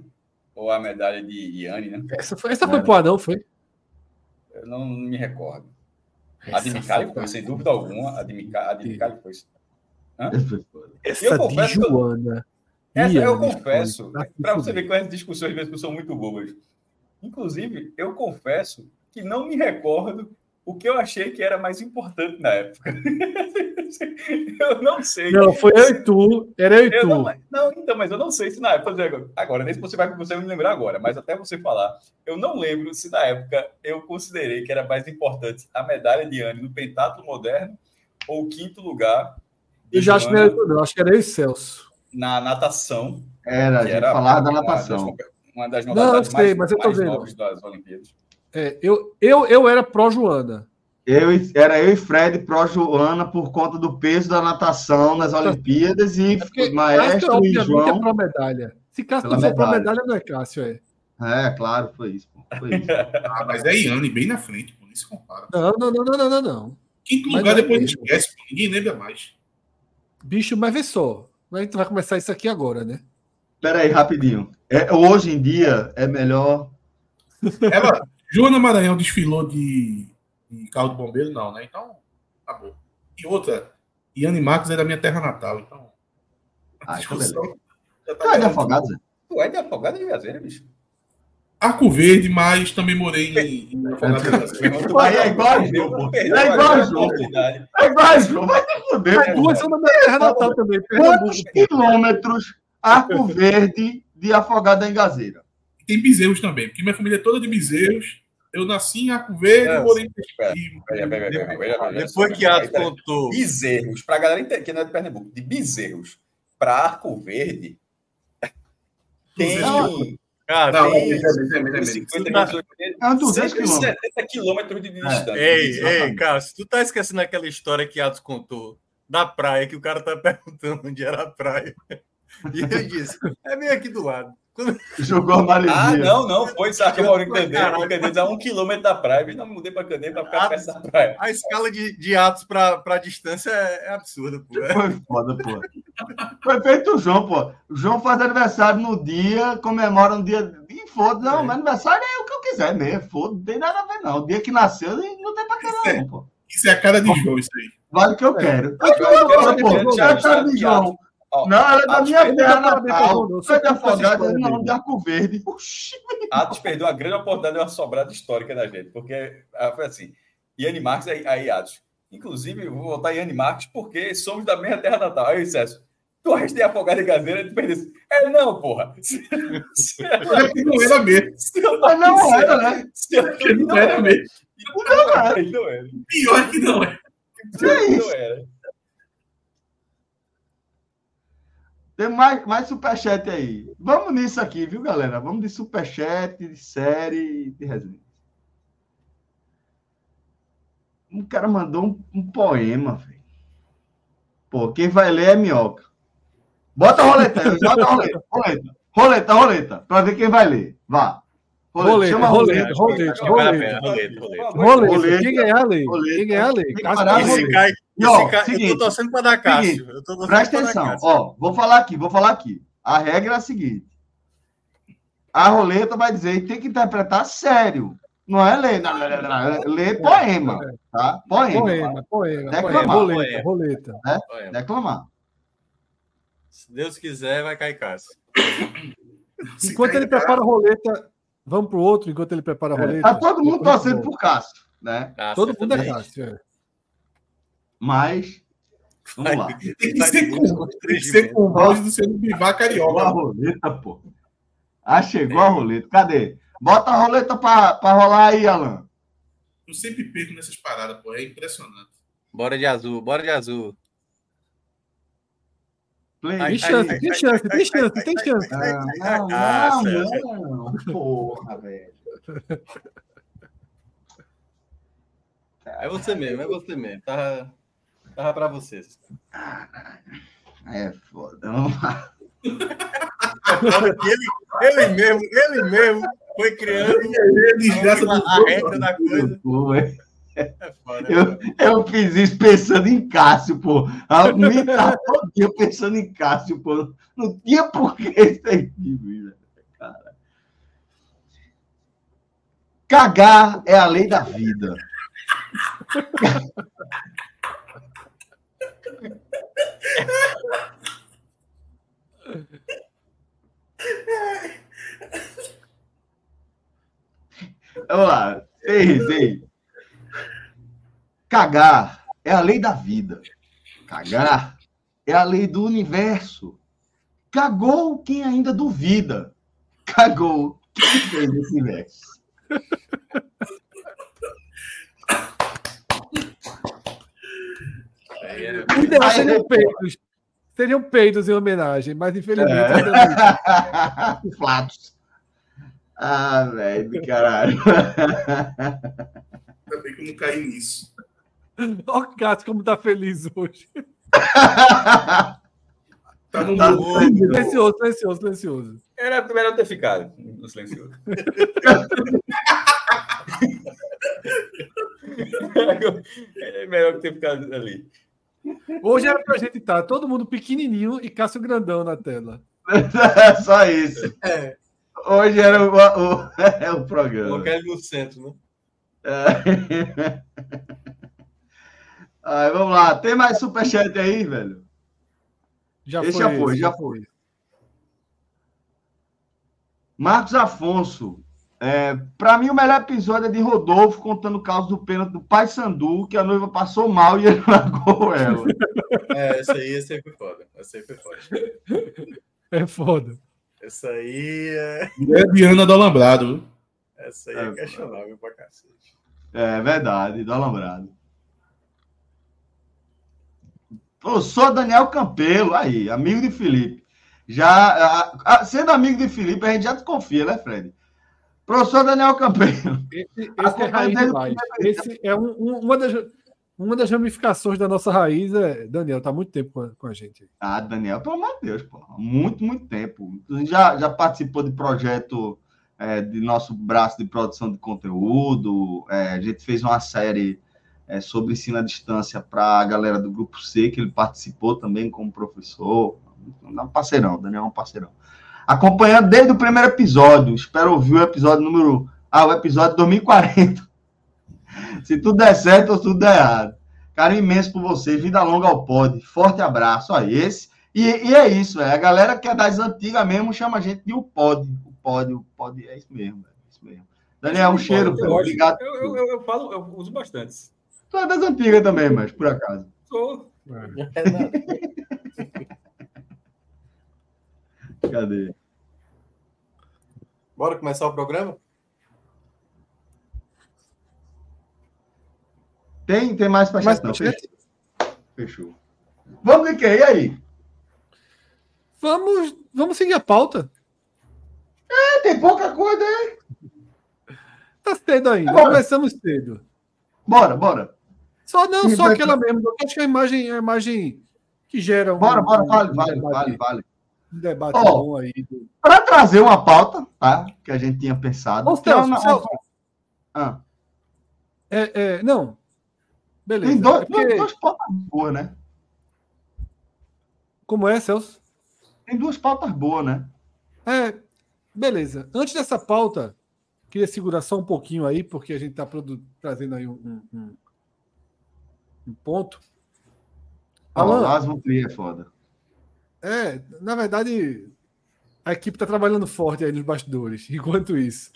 [SPEAKER 5] ou a medalha de Iane, né?
[SPEAKER 2] Essa foi, essa foi pro ar, não, foi?
[SPEAKER 5] Eu não me recordo. A de
[SPEAKER 2] Essa
[SPEAKER 5] Micali
[SPEAKER 2] foi-
[SPEAKER 5] sem dúvida alguma. A de Micali, de foi.
[SPEAKER 2] Essa
[SPEAKER 5] Eu
[SPEAKER 2] de
[SPEAKER 5] confesso que eu-
[SPEAKER 2] Joana.
[SPEAKER 5] Essa
[SPEAKER 2] Ih,
[SPEAKER 5] eu confesso,
[SPEAKER 2] foi-
[SPEAKER 5] para você ver que as discussões mesmo são muito boas. Inclusive, eu confesso que não me recordo o que eu achei que era mais importante na época. eu não sei.
[SPEAKER 2] Não, foi eu e tu. Era eu e
[SPEAKER 5] Eu
[SPEAKER 2] tu.
[SPEAKER 5] não, não, então, mas eu não sei se na época. Agora, agora, nesse você vai você vai me lembrar agora, mas até você falar, eu não lembro se na época eu considerei que era mais importante a medalha de Anne no pentatlo moderno ou o quinto lugar
[SPEAKER 2] Eu já acho que não era não. Acho que era eu e Celso.
[SPEAKER 5] na natação,
[SPEAKER 1] Era, a
[SPEAKER 5] que
[SPEAKER 1] gente
[SPEAKER 5] era
[SPEAKER 1] falava da
[SPEAKER 5] uma das-
[SPEAKER 1] natação.
[SPEAKER 5] uma das
[SPEAKER 2] Não, eu sei,
[SPEAKER 5] mais,
[SPEAKER 2] mas eu tô vendo.
[SPEAKER 5] das Olimpíadas.
[SPEAKER 2] É, eu, eu, eu era pró-Joana.
[SPEAKER 1] Eu, e- era eu e Fred pró Joana por conta do peso da natação nas Olimpíadas e
[SPEAKER 2] É porque Cássio,
[SPEAKER 1] Maestro e
[SPEAKER 2] obviamente, é
[SPEAKER 1] João.
[SPEAKER 2] pró-medalha. Se Cássio não for
[SPEAKER 1] medalha.
[SPEAKER 2] pró-medalha, não é Cássio, é.
[SPEAKER 1] É, claro, foi isso. pô, Foi isso.
[SPEAKER 3] Ah, mas é Iane bem na frente, pô, nem se compara.
[SPEAKER 2] Não, não, não, não, não, não, não.
[SPEAKER 3] Quinto
[SPEAKER 2] Mas
[SPEAKER 3] lugar
[SPEAKER 2] é
[SPEAKER 3] depois
[SPEAKER 2] mesmo.
[SPEAKER 3] esquece, pô, ninguém lembra mais.
[SPEAKER 2] Bicho, mas vê só. A gente vai começar isso aqui agora, né?
[SPEAKER 1] Pera aí, rapidinho. É, hoje em dia é melhor.
[SPEAKER 3] Ela, Joana Maranhão desfilou de, de carro de bombeiro, não, né? Então, acabou. E outra, Iane Marques é da minha terra natal, então.
[SPEAKER 1] Ah, então
[SPEAKER 3] discussão já tá
[SPEAKER 1] Tu é de afogado?
[SPEAKER 5] Tu é de afogado de Gazeira, bicho.
[SPEAKER 3] Arco Verde, mas também morei em, em Afogado de
[SPEAKER 1] é igual a
[SPEAKER 5] Perdeu,
[SPEAKER 1] João. É
[SPEAKER 5] a
[SPEAKER 1] igual a João. É igual, João, vai te fuder,
[SPEAKER 2] As
[SPEAKER 1] pô.
[SPEAKER 2] duas são da minha terra natal também.
[SPEAKER 1] Quantos quilômetros Arco Verde de Afogado em Gazeira?
[SPEAKER 3] Tem bezerros também, porque minha família é toda de bezerros. Eu nasci em Arco Verde, morei em.
[SPEAKER 4] Depois que Atos
[SPEAKER 5] Peraí,
[SPEAKER 4] contou.
[SPEAKER 5] Bezerros, para a galera que não é de Pernambuco, de Bezerros para Arco Verde, tem,
[SPEAKER 4] Cara,
[SPEAKER 3] Não,
[SPEAKER 5] tem
[SPEAKER 3] é, é, é, é, é, é.
[SPEAKER 5] 50
[SPEAKER 4] Tá-
[SPEAKER 5] quilômetros,
[SPEAKER 1] É um 200 quilômetros.
[SPEAKER 5] 170 quilômetros de distância.
[SPEAKER 4] Ei, ei, cara, se tu tá esquecendo aquela história que Atos contou da praia, que o cara tá perguntando onde era a praia. E eu disse, é meio aqui do lado.
[SPEAKER 1] Jogou a maresia.
[SPEAKER 5] Ah, não, não, foi, sabe que eu moro em Candeias, em Candeias a um quilômetro da praia, e não mudei para Candeias para ficar perto da praia.
[SPEAKER 4] A escala de, de Atos pra, pra distância é, é absurda, pô. É.
[SPEAKER 1] Foi foda, pô. Foi feito o João, pô. O João faz aniversário no dia, comemora no dia. E foda, não,
[SPEAKER 4] É.
[SPEAKER 1] meu aniversário é o que eu quiser mesmo. Foda, não tem nada a ver, não. O dia que nasceu não tem pra caralho, não, pô.
[SPEAKER 3] Isso é a cara de João, isso aí.
[SPEAKER 1] Vale o que eu quero.
[SPEAKER 5] Eu quero-
[SPEAKER 1] Pô,
[SPEAKER 5] eu quero
[SPEAKER 1] pô,
[SPEAKER 5] deixar
[SPEAKER 1] é cara de
[SPEAKER 5] registrado
[SPEAKER 1] João.
[SPEAKER 5] Ó,
[SPEAKER 1] Não, ela é da minha terra natal. É de
[SPEAKER 2] Só que
[SPEAKER 1] afogado,
[SPEAKER 2] essa
[SPEAKER 1] não, de Arco Verde. Oxi,
[SPEAKER 5] Atos perdeu a grande oportunidade de uma sobrada histórica da gente, porque ah, foi assim. Iane Marques, aí, aí Atos. Inclusive, vou votar em Iane Marques porque somos da mesma terra natal. Aí "César, tu arresta de afogado em gazeira e tu perdesse. É, não, porra. Se, se,
[SPEAKER 3] É que não era mesmo.
[SPEAKER 5] se
[SPEAKER 1] não era, né?
[SPEAKER 5] Se eu,
[SPEAKER 3] Não era mesmo.
[SPEAKER 5] Não era. Não era.
[SPEAKER 3] Pior que não é.
[SPEAKER 5] Não era.
[SPEAKER 1] Tem mais, mais superchat aí. Vamos nisso aqui, viu, galera? Vamos de superchat, de série, de resenha. Um cara mandou um, um poema, velho. Pô, quem vai ler é minhoca. Bota a roleta bota a roleta. Roleta, roleta, roleta. Pra ver quem vai ler. Vá.
[SPEAKER 2] Roleta,
[SPEAKER 1] chama a
[SPEAKER 2] roleta,
[SPEAKER 1] roleta.
[SPEAKER 2] roleta,
[SPEAKER 4] Vale a
[SPEAKER 2] roleta.
[SPEAKER 4] pena, roleta, roleta.
[SPEAKER 2] Roleta.
[SPEAKER 1] Roleta.
[SPEAKER 2] Quem ganhar, lei.
[SPEAKER 1] Roleta.
[SPEAKER 2] Quem ganhar, lei.
[SPEAKER 1] A
[SPEAKER 2] ganha,
[SPEAKER 4] Esse
[SPEAKER 1] roleta.
[SPEAKER 2] lei.
[SPEAKER 4] cai,
[SPEAKER 1] E, ó,
[SPEAKER 4] esse cai, eu
[SPEAKER 1] seguinte,
[SPEAKER 4] tô torcendo pra dar Cássio.
[SPEAKER 1] seguinte,
[SPEAKER 4] Eu tô torcendo
[SPEAKER 1] Presta atenção,
[SPEAKER 4] Cássio.
[SPEAKER 1] ó, vou falar aqui, vou falar aqui. A regra é a seguinte: a roleta vai dizer que tem que interpretar sério. Não é ler, não, não, não, não, é ler poema, tá? Poema.
[SPEAKER 2] Poema, poema, poema.
[SPEAKER 1] Declamar.
[SPEAKER 2] Roleta, roleta.
[SPEAKER 4] Olha,
[SPEAKER 1] Declamar.
[SPEAKER 4] Se Deus quiser, vai cair Cássio.
[SPEAKER 2] Enquanto ele prepara a roleta, vamos pro outro, enquanto ele prepara a roleta.
[SPEAKER 1] Tá todo mundo torcendo por Cássio, né?
[SPEAKER 4] Ah,
[SPEAKER 2] Todo mundo é. Cássio. é.
[SPEAKER 1] Mas, vamos lá.
[SPEAKER 3] Tem que ser com, tem que ser com o balde do seu Bivar
[SPEAKER 1] Chegou a
[SPEAKER 3] Carioca.
[SPEAKER 1] roleta, pô. Ah, chegou a roleta. Cadê? Bota a roleta pra, pra rolar aí, Alan.
[SPEAKER 3] Eu sempre perco nessas paradas, pô. É impressionante.
[SPEAKER 4] Bora de azul, bora de azul.
[SPEAKER 1] Play.
[SPEAKER 4] Ai,
[SPEAKER 2] Tem chance, tem chance, tem chance, tem chance.
[SPEAKER 1] Ah, não, não, não. Porra, velho.
[SPEAKER 4] É você mesmo, é você mesmo. Tava, tava pra vocês.
[SPEAKER 1] É foda. Vamos lá.
[SPEAKER 4] ele, ele mesmo, ele mesmo foi criando a,
[SPEAKER 3] do
[SPEAKER 4] a regra da coisa. É foda,
[SPEAKER 1] Eu, eu fiz isso pensando em Cássio, pô. A me tá todo dia pensando em Cássio, pô. Não tinha por que isso aí. Cara. Cagar é a lei da vida. Vamos lá. Ei, ei. Cagar é a lei da vida. Cagar é a lei do universo. Cagou quem ainda duvida. Cagou quem fez esse verso.
[SPEAKER 4] Aí é-
[SPEAKER 1] Ai,
[SPEAKER 2] seriam peidos. Seriam peidos em homenagem, mas infelizmente.
[SPEAKER 1] É. Flatos. Ah, velho, caralho.
[SPEAKER 3] Ainda bem que eu não caí nisso.
[SPEAKER 2] Ó, o Cássio, como tá feliz hoje.
[SPEAKER 3] Tá no
[SPEAKER 1] Tá
[SPEAKER 3] mundo.
[SPEAKER 2] Silencioso, silencioso, silencioso.
[SPEAKER 5] Era melhor ter ficado no silencioso. é melhor ter ficado ali.
[SPEAKER 2] Hoje era pra gente estar todo mundo pequenininho e Cássio grandão na tela.
[SPEAKER 1] Só isso.
[SPEAKER 4] É,
[SPEAKER 1] Hoje era o, o, é o programa.
[SPEAKER 4] colocar ele no centro, né?
[SPEAKER 1] É. Ai, vamos lá. Tem mais superchat aí, velho?
[SPEAKER 2] Já
[SPEAKER 1] Esse
[SPEAKER 2] foi.
[SPEAKER 1] já foi,
[SPEAKER 2] esse,
[SPEAKER 1] já Marcos Afonso. É, para mim, o melhor episódio é de Rodolfo contando o caso do pênalti do Pai Sandu, que a noiva passou mal e ele largou ela.
[SPEAKER 4] É, essa aí, aí foi foda. Aí foi foda.
[SPEAKER 2] É foda.
[SPEAKER 4] Essa aí é.
[SPEAKER 3] É Diana do Alambrado. viu?
[SPEAKER 4] Essa aí
[SPEAKER 1] É,
[SPEAKER 4] é questionável pra cacete.
[SPEAKER 1] É verdade, do Alambrado. Professor Daniel Campelo, aí, amigo de Felipe. Já, a- a- sendo amigo de Felipe, a gente já desconfia, né, Fred? Professor Daniel Campelo.
[SPEAKER 2] Esse, esse é raiz Esse é um- um- uma, das, uma das ramificações da nossa raiz. É, Daniel, tá há muito tempo com a, com a gente.
[SPEAKER 1] Ah, Daniel, pelo amor de Deus, pô. Muito, muito tempo. Já, já participou de projeto é, de nosso braço de produção de conteúdo. É, a gente fez uma série é, sobre ensino à distância para a galera do Grupo C, que ele participou também como professor. É um parceirão, Daniel é um parceirão. Acompanhando desde o primeiro episódio. Espero ouvir o episódio número. Ah, o episódio 2040. Se tudo der certo ou tudo der errado. Carinho imenso por vocês. Vida longa ao pod. Forte abraço. Ó, esse. E, e é isso, é. A galera que é das antigas mesmo chama a gente de o pod. O pode, pode, é isso mesmo, é isso mesmo. Daniel, um cheiro,
[SPEAKER 5] eu,
[SPEAKER 1] obrigado.
[SPEAKER 5] eu, eu, eu, eu falo, eu uso bastante.
[SPEAKER 1] Tu é das antigas também, mas por acaso.
[SPEAKER 5] Sou.
[SPEAKER 1] Cadê?
[SPEAKER 4] Bora começar o programa?
[SPEAKER 1] Tem, tem mais para
[SPEAKER 2] Mais
[SPEAKER 1] não.
[SPEAKER 2] manchete?
[SPEAKER 1] Fechou. Fechou. Vamos de quê? E aí?
[SPEAKER 2] Vamos, vamos seguir a pauta.
[SPEAKER 1] É, tem pouca coisa aí.
[SPEAKER 2] Tá cedo ainda.
[SPEAKER 1] Bora.
[SPEAKER 2] Começamos cedo.
[SPEAKER 1] Bora, bora.
[SPEAKER 2] Só não,
[SPEAKER 1] Sim,
[SPEAKER 2] só
[SPEAKER 1] vai-
[SPEAKER 2] aquela mesmo. Eu acho que a imagem a imagem que gera um,
[SPEAKER 1] Bora, bora, vale,
[SPEAKER 2] um
[SPEAKER 1] vale, vale, vale.
[SPEAKER 2] um debate
[SPEAKER 1] Ó.
[SPEAKER 2] bom aí. do-
[SPEAKER 1] Para trazer uma pauta, tá? Que a gente tinha pensado.
[SPEAKER 2] Ô,
[SPEAKER 1] é
[SPEAKER 2] Celso,
[SPEAKER 1] uma-
[SPEAKER 2] Celso,
[SPEAKER 1] Ah,
[SPEAKER 2] é, é, não. Beleza.
[SPEAKER 1] tem dois,
[SPEAKER 2] É porque-
[SPEAKER 1] duas pautas boas, né?
[SPEAKER 2] Como é, Celso?
[SPEAKER 1] Tem duas pautas boas, né?
[SPEAKER 2] É, beleza. Antes dessa pauta, queria segurar só um pouquinho aí, porque a gente está trazendo aí um, um- um- ponto. Alan,
[SPEAKER 1] Lasmo Clear é foda.
[SPEAKER 2] É, na verdade, a equipe está trabalhando forte aí nos bastidores, enquanto isso.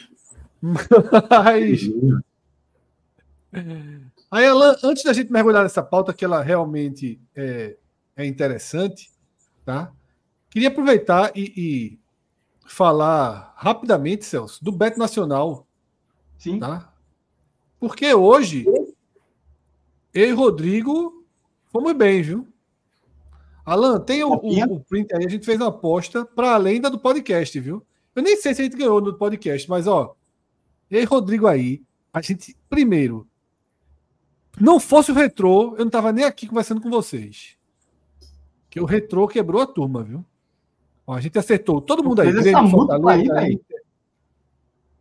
[SPEAKER 2] Mas. Aí, Alan, antes da gente mergulhar nessa pauta, que ela realmente é, é interessante, tá? Queria aproveitar e, e falar rapidamente, Celso, do Beto Nacional,
[SPEAKER 1] Sim.
[SPEAKER 2] tá? Porque hoje, eu e Rodrigo fomos bem, viu? Alan, tem o, o, o print aí, a gente fez uma aposta para além da do podcast, viu? Eu nem sei se a gente ganhou no podcast, mas ó, eu e Rodrigo aí, a gente, primeiro, não fosse o retrô, eu não tava nem aqui conversando com vocês. Que o retrô quebrou a turma, viu? Ó, a gente acertou todo mundo aí.
[SPEAKER 1] Essa
[SPEAKER 2] Grêmio, Fortaleza,
[SPEAKER 1] aí.
[SPEAKER 2] Inter.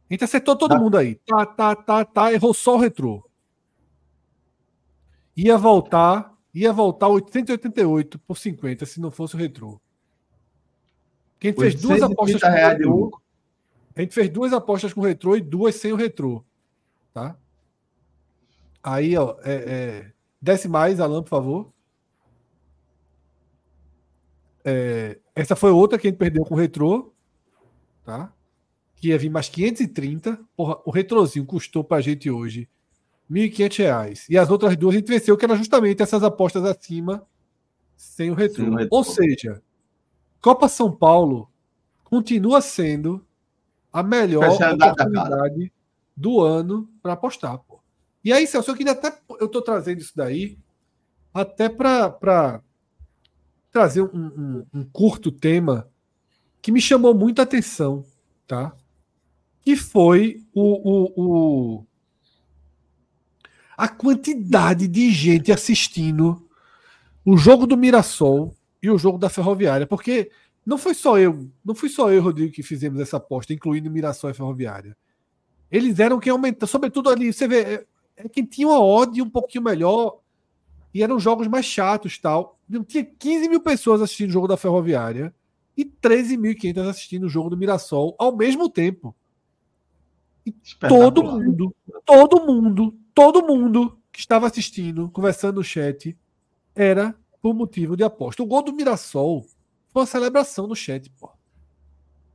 [SPEAKER 2] A gente acertou todo
[SPEAKER 1] Tá.
[SPEAKER 2] mundo aí. Tá, tá, tá, tá, errou só o retrô. Ia voltar, ia voltar 888 por 50 se não fosse o retrô. Quem fez duas
[SPEAKER 1] 830
[SPEAKER 2] apostas com o retrô, a gente fez duas apostas com o retrô e duas sem o retrô. Tá? Aí, ó, é, é, desce mais, Alan, por favor. É, essa foi outra que a gente perdeu com o retrô. Tá? Que ia vir mais 530. Porra, o retrozinho custou pra gente hoje 1.500 reais. E as outras duas a gente venceu, que era justamente essas apostas acima sem o retrô.
[SPEAKER 1] Sem o retrô.
[SPEAKER 2] Ou seja, Copa São Paulo continua sendo a melhor oportunidade do ano para apostar. Pô. E aí, Celso, eu queria até. Eu estou trazendo isso daí até para trazer um, um- um curto tema que me chamou muita atenção, tá? Que foi o, o, o- a quantidade de gente assistindo o jogo do Mirassol e o jogo da Ferroviária, porque não foi só eu, não fui só eu, e Rodrigo, que fizemos essa aposta, incluindo Mirassol e Ferroviária. Eles eram quem aumentou, sobretudo ali, você vê, é, é quem tinha uma odd um pouquinho melhor e eram jogos mais chatos tal. Não tinha 15 mil pessoas assistindo o jogo da Ferroviária e 13.500 assistindo o jogo do Mirassol ao mesmo tempo. Todo
[SPEAKER 1] Espetacular.
[SPEAKER 2] mundo, todo mundo, todo mundo que estava assistindo, conversando no chat, era por motivo de aposta. O gol do Mirassol foi uma celebração no chat, pô.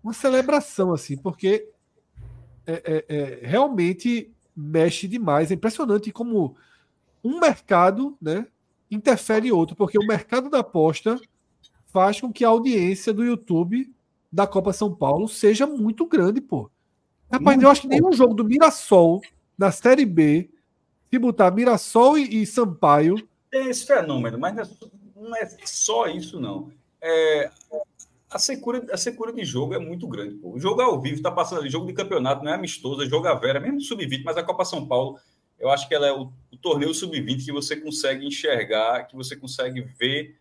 [SPEAKER 2] Uma celebração, assim, porque é, é- é, realmente mexe demais. É impressionante como um mercado né, interfere em outro, porque o mercado da aposta faz com que a audiência do YouTube da Copa São Paulo seja muito grande, pô. Rapaz, eu acho que nenhum jogo do Mirassol na Série B, se botar Mirassol e, e Sampaio,
[SPEAKER 5] Tem esse fenômeno, mas não é, não é só isso, não. É, a, secura, a secura de jogo é muito grande. Pô. O jogo ao vivo está passando ali, jogo de campeonato, não é amistoso, é jogo a vera, mesmo sub-20, mas a Copa São Paulo, eu acho que ela é o, o torneio sub-20 que você consegue enxergar, que você consegue ver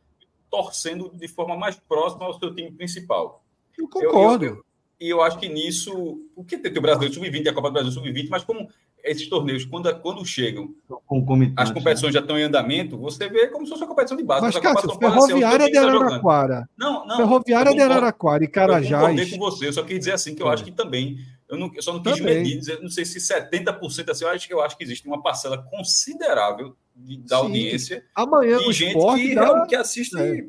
[SPEAKER 5] torcendo de forma mais próxima ao seu time principal.
[SPEAKER 2] eu concordo.
[SPEAKER 5] eu- E eu acho que nisso, o que tem o Brasileiro Sub-20 e a Copa do Brasil Sub-20, mas como esses torneios, quando, quando chegam, as competições já estão em andamento, você vê como se fosse uma competição de base.
[SPEAKER 2] Mas, Cássio, Ferroviária de. Araraquara.
[SPEAKER 5] Não, não.
[SPEAKER 2] Ferroviária
[SPEAKER 5] eu
[SPEAKER 2] de. Araraquara e
[SPEAKER 5] Eu
[SPEAKER 2] Carajás.
[SPEAKER 5] com você, eu só queria dizer assim que eu
[SPEAKER 2] É.
[SPEAKER 5] acho que também, eu, não, eu só não quis
[SPEAKER 2] Também.
[SPEAKER 5] medir, dizer, não sei se 70% assim, eu acho que eu acho que existe uma parcela considerável de- da
[SPEAKER 2] Sim.
[SPEAKER 5] audiência
[SPEAKER 2] Amanhã
[SPEAKER 5] e
[SPEAKER 2] o
[SPEAKER 5] gente
[SPEAKER 2] esporte
[SPEAKER 5] que,
[SPEAKER 2] dá-
[SPEAKER 5] que assiste
[SPEAKER 2] É.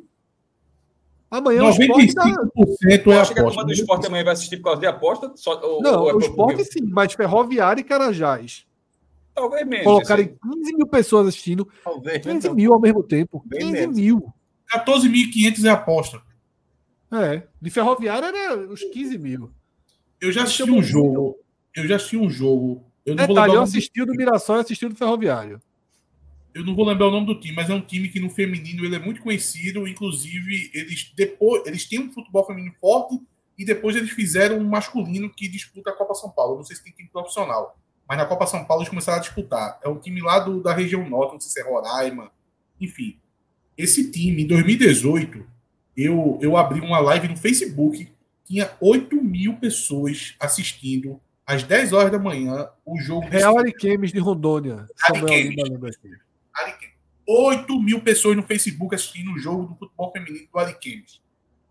[SPEAKER 2] Amanhã o esporte dá...
[SPEAKER 3] 95%
[SPEAKER 5] Eu
[SPEAKER 3] é
[SPEAKER 5] acho que a turma
[SPEAKER 3] aposta.
[SPEAKER 5] do esporte amanhã vai assistir por causa de aposta. Só, ou,
[SPEAKER 2] Não,
[SPEAKER 5] ou é
[SPEAKER 2] o
[SPEAKER 5] por-
[SPEAKER 2] esporte sim, mas Ferroviária e Carajás.
[SPEAKER 5] Talvez menos.
[SPEAKER 2] Colocarem
[SPEAKER 5] assim.
[SPEAKER 2] 15 mil pessoas assistindo,
[SPEAKER 4] Talvez.
[SPEAKER 2] 15
[SPEAKER 4] não.
[SPEAKER 2] mil ao mesmo tempo.
[SPEAKER 4] Bem
[SPEAKER 2] 15
[SPEAKER 4] menos.
[SPEAKER 2] mil.
[SPEAKER 3] 14.500 é aposta.
[SPEAKER 2] É. De Ferroviária era os 15 mil.
[SPEAKER 3] Eu já assisti um jogo. Eu já assisti um jogo. Eu não, vou
[SPEAKER 2] Detalhe,
[SPEAKER 3] lembrar
[SPEAKER 2] eu
[SPEAKER 3] o nome do,
[SPEAKER 2] assisti o do Mirassol e assisti o do Ferroviário.
[SPEAKER 3] Eu não vou lembrar o nome do time, mas é um time que no feminino ele é muito conhecido. Inclusive, eles depois eles têm um futebol feminino forte e depois eles fizeram um masculino que disputa a Copa São Paulo. Eu não sei se tem time profissional, mas na Copa São Paulo eles começaram a disputar. É um time lá do, da região norte, não sei se é Roraima, enfim. Esse time, em 2018, eu, eu abri uma live no Facebook, tinha 8 mil pessoas assistindo às 10 horas da manhã o jogo
[SPEAKER 2] Real Ariquemes de Rondônia.
[SPEAKER 3] Ariquemes.
[SPEAKER 2] Lima lembra aqui.
[SPEAKER 3] Ariquemes. 8 mil pessoas no Facebook assistindo o jogo do futebol feminino do Ariquemes.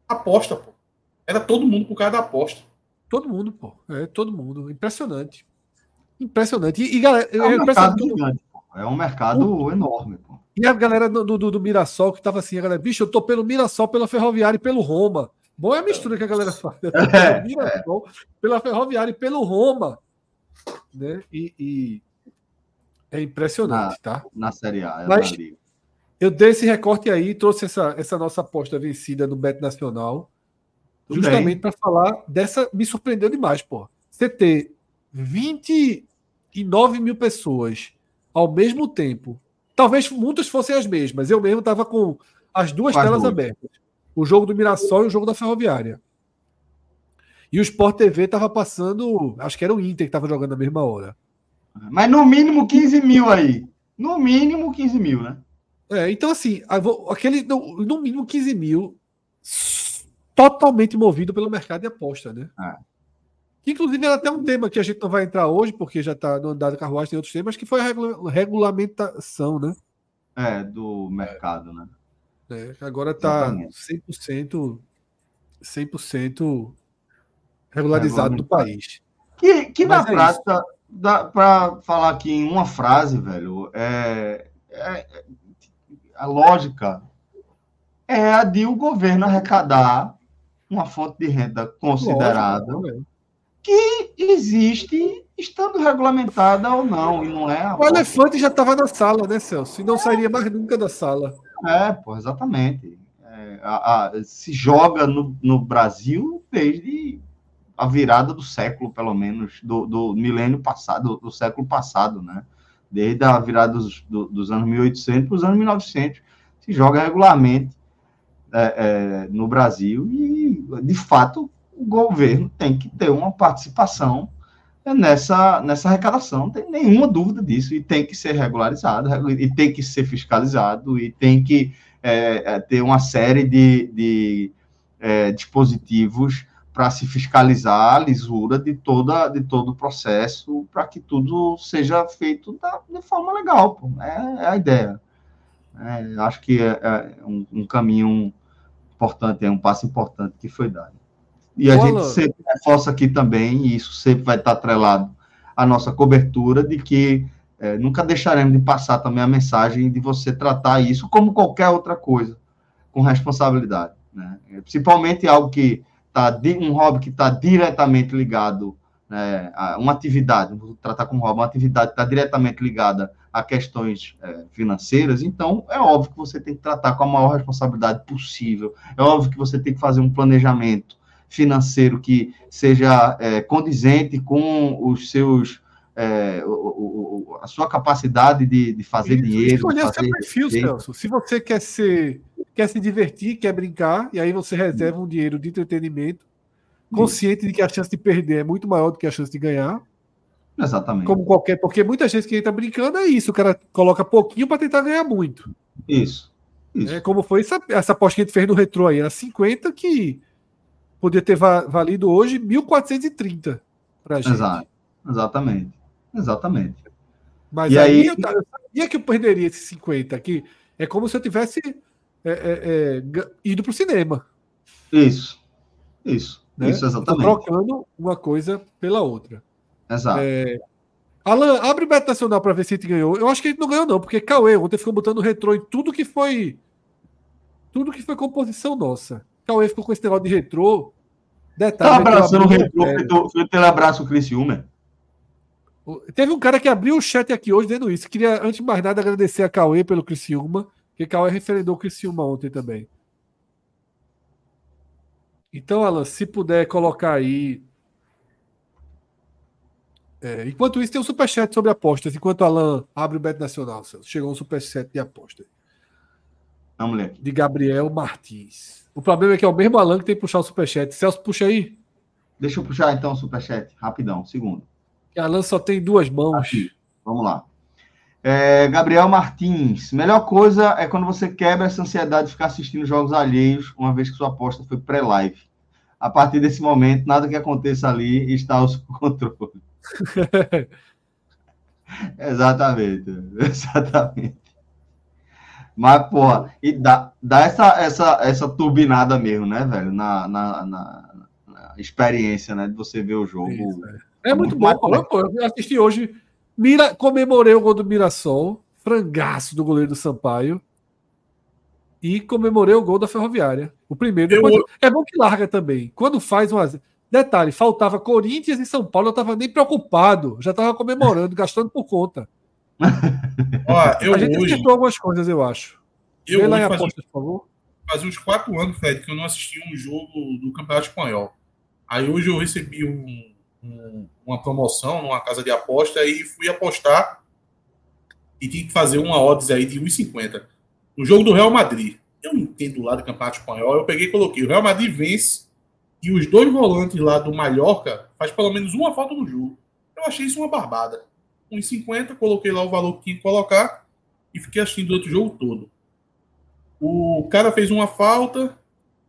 [SPEAKER 3] Aposta, pô. Era todo mundo por causa da aposta.
[SPEAKER 2] Todo mundo, pô. É, todo mundo. Impressionante. Impressionante. E, e galera,
[SPEAKER 1] É
[SPEAKER 2] é
[SPEAKER 1] um mercado gigante, pô. É um mercado enorme, pô.
[SPEAKER 2] E a galera do, do, do Mirassol que tava assim, a galera, bicho, eu tô pelo Mirassol, pela Ferroviária e pelo Roma. Bom é a mistura que a galera faz. né?
[SPEAKER 1] É,
[SPEAKER 2] Pelo Mirassol, pela Ferroviária e pelo Roma. Né? E, e é impressionante, tá?
[SPEAKER 1] Na Série A. é
[SPEAKER 2] Mas-
[SPEAKER 1] na.
[SPEAKER 2] Eu dei esse recorte aí, trouxe essa, essa nossa aposta vencida no Bet Nacional,
[SPEAKER 1] Tudo
[SPEAKER 2] justamente para falar dessa. Me surpreendeu demais, pô. Você ter 29 mil pessoas ao mesmo tempo. Talvez muitas fossem as mesmas. Eu mesmo estava com as duas telas abertas: o jogo do Mirassol e o jogo da Ferroviária. E o Sport TV estava passando. Acho que era o Inter que estava jogando na mesma hora.
[SPEAKER 1] Mas no mínimo 15 mil aí. No mínimo 15 mil, né?
[SPEAKER 2] É, então, assim, aquele, no, no mínimo 15 mil, totalmente movido pelo mercado de aposta, né? Que, inclusive, era até um tema que a gente não vai entrar hoje, porque já está no andado carruagem, tem outros temas, que foi a regula- regulamentação, né?
[SPEAKER 1] É, do mercado, né?
[SPEAKER 2] É, agora está
[SPEAKER 1] Exatamente.
[SPEAKER 2] 100%, 100% regularizado do país.
[SPEAKER 1] Que, que na
[SPEAKER 2] é
[SPEAKER 1] prática, dá para falar aqui em uma frase, velho, é, é- a lógica é a de o governo arrecadar uma fonte de renda
[SPEAKER 2] Lógico, né?
[SPEAKER 1] que existe estando regulamentada ou não, e não é a
[SPEAKER 2] O elefante já estava na sala, né, Celso? E não sairia mais nunca da sala.
[SPEAKER 1] É, pô, exatamente. É, a- a- se joga no, no Brasil desde a virada do século, pelo menos, do, do milênio passado, do, do século passado, né? Desde a virada dos, do- dos anos 1800 para os anos 1900. Se joga regularmente é, é, no Brasil e, de fato, o governo tem que ter uma participação nessa, nessa arrecadação, não tem nenhuma dúvida disso, e tem que ser regularizado, e tem que ser fiscalizado, e tem que é, é, ter uma série de, de é, dispositivos para se fiscalizar a lisura de, toda, de todo o processo, para que tudo seja feito da, de forma legal, pô. É, é a ideia. É, acho que é, é um, um caminho importante, é um passo importante que foi dado. E a gente sempre reforça aqui também, e isso sempre vai estar atrelado à nossa cobertura, de que é, nunca deixaremos de passar também a mensagem de você tratar isso como qualquer outra coisa, com responsabilidade. Né? Principalmente algo que está, um hobby que está diretamente ligado né, a uma atividade, vou tratar como hobby, uma atividade que está diretamente ligada a questões é, financeiras, então é óbvio que você tem que tratar com a maior responsabilidade possível, é óbvio que você tem que fazer um planejamento financeiro que seja é, condizente com os seus é, o, o, a sua capacidade de, de fazer dinheiro.
[SPEAKER 2] Escolher
[SPEAKER 1] fazer
[SPEAKER 2] seu perfil,
[SPEAKER 1] receita.
[SPEAKER 2] Celso. Se você quer ser, quer se divertir, quer brincar, e aí você reserva um dinheiro de entretenimento, consciente de que a chance de perder é muito maior do que a chance de ganhar,
[SPEAKER 1] Exatamente.
[SPEAKER 2] como qualquer, porque muita gente que entra brincando é isso, o cara coloca pouquinho para tentar ganhar muito.
[SPEAKER 1] Isso. Isso.
[SPEAKER 2] É, como foi essa, essa aposta que a gente fez no retrô aí, era 50 que podia ter va- valido hoje 1.430 pra gente.
[SPEAKER 1] Exato. Exatamente. Exatamente.
[SPEAKER 2] Mas
[SPEAKER 1] E
[SPEAKER 2] aí,
[SPEAKER 1] aí-
[SPEAKER 2] eu, sabia que eu perderia esses 50 aqui. É como se eu tivesse é, é, é, ido pro cinema.
[SPEAKER 1] Isso. Isso.
[SPEAKER 2] Né?
[SPEAKER 1] Isso,
[SPEAKER 2] Tá
[SPEAKER 1] exatamente.
[SPEAKER 2] trocando uma coisa pela outra.
[SPEAKER 1] Exato.
[SPEAKER 2] É, Alan, abre o Beto Nacional para ver se a gente ganhou. Eu acho que a gente não ganhou, não, porque Cauê ontem ficou botando retrô em tudo que foi. Tudo que foi composição nossa. Cauê ficou com esse negócio de retrô.
[SPEAKER 1] Tá
[SPEAKER 2] Detalhe.
[SPEAKER 1] abraçando o
[SPEAKER 2] retrô, é,
[SPEAKER 1] feito- feito ele abraça o Criciúma.
[SPEAKER 2] Teve um cara que abriu o chat aqui hoje dizendo isso. Queria, antes de mais nada, agradecer a Cauê pelo Criciúma, porque Cauê referendou o Criciúma ontem também. Então, Alan, se puder colocar aí. É, enquanto isso, tem um superchat sobre apostas. Enquanto Alan abre o Bet Nacional, Celso. Chegou um superchat de aposta.
[SPEAKER 1] Não, moleque.
[SPEAKER 2] De Gabriel Martins. O problema é que é o mesmo Alan que tem que puxar o superchat. Celso, puxa aí.
[SPEAKER 1] Deixa eu puxar então o superchat, rapidão, segundo.
[SPEAKER 2] Que Alan só tem duas mãos.
[SPEAKER 1] Aqui. Vamos lá. É, Gabriel Martins. Melhor coisa é quando você quebra essa ansiedade de ficar assistindo jogos alheios, uma vez que sua aposta foi pré-live. A partir desse momento, nada que aconteça ali está ao seu controle. Exatamente. Exatamente. Mas, porra, e dá, dá essa, essa, essa turbinada mesmo, né, velho? Na, na, na- na experiência, né? De você ver o jogo.
[SPEAKER 2] Isso, É muito
[SPEAKER 1] Muito
[SPEAKER 2] bom. eu assisti hoje. Mira, comemorei o gol do Mirassol, frangaço do goleiro do Sampaio. E comemorei o gol da Ferroviária. O primeiro.
[SPEAKER 3] Eu-
[SPEAKER 2] Depois- É bom que larga também. Quando faz um Detalhe, faltava Corinthians e São Paulo, eu tava nem preocupado. Já tava comemorando, gastando por conta.
[SPEAKER 3] Ó, eu
[SPEAKER 2] a gente
[SPEAKER 3] hoje,
[SPEAKER 2] acertou algumas coisas, eu acho.
[SPEAKER 3] eu
[SPEAKER 2] Vê lá em por favor.
[SPEAKER 3] fazia uns quatro anos, Fred, que eu não assistia um jogo do Campeonato Espanhol. Aí hoje eu recebi um- um- uma promoção numa casa de aposta e fui apostar e tinha que fazer uma odds aí de 1,50. No jogo do Real Madrid. Eu entendo lá do Campeonato Espanhol. Eu peguei e coloquei. O Real Madrid vence e os dois volantes lá do Mallorca faz pelo menos uma falta no jogo. Eu achei isso uma barbada. 1,50, coloquei lá o valor que tinha que colocar e fiquei assistindo o outro jogo todo. O cara fez uma falta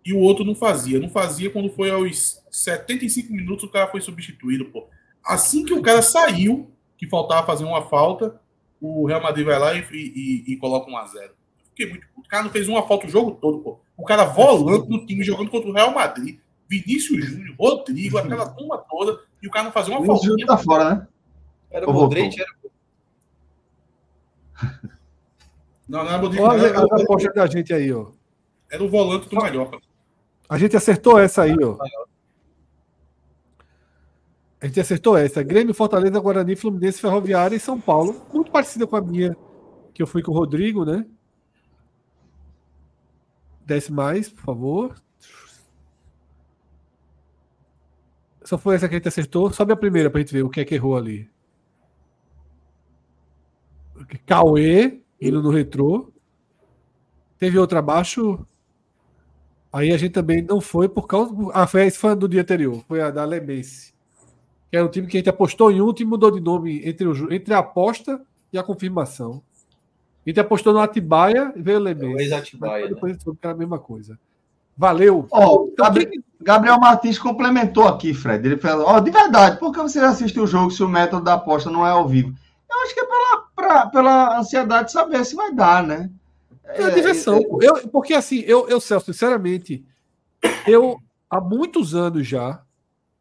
[SPEAKER 3] e o outro não fazia. Não fazia quando foi aos 75 minutos o cara foi substituído, pô. Assim que o cara saiu, que faltava fazer uma falta, o Real Madrid vai lá e, e- e coloca um a 0 Fiquei muito puto. O cara não fez uma falta o jogo todo, pô. O cara volante no time jogando contra o Real Madrid. Vinícius Júnior, Rodrigo, aquela turma toda, e o cara não fazia uma
[SPEAKER 1] O
[SPEAKER 3] falta.
[SPEAKER 1] Júnior tá fora, né?
[SPEAKER 4] Era
[SPEAKER 1] Ou
[SPEAKER 4] Modric, era
[SPEAKER 3] Não, não era Rodrigo,
[SPEAKER 2] Olha
[SPEAKER 3] era,
[SPEAKER 2] as apostas da gente aí, ó.
[SPEAKER 3] era o volante do Mallorca.
[SPEAKER 2] A gente acertou essa aí, ó. A gente acertou essa. Grêmio, Fortaleza, Guarani, Fluminense, Ferroviária e São Paulo. Muito parecida com a minha, que eu fui com o Rodrigo, né? Desce mais, por favor. Só foi essa que a gente acertou. Sobe a primeira pra gente ver o que é que errou ali. Cauê, indo no retrô. Teve outra abaixo. Aí a gente também não foi por causa. Ah, foi, esse foi a do dia anterior. Foi a da Lemense. Que era um time que a gente apostou em um e mudou de nome entre, o, entre a aposta e a confirmação. A gente apostou no Atibaia e veio o
[SPEAKER 4] o
[SPEAKER 2] Lemense.
[SPEAKER 4] ex-Atibaia, né?
[SPEAKER 2] Depois a gente soube que era a mesma coisa. Valeu.
[SPEAKER 1] Ó,
[SPEAKER 2] Então,
[SPEAKER 1] Gabri-
[SPEAKER 2] quem-
[SPEAKER 1] Gabriel Martins complementou aqui, Fred. Ele falou: Ó, de verdade, por que você assiste o jogo se o método da aposta não é ao vivo? Eu acho que é pela, pra- pela ansiedade de saber se vai dar, né?
[SPEAKER 2] É a diversão. pô. Eu, porque assim, eu, eu, Celso, sinceramente, eu há muitos anos já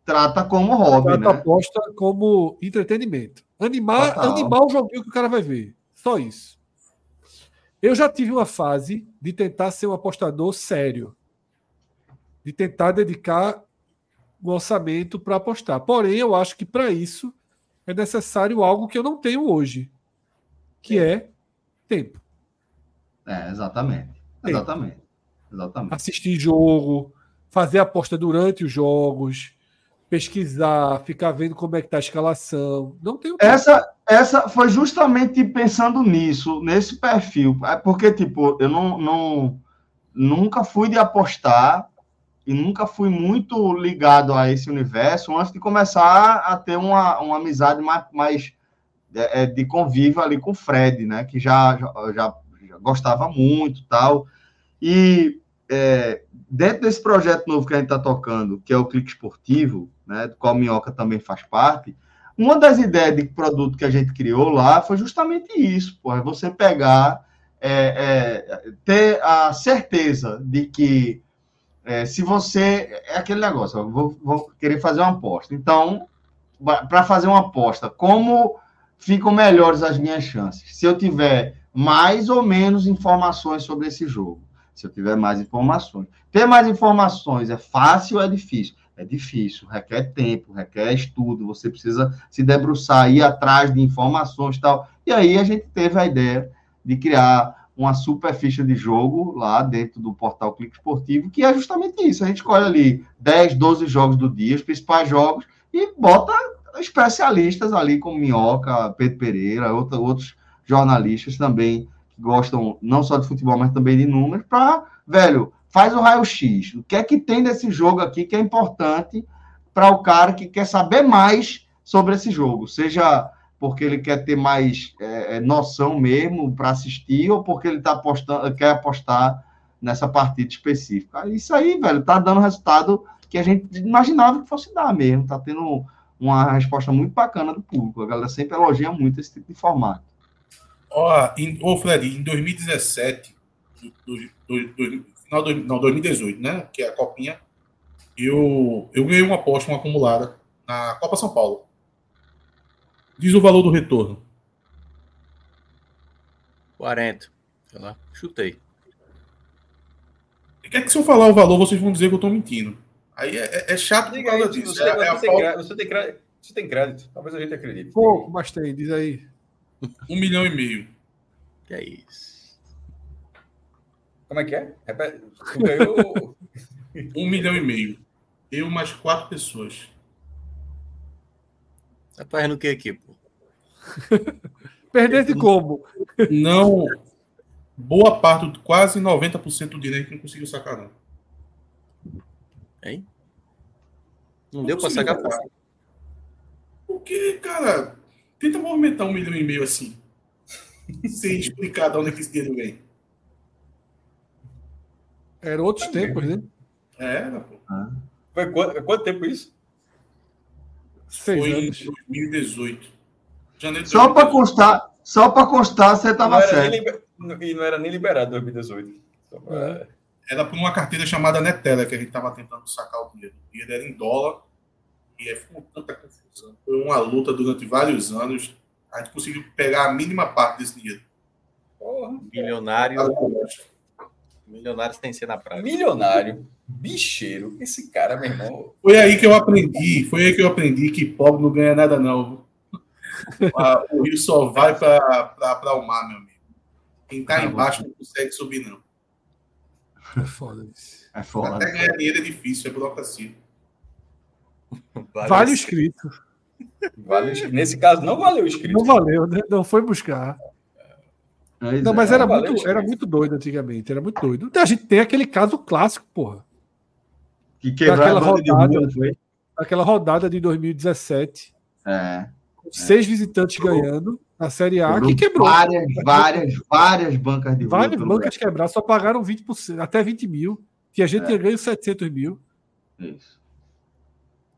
[SPEAKER 1] Trata como hobby,
[SPEAKER 2] trato
[SPEAKER 1] né?
[SPEAKER 2] a aposta como entretenimento. Animar,
[SPEAKER 1] Total.
[SPEAKER 2] animar o joguinho que o cara vai ver. Só isso. Eu já tive uma fase de tentar ser um apostador sério. De tentar dedicar um orçamento para apostar. Porém, eu acho que para isso é necessário algo que eu não tenho hoje, que é tempo.
[SPEAKER 1] É, exatamente. Exatamente. Exatamente.
[SPEAKER 2] assistir jogo, fazer aposta durante os jogos, pesquisar, ficar vendo como é que tá a escalação. Não tempo.
[SPEAKER 1] Essa, essa foi justamente pensando nisso, nesse perfil. É Porque, tipo, eu não, não nunca fui de apostar e nunca fui muito ligado a esse universo antes de começar a ter uma, uma amizade mais, mais é, é, de convívio ali com o Fred, né? Que já, já- já gostava muito tal. E é, dentro desse projeto novo que a gente está tocando, que é o Clique Esportivo, né? Do qual a Minhoca também faz parte, uma das ideias de produto que a gente criou lá foi justamente isso, pô, é você pegar, é, é, ter a certeza de que é, se você. É aquele negócio, ó, vou, vou querer fazer uma aposta. Então, para fazer uma aposta, como ficam melhores as minhas chances? Se eu tiver mais ou menos informações sobre esse jogo. se eu tiver mais informações. Ter mais informações é fácil ou é difícil? É difícil, requer tempo, requer estudo, você precisa se debruçar, ir atrás de informações e tal. E aí a gente teve a ideia de criar uma super ficha de jogo lá dentro do portal Clique Esportivo, que é justamente isso. A gente escolhe ali 10, 12 jogos do dia, os principais jogos, e bota especialistas ali, como Minhoca, Pedro Pereira, outros jornalistas também que gostam não só de futebol, mas também de números, para, velho, faz o raio-x. O que é que tem desse jogo aqui que é importante para o cara que quer saber mais sobre esse jogo? Seja porque ele quer ter mais é, noção mesmo para assistir, ou porque ele tá apostando, quer apostar nessa partida específica. Isso aí, velho, tá dando resultado que a gente imaginava que fosse dar mesmo. Tá tendo uma resposta muito bacana do público. A galera sempre elogia muito esse tipo de formato.
[SPEAKER 3] Ó, em, ô Fred, em 2017, do, do, do, final do, não, 2018, né? Que é a Copinha, eu, eu ganhei uma aposta, uma acumulada, na Copa São Paulo. Diz o valor do retorno.
[SPEAKER 4] 40. Sei lá, chutei.
[SPEAKER 3] Quer que se eu falar o valor, vocês vão dizer que eu tô mentindo. Aí é, é, é chato por causa disso.
[SPEAKER 5] Você,
[SPEAKER 3] É- é
[SPEAKER 5] você, você, tem crédito, você tem crédito. Talvez a gente acredite.
[SPEAKER 2] Pouco, mas tem, diz aí.
[SPEAKER 3] Um milhão e meio.
[SPEAKER 4] Que é isso.
[SPEAKER 5] Como é que é? Ganhou.
[SPEAKER 3] Um milhão e meio. Eu mais quatro pessoas.
[SPEAKER 4] Tá fazendo o que aqui, pô?
[SPEAKER 2] Perdesse como?
[SPEAKER 3] Não. Boa parte, quase 90% do dinheiro que não conseguiu sacar, não.
[SPEAKER 4] Hein? Não deu pra sacar.
[SPEAKER 3] Porque, cara, tenta movimentar um milhão e meio assim. Sem explicar de onde é que esse dinheiro vem.
[SPEAKER 2] Eram outros tempos, né?
[SPEAKER 3] É, pô.
[SPEAKER 5] Foi quanto, quanto tempo isso?
[SPEAKER 2] Seis
[SPEAKER 3] Foi em
[SPEAKER 2] anos.
[SPEAKER 3] 2018. Janeiro
[SPEAKER 1] Só para
[SPEAKER 3] 2018.
[SPEAKER 1] constar, só para constar, você estava
[SPEAKER 5] era
[SPEAKER 1] certo.
[SPEAKER 5] liber- E não era nem liberado em 2018. Só pra-
[SPEAKER 3] Era por uma carteira chamada Netela que a gente estava tentando sacar o dinheiro. O dinheiro era em dólar. E é com tanta confusão. Foi uma luta durante vários anos. A gente conseguiu pegar a mínima parte desse dinheiro.
[SPEAKER 5] Porra.
[SPEAKER 4] Milionário. Milionário tem que ser na praia.
[SPEAKER 5] Milionário, bicheiro. Esse cara, meu irmão.
[SPEAKER 3] Foi aí que eu aprendi, foi aí que eu aprendi que pobre não ganha nada, não. Ah, O rio só vai para o mar, meu amigo. Quem tá embaixo não consegue subir, não.
[SPEAKER 2] É foda isso.
[SPEAKER 1] É foda.
[SPEAKER 3] Até ganhar dinheiro é difícil, é burocracia.
[SPEAKER 2] Vale o inscrito.
[SPEAKER 5] Vale, nesse caso, não valeu o inscrito.
[SPEAKER 2] Não valeu, né? Não foi buscar.
[SPEAKER 1] Pois
[SPEAKER 2] Não,
[SPEAKER 1] é.
[SPEAKER 2] mas era
[SPEAKER 5] valeu
[SPEAKER 2] muito, era muito doido antigamente, era muito doido. A gente tem aquele caso clássico, porra.
[SPEAKER 1] Que quebraram a
[SPEAKER 2] daquela
[SPEAKER 1] banda de
[SPEAKER 2] rodada.
[SPEAKER 1] rua, não foi?
[SPEAKER 2] Aquela rodada de 2017,
[SPEAKER 1] É.
[SPEAKER 2] com seis visitantes ganhando a Série A, que quebrou.
[SPEAKER 1] Várias, várias, várias bancas de rua.
[SPEAKER 2] Várias bancas quebraram, só pagaram 20%, até 20 mil, que a gente
[SPEAKER 1] É.
[SPEAKER 2] tinha ganho 700 mil.
[SPEAKER 1] Isso.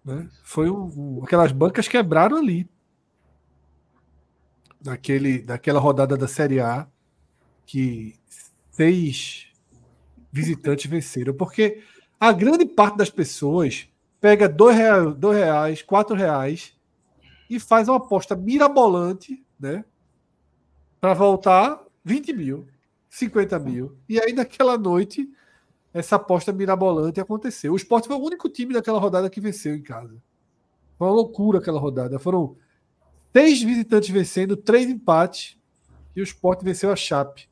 [SPEAKER 2] Né? Foi um, um- aquelas bancas quebraram ali. Daquele, daquela rodada da Série A que seis visitantes venceram. Porque a grande parte das pessoas pega dois reais, dois reais quatro reais e faz uma aposta mirabolante, né? Para voltar 20 mil, 50 mil. E aí, naquela noite, essa aposta mirabolante aconteceu. O Sport foi o único time daquela rodada que venceu em casa. Foi uma loucura aquela rodada. Foram seis visitantes vencendo, três empates. E o Sport venceu a Chape.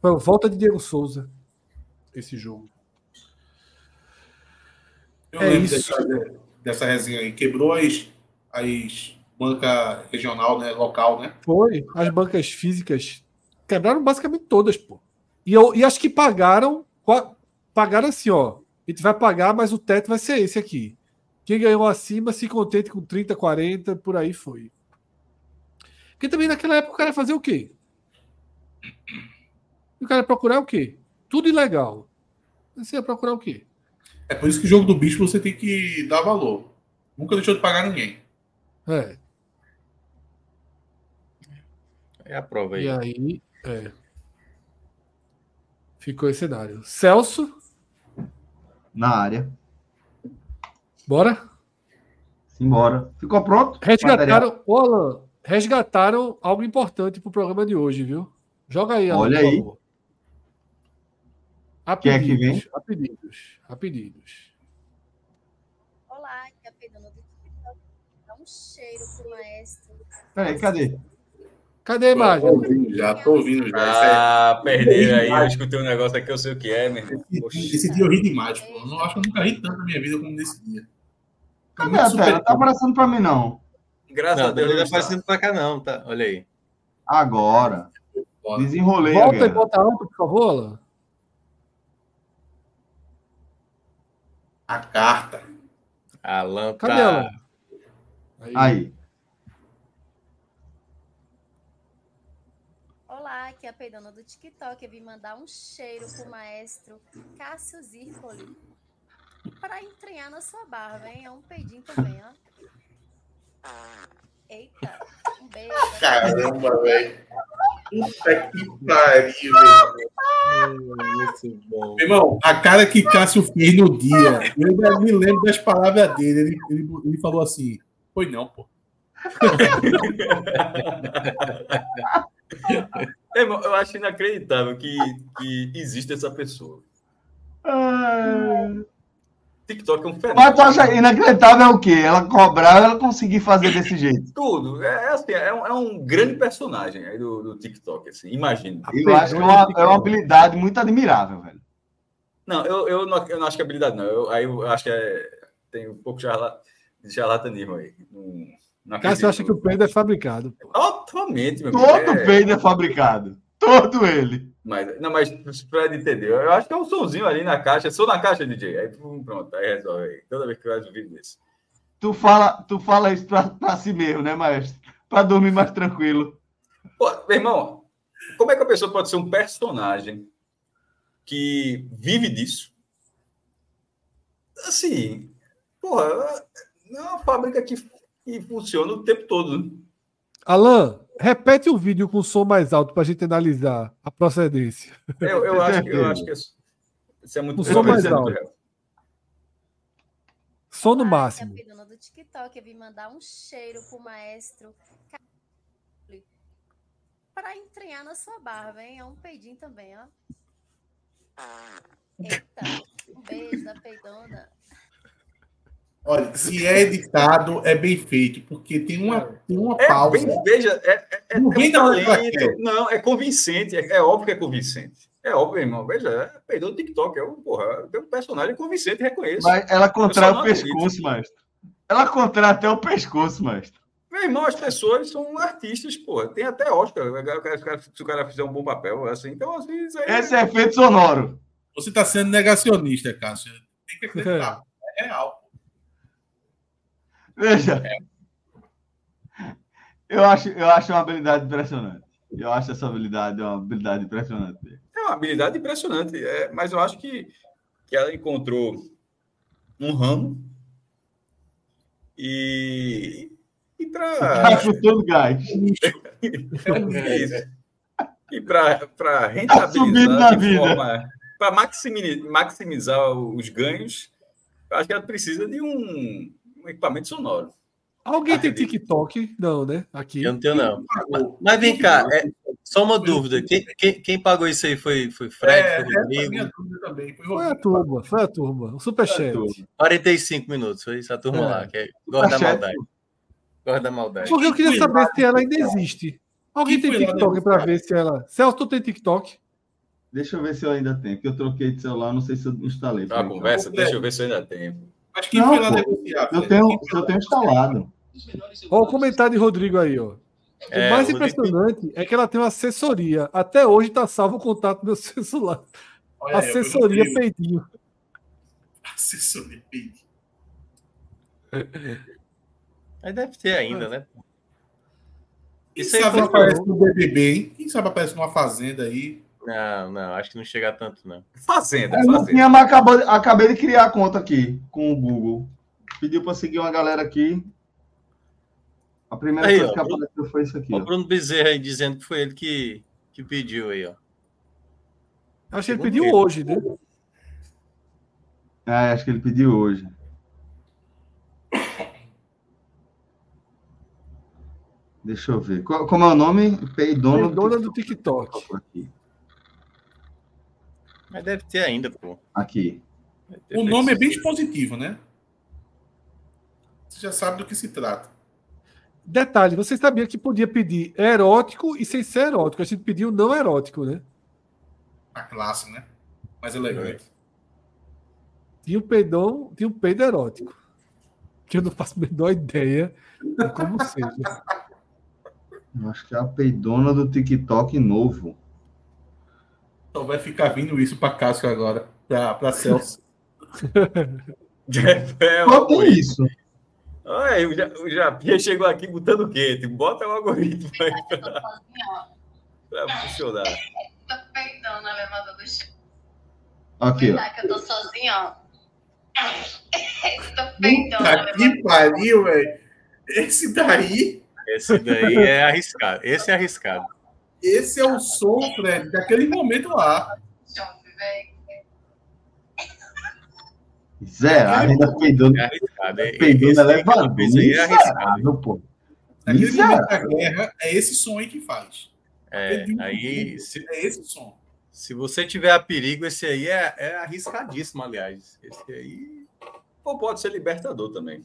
[SPEAKER 2] Foi a volta de Diego Souza. Esse jogo.
[SPEAKER 3] Eu
[SPEAKER 2] É
[SPEAKER 3] lembro
[SPEAKER 2] isso.
[SPEAKER 3] Dessa, dessa resenha aí. Quebrou as, as banca regional, né? Local, né?
[SPEAKER 2] Foi. As bancas físicas quebraram basicamente todas, pô. E, eu, e acho que pagaram. Pagaram assim, ó. A gente vai pagar, mas o teto vai ser esse aqui. Quem ganhou acima se contente com 30, 40, por aí foi. Porque também naquela época o cara ia fazer o quê? O cara ia procurar o quê? Tudo ilegal. Você ia procurar o quê?
[SPEAKER 3] É por isso que o jogo do bicho você tem que dar valor. Nunca deixou de pagar ninguém.
[SPEAKER 2] É.
[SPEAKER 4] É a prova aí.
[SPEAKER 2] E aí, é. Ficou esse cenário. Celso,
[SPEAKER 1] Na área.
[SPEAKER 2] bora?
[SPEAKER 1] Simbora. Ficou pronto?
[SPEAKER 2] Resgataram, ô Alan, resgataram algo importante pro programa de hoje, viu? Joga aí, Alan,
[SPEAKER 1] Olha aí.
[SPEAKER 2] A
[SPEAKER 1] Quem é que vem?
[SPEAKER 2] a pedidos, a pedidos.
[SPEAKER 8] Olá, a Pedona do TikTok. Dá um cheiro pro maestro.
[SPEAKER 1] Peraí, cadê?
[SPEAKER 2] Cadê a
[SPEAKER 3] Tô
[SPEAKER 2] imagem?
[SPEAKER 3] ouvindo já, tô ouvindo já. É-
[SPEAKER 5] Ah, perderam aí. Eu escutei um negócio aqui, eu sei o que é, meu irmão.
[SPEAKER 3] Esse dia eu ri demais, pô. Eu não acho que eu nunca ri tanto na minha vida como nesse dia. Foi
[SPEAKER 1] Cadê a
[SPEAKER 3] super-
[SPEAKER 1] tela? Tá aparecendo pra mim, não.
[SPEAKER 5] Graças
[SPEAKER 4] Não,
[SPEAKER 5] a Deus.
[SPEAKER 4] não tá
[SPEAKER 5] não está.
[SPEAKER 4] aparecendo pra cá, não, tá? Olha aí.
[SPEAKER 1] Agora. Desenrolei a
[SPEAKER 2] Volta e bota alto, por favor, Alan.
[SPEAKER 3] A carta.
[SPEAKER 4] Alan tá.
[SPEAKER 2] Cadê ela?
[SPEAKER 1] Aí.
[SPEAKER 8] Olá, aqui é a Pedona do TikTok. Eu vim mandar um cheiro pro maestro Cássio Zirpoli. Pra entranhar na sua barba, hein? É um peidinho também, ó. Eita, um beijo.
[SPEAKER 3] Caramba, velho. Puta que pariu,
[SPEAKER 4] bom.
[SPEAKER 3] Meu irmão, a cara que Cássio fez no dia, eu ainda me lembro das palavras dele. Ele, ele, ele falou assim: Foi não, pô.
[SPEAKER 5] É, irmão, eu acho inacreditável que, que existe essa pessoa.
[SPEAKER 1] Ah,
[SPEAKER 5] TikTok é um
[SPEAKER 1] Mas
[SPEAKER 5] fenômeno.
[SPEAKER 1] tu acha inacreditável é o quê? Ela cobrar ela conseguir fazer desse jeito.
[SPEAKER 5] Tudo. É, é assim, é um, é um grande personagem aí do, do TikTok, assim. Imagina.
[SPEAKER 1] Eu acho que é uma, é uma habilidade muito admirável, velho.
[SPEAKER 5] Não, eu, eu, não, eu não acho que é habilidade, não. Eu, aí eu acho que é, tem um pouco de charla- de charlatanismo aí. Não
[SPEAKER 2] Cássio acha que o peido é fabricado.
[SPEAKER 5] Totalmente, meu
[SPEAKER 1] Todo.
[SPEAKER 5] É,
[SPEAKER 1] peido é fabricado. Todo ele.
[SPEAKER 5] Mas, não, mas Fred entendeu. Eu acho que é um sonzinho ali na caixa. Sou na caixa, DJ. Aí pronto, aí resolve aí. Toda vez que eu vejo um vídeo desse.
[SPEAKER 1] Tu fala, tu fala isso pra, pra si mesmo, né, maestro? Pra dormir mais tranquilo.
[SPEAKER 5] Pô, meu irmão, como é que a pessoa pode ser um personagem que vive disso? Assim, porra, não é uma fábrica que, que funciona o tempo todo. né?
[SPEAKER 2] Alan, repete o vídeo com som mais alto pra gente analisar a procedência.
[SPEAKER 5] Eu, eu, acho, que- eu acho que isso isso é muito
[SPEAKER 2] O som mais
[SPEAKER 5] é
[SPEAKER 2] alto.
[SPEAKER 5] real.
[SPEAKER 2] Som no
[SPEAKER 8] Olá,
[SPEAKER 2] máximo.
[SPEAKER 8] É a Pedona do TikTok. Eu vim mandar um cheiro pro maestro Cássio Pra entranhar na sua barba, hein? É um peidinho também, ó. Eita, um beijo da peidona.
[SPEAKER 3] Olha, se é editado, é bem feito, porque tem uma, tem uma
[SPEAKER 5] É,
[SPEAKER 3] pausa.
[SPEAKER 5] bem, veja, é, é, é,
[SPEAKER 3] Não
[SPEAKER 5] é talento. Não, é convincente. É, é óbvio que é convincente. É óbvio, irmão. Veja, é peidou do TikTok. É um, porra, tem um personagem convincente, reconheço.
[SPEAKER 1] Mas ela contrai o pescoço, maestro. Ela contrai até o pescoço, maestro.
[SPEAKER 5] Meu irmão, as pessoas são artistas, porra. Tem até Oscar. Se o cara fizer um bom papel, assim. Então, assim, isso aí.
[SPEAKER 1] Esse é efeito sonoro.
[SPEAKER 3] Você está sendo negacionista, Cássio. Tem que acreditar. É real.
[SPEAKER 1] Veja. Eu acho, eu acho uma habilidade impressionante. Eu acho essa habilidade uma habilidade impressionante.
[SPEAKER 5] É uma habilidade impressionante. é, mas eu acho que, que ela encontrou um ramo e. E para.
[SPEAKER 1] Tá com todo gás.
[SPEAKER 5] É isso. E para
[SPEAKER 1] Tá
[SPEAKER 5] rentabilizar de
[SPEAKER 1] vida.
[SPEAKER 5] forma. Para maximizar, maximizar os ganhos, eu acho que ela precisa de um, um equipamento sonoro.
[SPEAKER 2] Alguém tem TikTok? Não, né? Aqui.
[SPEAKER 4] Eu não tenho, não. Mas, mas vem cá, é, só uma dúvida. Quem, quem, quem pagou isso aí foi, foi Fred,
[SPEAKER 3] É,
[SPEAKER 4] foi
[SPEAKER 3] é
[SPEAKER 4] Rodrigo?
[SPEAKER 3] minha dúvida também. Foi
[SPEAKER 2] Foi a turma, foi a turma. O superchat.
[SPEAKER 4] 45 minutos, foi isso a turma
[SPEAKER 2] É.
[SPEAKER 4] lá, que é, gosta da maldade. Gosta da maldade.
[SPEAKER 2] Porque eu queria
[SPEAKER 3] Quem
[SPEAKER 2] saber
[SPEAKER 3] foi
[SPEAKER 2] se ela ainda existe. Alguém tem
[SPEAKER 3] foi
[SPEAKER 2] TikTok pra
[SPEAKER 3] negociar?
[SPEAKER 2] ver se ela. Celso, tu tem TikTok?
[SPEAKER 1] Deixa eu ver se eu ainda tenho, porque eu troquei de celular, não sei se eu instalei.
[SPEAKER 5] Tá, conversa, deixa eu ver se eu ainda tenho.
[SPEAKER 3] Mas quem
[SPEAKER 1] Não,
[SPEAKER 3] foi lá
[SPEAKER 1] pô.
[SPEAKER 3] negociar?
[SPEAKER 1] Eu tenho, eu tenho
[SPEAKER 3] negociar?
[SPEAKER 1] instalado.
[SPEAKER 2] Olha o comentário de Rodrigo aí, ó.
[SPEAKER 4] É,
[SPEAKER 2] o mais
[SPEAKER 4] Rodrigo-
[SPEAKER 2] impressionante é que ela tem uma assessoria. Até hoje tá salvo o contato do meu celular.
[SPEAKER 3] Olha aí,
[SPEAKER 2] assessoria
[SPEAKER 3] Rodrigo.
[SPEAKER 2] peidinho.
[SPEAKER 3] Assessoria peidinho.
[SPEAKER 4] Aí deve ter ainda, né?
[SPEAKER 3] Quem
[SPEAKER 4] Isso aí
[SPEAKER 3] sabe aparece no BBB, hein? Quem sabe aparece numa fazenda aí.
[SPEAKER 4] Não, não, acho que não chega tanto, não.
[SPEAKER 5] Fazenda,
[SPEAKER 1] não
[SPEAKER 5] fazenda.
[SPEAKER 1] tinha, mas acabou, acabei de criar a conta aqui com o Google. Pediu para seguir uma galera aqui. A primeira
[SPEAKER 4] Aí,
[SPEAKER 1] coisa
[SPEAKER 4] ó,
[SPEAKER 1] que
[SPEAKER 4] Bruno-
[SPEAKER 1] apareceu foi isso aqui.
[SPEAKER 4] O
[SPEAKER 1] Ó.
[SPEAKER 4] Bruno Bezerra aí dizendo que foi ele que, que pediu aí, ó.
[SPEAKER 2] Acho que ele pediu
[SPEAKER 4] ele.
[SPEAKER 2] hoje, né?
[SPEAKER 1] É, acho que ele pediu hoje. Deixa eu ver. Qual- como é o nome? Peidona,
[SPEAKER 2] Dona do TikTok.
[SPEAKER 1] Aqui.
[SPEAKER 4] Mas deve ter ainda, pô.
[SPEAKER 1] Aqui.
[SPEAKER 3] O nome é bem expositivo, né? Você já sabe do que se trata.
[SPEAKER 2] Detalhe, você sabia que podia pedir erótico e sem ser erótico. A gente pediu não erótico, né?
[SPEAKER 3] A classe, né? Mais elegante.
[SPEAKER 2] Tinha o peidão, tinha o peido erótico. Que eu não faço a menor ideia de como seja.
[SPEAKER 1] Eu Acho que é a peidona do TikTok novo.
[SPEAKER 3] Então vai ficar vindo isso pra Cássio agora. Pra, pra Celso.
[SPEAKER 5] É,
[SPEAKER 1] Bota isso.
[SPEAKER 5] Olha, o Ja- o Japinha chegou aqui botando quente. Bota o algoritmo aí pra, pra funcionar.
[SPEAKER 8] Tô peidando no elevador do chão.
[SPEAKER 1] Aqui, ó.
[SPEAKER 8] Tá, que eu tô sozinha, ó. tô peidando
[SPEAKER 3] Puta
[SPEAKER 8] elevador.
[SPEAKER 3] que pariu, velho. Esse daí,
[SPEAKER 4] Esse daí é arriscado. Esse é arriscado.
[SPEAKER 3] Esse é o som, Fred, daquele momento lá.
[SPEAKER 1] Ainda.
[SPEAKER 4] É arriscado. É-
[SPEAKER 1] Peidando
[SPEAKER 4] esse-
[SPEAKER 1] elevador.
[SPEAKER 4] Esse aí é arriscado.
[SPEAKER 1] Miserável, pô.
[SPEAKER 3] Naquele
[SPEAKER 1] Miserável.
[SPEAKER 3] momento da guerra, é esse som aí que faz.
[SPEAKER 4] É, aí, se,
[SPEAKER 3] É esse som.
[SPEAKER 4] se você tiver a perigo, esse aí é, é arriscadíssimo, aliás. Esse aí.
[SPEAKER 5] Ou pode ser libertador também.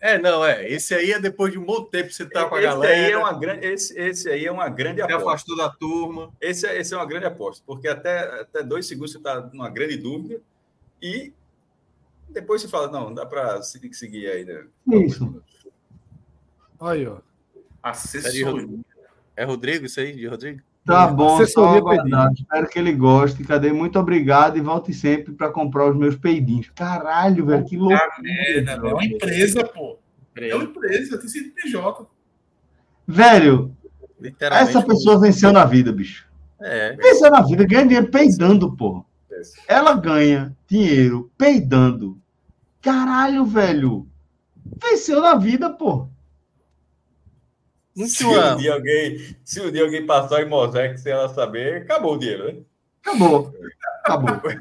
[SPEAKER 4] É, não, é. Esse aí é depois de um bom tempo que você tá com a
[SPEAKER 5] esse,
[SPEAKER 4] galera.
[SPEAKER 5] aí é uma grande, esse, esse aí é uma grande aposta.
[SPEAKER 4] afastou da turma.
[SPEAKER 5] Esse, é- esse é uma grande aposta, porque até, até dois segundos você está numa grande dúvida e depois você fala, não, dá para seguir, seguir aí. Né?
[SPEAKER 1] Isso.
[SPEAKER 2] Aí, ó.
[SPEAKER 3] Assessoria.
[SPEAKER 4] É Rodrigo isso aí, de Rodrigo?
[SPEAKER 1] Tá bom, só
[SPEAKER 2] Assessoria
[SPEAKER 1] aguardar. Espero que ele goste. Cadê? Muito obrigado e volte sempre para comprar os meus peidinhos. Caralho, velho, que louco.
[SPEAKER 3] É, né, velho? é uma empresa, pô. É uma empresa, tem CNPJ.
[SPEAKER 1] Velho,
[SPEAKER 4] Literalmente.
[SPEAKER 1] essa pessoa venceu na vida, bicho.
[SPEAKER 4] É.
[SPEAKER 1] Venceu na vida, ganha dinheiro peidando, porra. Ela ganha dinheiro peidando. Caralho, velho. Venceu na vida, pô.
[SPEAKER 4] Não
[SPEAKER 5] Se um, dia alguém, se um dia alguém passar em Mosaic sem ela saber, acabou o dinheiro, né?
[SPEAKER 1] Acabou. Acabou.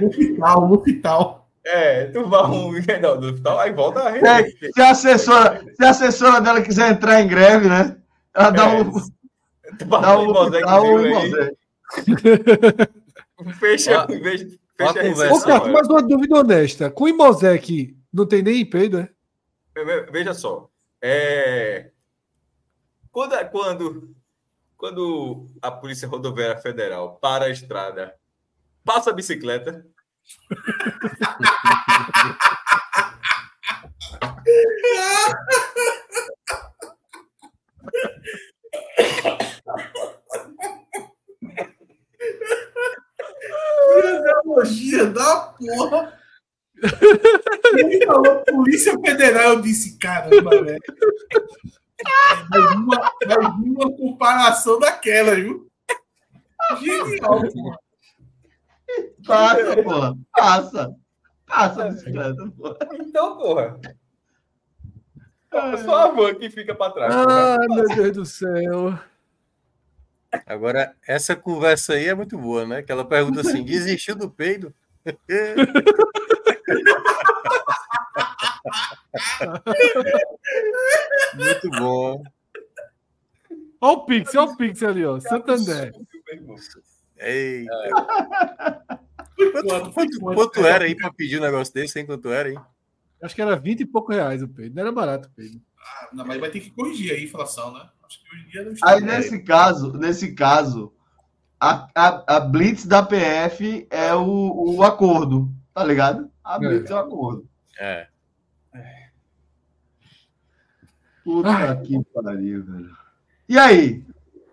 [SPEAKER 3] No hospital, no hospital.
[SPEAKER 5] É, tu vai um. Não, no hospital, aí volta a
[SPEAKER 1] É,
[SPEAKER 5] rede.
[SPEAKER 1] se, a assessora, se a assessora dela quiser entrar em greve, né? Ela dá
[SPEAKER 5] É,
[SPEAKER 1] um,
[SPEAKER 5] Tu
[SPEAKER 1] dá um
[SPEAKER 5] Mosaic, aí,
[SPEAKER 1] Mosaic.
[SPEAKER 5] fecha,
[SPEAKER 4] a
[SPEAKER 5] fecha a
[SPEAKER 4] conversa,
[SPEAKER 2] Ô, Cássio, mais uma dúvida honesta. Com o Imosec não tem nem peido, é?
[SPEAKER 5] Veja só. É... Quando, quando, quando a Polícia Rodoviária Federal para a estrada, passa a bicicleta.
[SPEAKER 3] Analogia da porra. Ele falou Polícia Federal, eu disse, caramba, velho. Vir uma, vir uma comparação daquela, viu? Genial, pô.
[SPEAKER 1] Passa, porra. Passa. Passa a bicicleta, porra.
[SPEAKER 5] Então, porra. Só a van que fica para trás.
[SPEAKER 2] Ai, meu Deus do céu.
[SPEAKER 4] Agora, essa conversa aí é muito boa, né? Que ela pergunta assim: desistiu do peido? muito bom.
[SPEAKER 2] Olha o Pix, olha o Pix ali, ó. Santander.
[SPEAKER 4] Eita.
[SPEAKER 3] Quanto,
[SPEAKER 4] Quanto, quanto, quanto era aí para pedir um negócio desse, hein? Quanto era aí?
[SPEAKER 2] Acho que era 20 e pouco reais o peido. Não era barato o peido.
[SPEAKER 3] Ah, não, mas vai ter que corrigir a inflação, né? Acho que hoje em dia não está.
[SPEAKER 1] Aí, nesse caso, nesse caso, a, a, a Blitz da PF é o, o acordo, tá ligado? A Blitz é, o acordo.
[SPEAKER 4] É.
[SPEAKER 1] Puta
[SPEAKER 2] Ai.
[SPEAKER 1] que pariu, velho. E aí?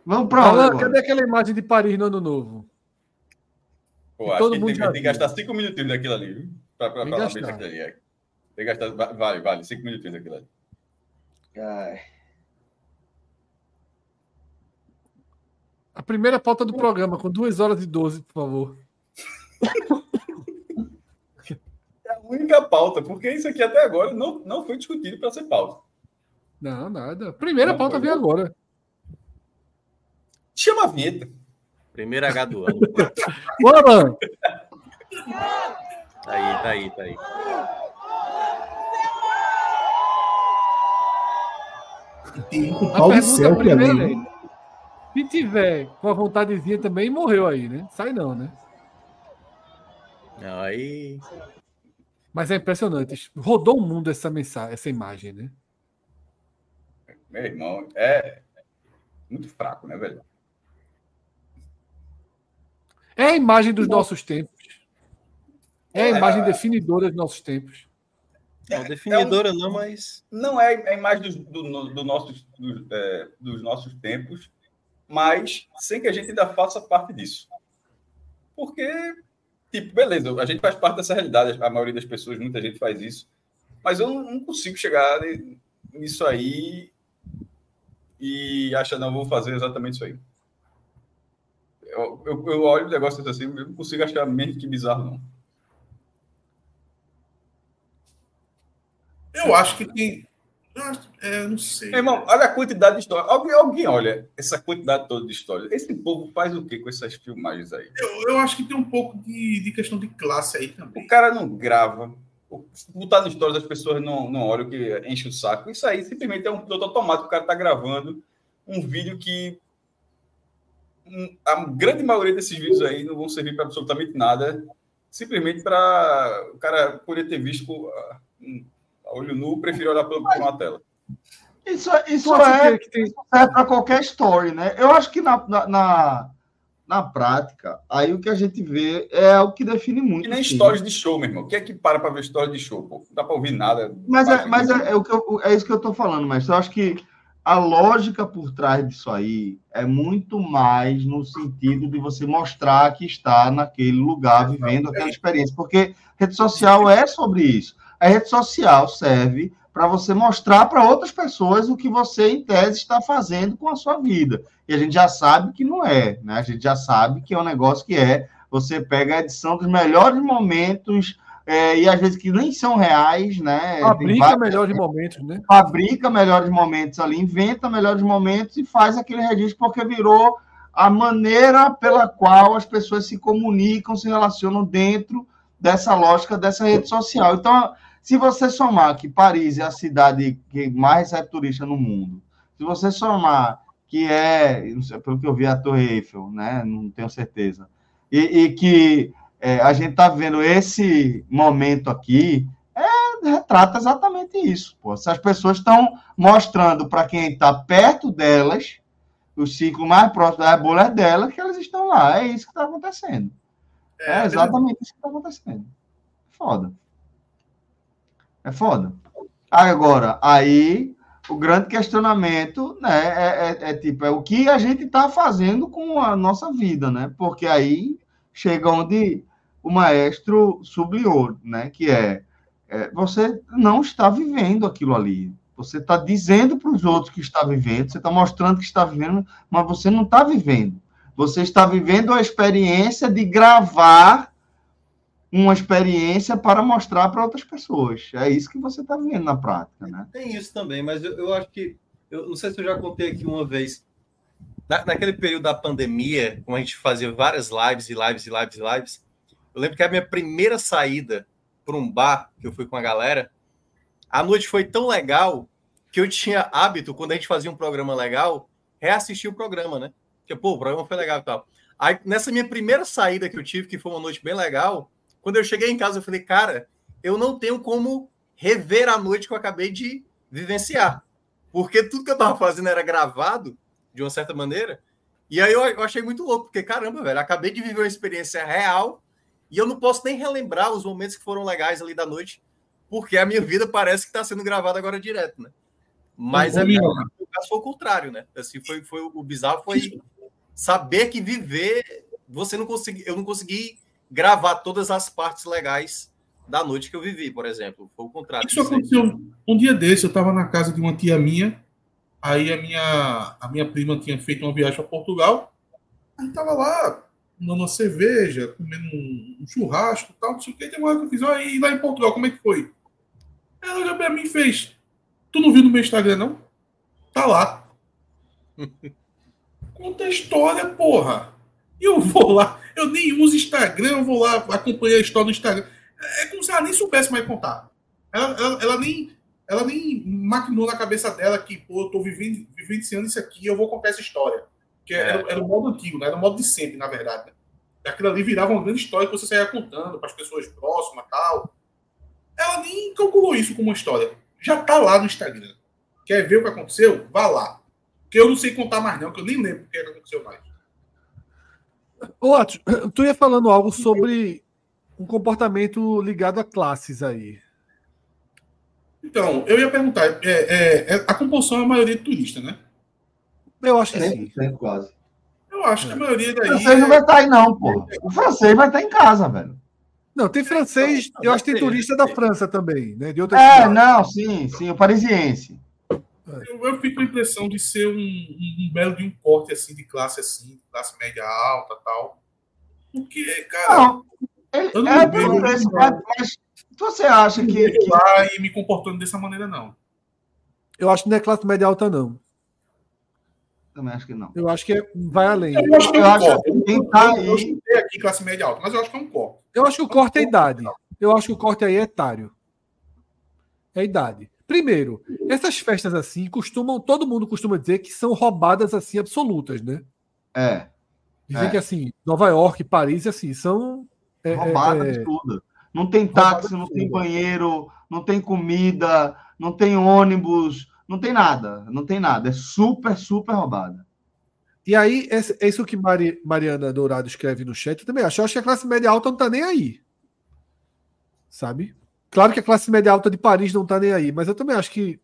[SPEAKER 1] Vamos pra onde
[SPEAKER 2] Alan, cadê aquela imagem de Paris no ano novo?
[SPEAKER 5] Pô, acho
[SPEAKER 2] Todo
[SPEAKER 5] que
[SPEAKER 2] mundo
[SPEAKER 5] tem, tem que gastar cinco minutinhos daquilo ali, viu? Pra, pra
[SPEAKER 2] Tem
[SPEAKER 5] falar bem daquilo ali. é. Tem que gastar, va- vale, vale, cinco minutinhos daquilo ali.
[SPEAKER 2] A primeira pauta do programa, com 2 horas e 12, por favor.
[SPEAKER 5] É a única pauta, porque isso aqui até agora não, não foi discutido para ser pauta.
[SPEAKER 2] Não, nada. Primeira
[SPEAKER 5] Não,
[SPEAKER 2] pauta vem agora.
[SPEAKER 5] Chama a vinheta.
[SPEAKER 4] Primeiro H do ano.
[SPEAKER 2] Ô, Alan,
[SPEAKER 4] Tá aí, tá aí, tá aí.
[SPEAKER 3] Tem um
[SPEAKER 2] a
[SPEAKER 3] pau
[SPEAKER 2] pergunta
[SPEAKER 3] céu
[SPEAKER 2] primeira é: se tiver com a vontadezinha também, morreu aí, né? Sai não, né?
[SPEAKER 4] Aí.
[SPEAKER 2] Mas é impressionante. Rodou o mundo essa mensagem, essa imagem, né?
[SPEAKER 5] Meu irmão, é muito fraco, né, velho?
[SPEAKER 2] É a imagem dos nossos tempos. É a
[SPEAKER 5] É.
[SPEAKER 2] imagem definidora dos nossos tempos.
[SPEAKER 4] Não, definidora não, mas.
[SPEAKER 5] Não é a imagem dos, do, do nossos, do, é, dos nossos tempos, mas sem que a gente ainda faça parte disso. Porque, tipo, beleza, a gente faz parte dessa realidade, a maioria das pessoas, muita gente faz isso, mas eu não, não consigo chegar nisso aí e achar, não, vou fazer exatamente isso aí. Eu, eu, eu olho o negócio assim, eu não consigo achar menos que bizarro, não.
[SPEAKER 3] Eu acho que tem. É, não sei.
[SPEAKER 5] Irmão, olha a quantidade de história. Alguém, alguém olha essa quantidade toda de história. Esse povo faz o quê com essas filmagens aí?
[SPEAKER 3] Eu, eu acho que tem um pouco de, de questão de classe aí também.
[SPEAKER 5] O cara não grava. O- Botar no stories as pessoas não, não olham, que enche o saco. Isso aí simplesmente é um piloto automático. O cara tá gravando um vídeo que. A grande maioria desses vídeos aí não vão servir para absolutamente nada. Simplesmente para o cara poder ter visto ah, hum, a olho nu, prefere olhar para uma tela.
[SPEAKER 1] Isso, isso
[SPEAKER 2] Tu acha
[SPEAKER 1] é
[SPEAKER 2] que, tem.
[SPEAKER 1] serve para qualquer story, né? Eu acho que na, na, na, na prática, aí o que a gente vê é o que define muito.
[SPEAKER 5] E nem
[SPEAKER 1] sim.
[SPEAKER 5] stories de show, meu irmão. Quem é que para para ver stories de show? Pô? Não dá para ouvir nada.
[SPEAKER 1] Mas, é, mas é, é o que eu- é isso que eu estou falando, mas eu acho que a lógica por trás disso aí é muito mais no sentido de você mostrar que está naquele lugar, vivendo aquela experiência. Porque rede social é sobre isso. A rede social serve para você mostrar para outras pessoas o que você, em tese, está fazendo com a sua vida. E a gente já sabe que não é, né? A gente já sabe que é um negócio que é. Você pega a edição dos melhores momentos, é, e às vezes que nem são reais, né?
[SPEAKER 2] Fabrica
[SPEAKER 1] vários-
[SPEAKER 2] melhores momentos, né?
[SPEAKER 1] fabrica melhores momentos ali, inventa melhores momentos e faz aquele registro porque virou a maneira pela qual as pessoas se comunicam, se relacionam dentro dessa lógica dessa rede social. Então, se você somar que Paris é a cidade que mais recebe turista no mundo, se você somar que é, sei, pelo que eu vi, a Torre Eiffel, né? Não tenho certeza. E, e que é, a gente está vendo esse momento aqui, retrata exatamente isso. Pô. Se as pessoas estão mostrando para quem está perto delas, o ciclo mais próximo da bolha delas, que elas estão lá. É isso que está acontecendo. É, exatamente isso que está acontecendo. Foda. É foda. Agora, aí o grande questionamento né, é, é- é tipo, é o que a gente está fazendo com a nossa vida, né? Porque aí chega onde o maestro sublinhou, né? Que é é, você não está vivendo aquilo ali. Você está dizendo para os outros que está vivendo, você está mostrando que está vivendo, mas você não está vivendo. Você está vivendo a experiência de gravar uma experiência para mostrar para outras pessoas. É isso que você está vivendo na prática, né?
[SPEAKER 4] Tem isso também, mas eu, eu acho que. Eu não sei se eu já contei aqui uma vez. Na, naquele período da pandemia, como a gente fazia várias lives e lives e lives e lives, eu lembro que a minha primeira saída para um bar, que eu fui com a galera, a noite foi tão legal que eu tinha hábito, quando a gente fazia um programa legal, reassistir o programa, né? Porque, pô, o programa foi legal e tal. Aí, nessa minha primeira saída que eu tive, que foi uma noite bem legal, quando eu cheguei em casa, eu falei, cara, eu não tenho como rever a noite que eu acabei de vivenciar. Porque tudo que eu tava fazendo era gravado, de uma certa maneira. E aí eu, eu achei muito louco, porque, caramba, velho, acabei de viver uma experiência real e eu não posso nem relembrar os momentos que foram legais ali da noite, porque a minha vida parece que está sendo gravada agora direto, né? Mas é, o caso foi o contrário, né? Assim, foi, foi o bizarro foi saber que viver, você não consegui, eu não consegui gravar todas as partes legais da noite que eu vivi, por exemplo. Foi o contrário.
[SPEAKER 3] Isso aconteceu um dia desse, eu estava na casa de uma tia minha, aí a minha, a minha prima tinha feito uma viagem para Portugal, aí tava lá, tomando uma cerveja, comendo um, um churrasco e tal, não sei o que, tem uma hora que eu fiz, aí lá em Portugal, como é que foi? Ela olhou pra mim e fez, tu não viu no meu Instagram, não? Tá lá. Conta a história, porra. E eu vou lá, eu nem uso Instagram, eu vou lá acompanhar a história no Instagram. É como se ela nem soubesse mais contar. Ela, ela, ela nem, ela nem maquinou na cabeça dela que, pô, eu tô vivendo, vivenciando isso aqui, eu vou contar essa história. Que era, era o modo antigo, né? Era o modo de sempre, na verdade. né? aquilo ali virava uma grande história que você saía contando para as pessoas próximas tal. Ela nem calculou isso como uma história. Já tá lá no Instagram. Quer ver o que aconteceu? Vá lá. Que eu não sei contar mais, não, que eu nem lembro o que aconteceu mais.
[SPEAKER 2] Ô, Atos, tu ia falando algo sobre um comportamento ligado a classes aí.
[SPEAKER 3] Então, eu ia perguntar, é, é, é, a compulsão é a maioria de turista, né?
[SPEAKER 2] Eu acho que sim.
[SPEAKER 1] 100% quase.
[SPEAKER 3] Eu acho que a maioria
[SPEAKER 1] O
[SPEAKER 3] daí.
[SPEAKER 1] francês não vai estar aí, não, pô. O francês vai estar em casa, velho.
[SPEAKER 2] Não, tem francês, eu acho que tem turista da França também, né? De outras
[SPEAKER 1] É,
[SPEAKER 2] cidades.
[SPEAKER 1] não, sim, sim, o parisiense.
[SPEAKER 3] Eu, eu fico com a impressão de ser um, um, um belo de um corte assim, de classe assim, classe média alta tal. Porque, cara,
[SPEAKER 1] Não, ele,
[SPEAKER 3] Eu não
[SPEAKER 1] é
[SPEAKER 3] vi,
[SPEAKER 1] pelo
[SPEAKER 3] eu
[SPEAKER 1] preço, mas, mas você acha que,
[SPEAKER 3] eu
[SPEAKER 1] que-
[SPEAKER 3] lá e me comportando dessa maneira, não.
[SPEAKER 2] Eu acho que não é classe média alta, não.
[SPEAKER 1] Também acho que não.
[SPEAKER 2] Eu acho que é- vai além.
[SPEAKER 3] Eu acho que é
[SPEAKER 1] Eu
[SPEAKER 3] um corte.
[SPEAKER 1] que quem tá
[SPEAKER 3] Eu
[SPEAKER 1] aí.
[SPEAKER 3] chutei aqui classe média alta, mas eu acho que é um corte.
[SPEAKER 2] Eu acho que o corte é idade. Eu acho que o corte aí é etário. É idade. Primeiro, essas festas assim costumam, todo mundo costuma dizer que são roubadas assim absolutas, né?
[SPEAKER 1] É,
[SPEAKER 2] Dizem
[SPEAKER 1] É.
[SPEAKER 2] que assim, Nova York, Paris, assim, são é, é,
[SPEAKER 1] de tudo. Não tem táxi, não tem banheiro, não tem comida, não tem ônibus, não tem nada. Não tem nada. É super, super roubada.
[SPEAKER 2] E aí, é é isso que Mari- Mariana Dourado escreve no chat. Eu também acho. Eu acho que a classe média alta não tá nem aí. Sabe? Claro que a classe média alta de Paris não tá nem aí, mas eu também acho que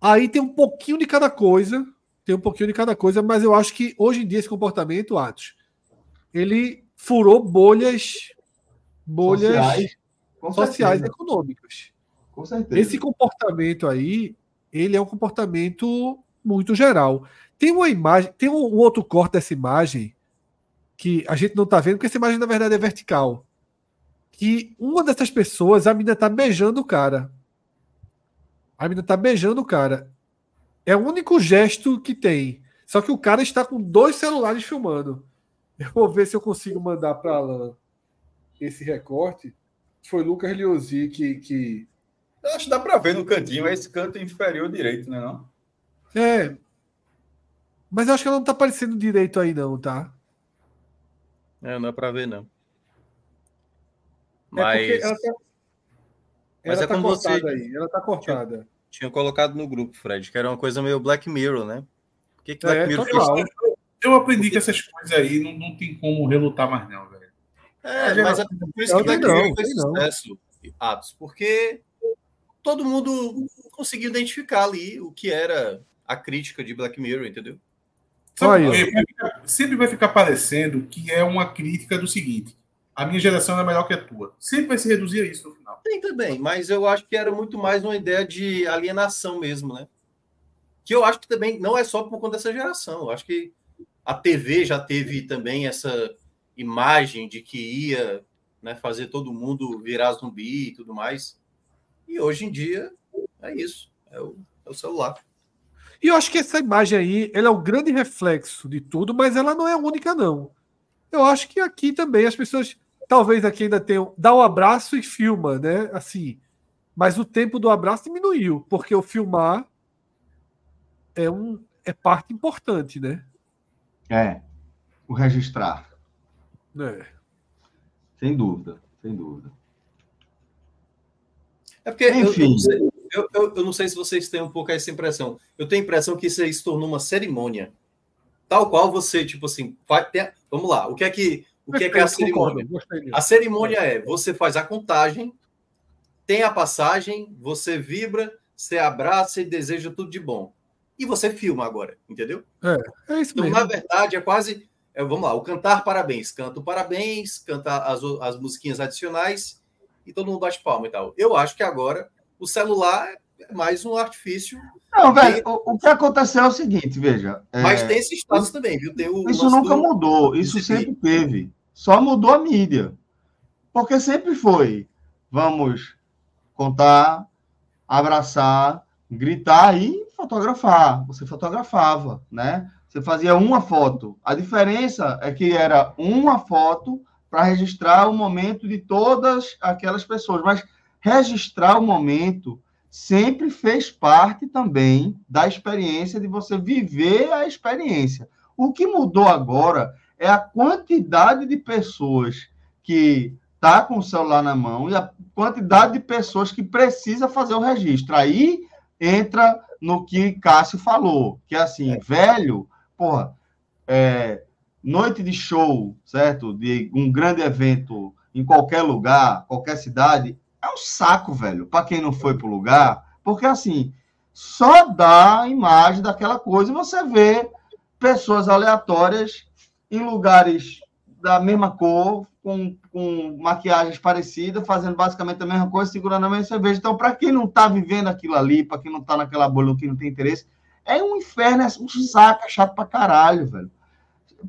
[SPEAKER 2] aí tem um pouquinho de cada coisa. Tem um pouquinho de cada coisa, mas eu acho que hoje em dia esse comportamento, Atos, ele furou bolhas bolhas
[SPEAKER 1] Sociais,
[SPEAKER 2] sociais e econômicas.
[SPEAKER 1] Com certeza.
[SPEAKER 2] Esse comportamento aí, ele é um comportamento muito geral. Tem uma imagem, tem um, outro corte dessa imagem que a gente não tá vendo, porque essa imagem na verdade é vertical. Que uma dessas pessoas, a menina tá beijando o cara. A menina tá beijando o cara. É o único gesto que tem. Só que o cara está com dois celulares filmando. Eu vou ver se eu consigo mandar para Alan esse recorte. Foi Lucas Liozzi que, que
[SPEAKER 5] Eu acho que dá para ver no cantinho, é esse canto inferior direito, né? Não?
[SPEAKER 2] É. Mas eu acho que ela não tá aparecendo direito aí, não, tá?
[SPEAKER 4] É, não é pra ver, não.
[SPEAKER 2] É
[SPEAKER 4] Mas
[SPEAKER 2] ela tá,
[SPEAKER 4] Mas
[SPEAKER 2] ela
[SPEAKER 4] é
[SPEAKER 2] tá
[SPEAKER 4] como você-
[SPEAKER 2] cortada aí. Ela tá cortada.
[SPEAKER 4] tinha colocado no grupo, Fred, que era uma coisa meio Black Mirror, né? Por que, que
[SPEAKER 2] É,
[SPEAKER 4] Black Mirror
[SPEAKER 2] total.
[SPEAKER 4] fez
[SPEAKER 3] Eu aprendi que essas coisas aí não, não tem como relutar mais, não, velho.
[SPEAKER 4] É, mas é por isso
[SPEAKER 2] Eu
[SPEAKER 4] que Black
[SPEAKER 2] não,
[SPEAKER 4] Mirror fez
[SPEAKER 2] eu
[SPEAKER 4] sucesso, Atos, porque todo mundo conseguiu identificar ali o que era a crítica de Black Mirror, entendeu?
[SPEAKER 3] Sabe Sempre vai ficar parecendo que é uma crítica do seguinte: a minha geração é melhor que a tua. Sempre vai se reduzir a isso no final.
[SPEAKER 4] Tem também, mas eu acho que era muito mais uma ideia de alienação mesmo, né? Que eu acho que também não é só por conta dessa geração. Eu acho que a TV já teve também essa imagem de que ia né, fazer todo mundo virar zumbi e tudo mais. E hoje em dia é isso. É o, é o celular.
[SPEAKER 2] E eu acho que essa imagem aí, ela é o grande reflexo de tudo, mas ela não é a única, não. Eu acho que aqui também as pessoas, talvez aqui ainda tenham, dá um abraço e filma, né? Assim. Mas o tempo do abraço diminuiu, porque o filmar é, um, é parte importante, né?
[SPEAKER 1] É. O registrar.
[SPEAKER 2] É.
[SPEAKER 1] Sem dúvida. Sem dúvida.
[SPEAKER 4] É porque eu- eu,
[SPEAKER 1] Enfim.
[SPEAKER 4] não sei, eu, eu- eu não sei se vocês têm um pouco essa impressão. Eu tenho a impressão que isso aí se tornou uma cerimônia. Tal qual você, tipo assim, vai ter, vamos lá, o que é que, o que, é, que é a cerimônia? A cerimônia é: você faz a contagem, tem a passagem, você vibra, você abraça e deseja tudo de bom. E você filma agora, entendeu?
[SPEAKER 2] É isso
[SPEAKER 4] Então,
[SPEAKER 2] mesmo.
[SPEAKER 4] na verdade, é quase. é, vamos lá, o cantar parabéns. Canta o parabéns, canta as, as musiquinhas adicionais e todo mundo bate palma e tal. Eu acho que agora o celular é mais um artifício,
[SPEAKER 1] Não, velho, o, o que aconteceu é o seguinte, veja. é,
[SPEAKER 4] mas tem esse status também, viu? Tem o
[SPEAKER 1] Isso nunca
[SPEAKER 4] do-
[SPEAKER 1] mudou, isso sempre teve. Só mudou a mídia. Porque sempre foi. Vamos contar, abraçar, gritar e fotografar. Você fotografava, né? Você fazia uma foto. A diferença é que era uma foto para registrar o momento de todas aquelas pessoas. Mas registrar o momento sempre fez parte também da experiência de você viver a experiência. O que mudou agora é a quantidade de pessoas que tá com o celular na mão e a quantidade de pessoas que precisa fazer o registro. Aí entra no que Cássio falou, que é assim, velho, porra, é, noite de show, certo? De um grande evento em qualquer lugar, qualquer cidade, é um saco, velho, para quem não foi pro lugar, porque assim, só dá a imagem daquela coisa e você vê pessoas aleatórias em lugares da mesma cor, com, com maquiagens parecidas, fazendo basicamente a mesma coisa, segurando a mesma cerveja. Então, para quem não está vivendo aquilo ali, para quem não está naquela bolha, que não tem interesse, é um inferno, é um saco, é chato pra caralho, velho.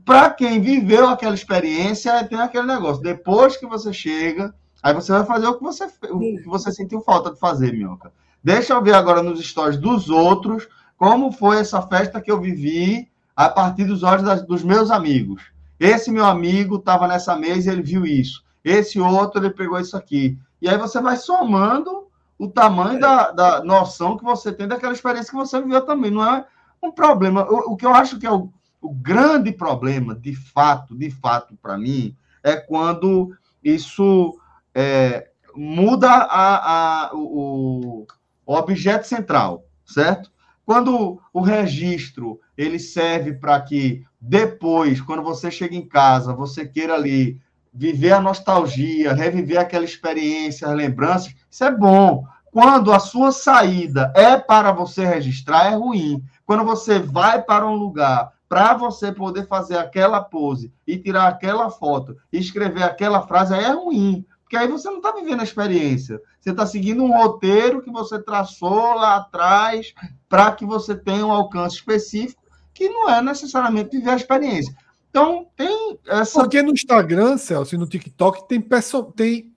[SPEAKER 1] Para quem viveu aquela experiência, tem aquele negócio. Depois que você chega, aí você vai fazer o que você, o que você sentiu falta de fazer, Minhoca. Deixa eu ver agora nos stories dos outros como foi essa festa que eu vivi a partir dos olhos das, dos meus amigos. Esse meu amigo estava nessa mesa e ele viu isso. Esse outro, ele pegou isso aqui. E aí você vai somando o tamanho da, da noção que você tem daquela experiência que você viveu também. Não é um problema. O, o que eu acho que é o, o grande problema, de fato, de fato, para mim, é quando isso é, muda a, a, o, o objeto central, certo? Quando o registro ele serve para que depois, quando você chega em casa, você queira ali viver a nostalgia, reviver aquela experiência, as lembranças, isso é bom. Quando a sua saída é para você registrar, é ruim. Quando você vai para um lugar para você poder fazer aquela pose e tirar aquela foto e escrever aquela frase, é ruim. Porque aí você não está vivendo a experiência. Você está seguindo um roteiro que você traçou lá atrás para que você tenha um alcance específico que não é necessariamente viver a experiência. Então, tem essa.
[SPEAKER 2] Porque no Instagram, Celso, e no TikTok, tem, perso... tem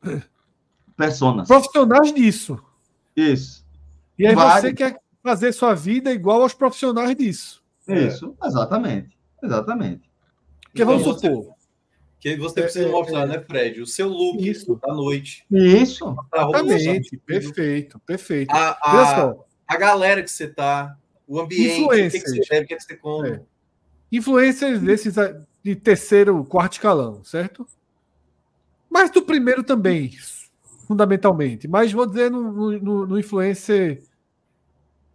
[SPEAKER 1] personas.
[SPEAKER 2] profissionais disso.
[SPEAKER 1] Isso.
[SPEAKER 2] E aí
[SPEAKER 1] Vários.
[SPEAKER 2] você quer fazer sua vida igual aos profissionais disso.
[SPEAKER 1] Isso, exatamente. Exatamente.
[SPEAKER 2] Porque vamos
[SPEAKER 4] Então,
[SPEAKER 2] supor.
[SPEAKER 4] Que você
[SPEAKER 2] É,
[SPEAKER 4] precisa
[SPEAKER 2] é,
[SPEAKER 4] mostrar,
[SPEAKER 2] é.
[SPEAKER 4] né, Fred? O seu look
[SPEAKER 2] Isso.
[SPEAKER 4] da noite.
[SPEAKER 1] Isso.
[SPEAKER 2] Exatamente. Perfeito, perfeito.
[SPEAKER 4] A, a, a galera que você tá, o ambiente, o que, que você
[SPEAKER 2] Influencers.
[SPEAKER 4] bebe, o que, que você come.
[SPEAKER 2] É. Influências desses a- de terceiro, quarto escalão, certo? Mas do primeiro também, fundamentalmente. Mas vou dizer no, no, no- no influencer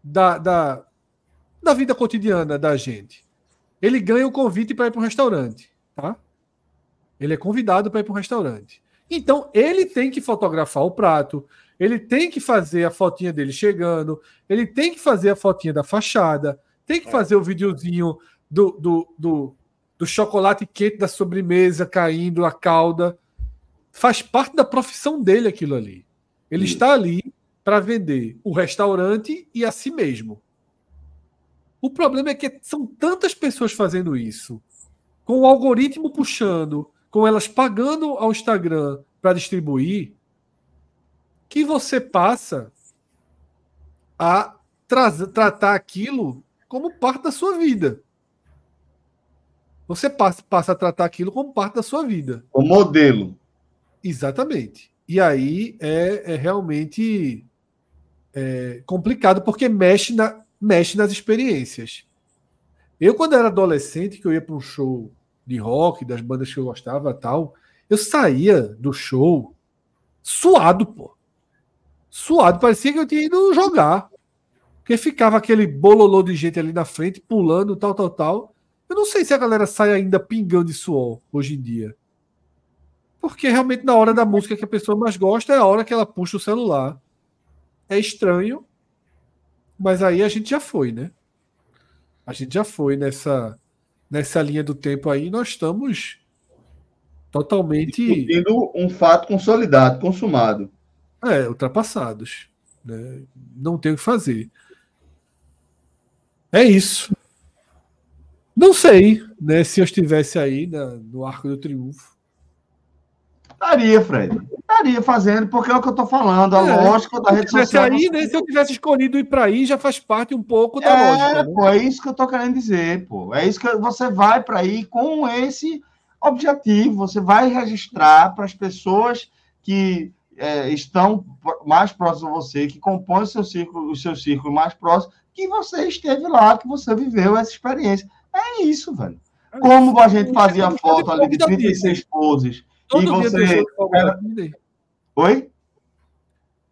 [SPEAKER 2] da, da, da vida cotidiana da gente. Ele ganha o convite para ir para um restaurante, tá? Ele é convidado para ir para um restaurante. Então, ele tem que fotografar o prato, ele tem que fazer a fotinha dele chegando, ele tem que fazer a fotinha da fachada, tem que fazer o videozinho do, do, do, do chocolate quente da sobremesa caindo, a calda. Faz parte da profissão dele aquilo ali. Ele está ali para vender o restaurante e a si mesmo. O problema é que são tantas pessoas fazendo isso, com o algoritmo puxando, com elas pagando ao Instagram para distribuir, que você passa a tra- tratar aquilo como parte da sua vida. Você passa, passa a tratar aquilo como parte da sua vida.
[SPEAKER 1] O modelo.
[SPEAKER 2] Exatamente. E aí é, é realmente é, complicado porque mexe, na, mexe nas experiências. Eu, quando era adolescente, que eu ia para um show de rock, das bandas que eu gostava tal, eu saía do show suado, pô. Suado. Parecia que eu tinha ido jogar. Porque ficava aquele bololô de gente ali na frente, pulando, tal, tal, tal. Eu não sei se a galera sai ainda pingando de suor hoje em dia. Porque realmente na hora da música que a pessoa mais gosta é a hora que ela puxa o celular. É estranho, mas aí a gente já foi, né? A gente já foi nessa nessa linha do tempo aí, nós estamos totalmente
[SPEAKER 1] Discutindo um fato consolidado, consumado.
[SPEAKER 2] É, ultrapassados. Né? Não tem o que fazer. É isso. Não sei né, se eu estivesse aí na- no Arco do Triunfo.
[SPEAKER 1] Estaria, Fred. Estaria fazendo, porque é o que eu tô falando. A
[SPEAKER 2] É.
[SPEAKER 1] lógica da
[SPEAKER 2] Se eu
[SPEAKER 1] rede
[SPEAKER 2] tivesse
[SPEAKER 1] social.
[SPEAKER 2] aí, né, se eu tivesse escolhido ir para aí, já faz parte um pouco da
[SPEAKER 1] É,
[SPEAKER 2] lógica. né?
[SPEAKER 1] pô, é isso que eu tô querendo dizer, pô. É isso que você vai para aí com esse objetivo. Você vai registrar para as pessoas que é, estão mais próximas a você, que compõem o seu círculo, o seu círculo mais próximo, que você esteve lá, que você viveu essa experiência. É isso, velho. como a gente fazia foto ali de
[SPEAKER 2] Da
[SPEAKER 1] 36 poses.
[SPEAKER 2] Todo
[SPEAKER 1] E você-. Oi?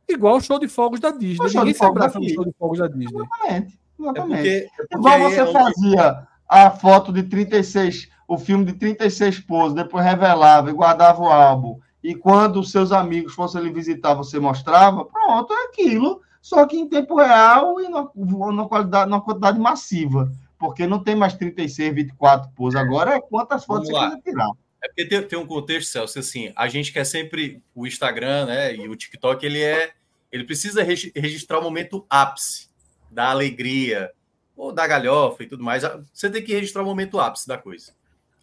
[SPEAKER 2] Igual o show de fogos da Disney. Ninguém
[SPEAKER 1] de
[SPEAKER 2] se
[SPEAKER 1] fogos
[SPEAKER 2] abraça no show de fogos da Disney.
[SPEAKER 1] Exatamente.
[SPEAKER 4] É
[SPEAKER 1] Exatamente.
[SPEAKER 4] porque, é porque
[SPEAKER 1] Igual você
[SPEAKER 4] é onde-
[SPEAKER 1] fazia a foto de 36, o filme de 36 poses, depois revelava e guardava o álbum. E quando os seus amigos fossem lhe visitar, você mostrava, pronto, é aquilo, só que em tempo real e numa, numa qualidade, numa quantidade massiva. Porque não tem mais 36, 24 poses. Agora é quantas fotos
[SPEAKER 4] Vamos
[SPEAKER 1] você quiser tirar.
[SPEAKER 4] É porque tem, tem um contexto, Celso, assim, a gente quer sempre o Instagram, né, e o TikTok, ele é, ele precisa regi- registrar o momento ápice da alegria, ou da galhofa e tudo mais. Você tem que registrar o momento ápice da coisa.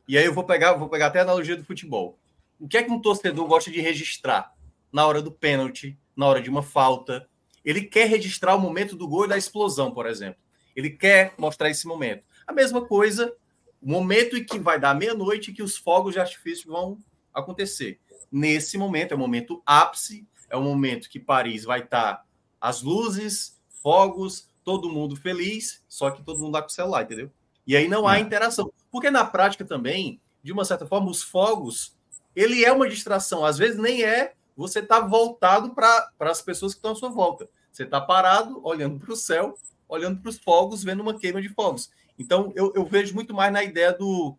[SPEAKER 4] E aí eu vou pegar, vou pegar até a analogia do futebol. O que é que um torcedor gosta de registrar? Na hora do pênalti, na hora de uma falta. Ele quer registrar o momento do gol e da explosão, por exemplo. Ele quer mostrar esse momento. A mesma coisa o momento em que vai dar meia-noite que os fogos de artifício vão acontecer. Nesse momento, é o momento ápice, é o momento que Paris vai estar as luzes, fogos, todo mundo feliz, só que todo mundo lá com o celular, entendeu? E aí não há
[SPEAKER 1] É.
[SPEAKER 4] interação. Porque na prática também, de uma certa forma, os fogos, ele é uma distração. Às vezes nem é você tá voltado para as pessoas que estão à sua volta. Você está parado, olhando para o céu, olhando para os fogos, vendo uma queima de fogos. Então, eu, eu vejo muito mais na ideia do,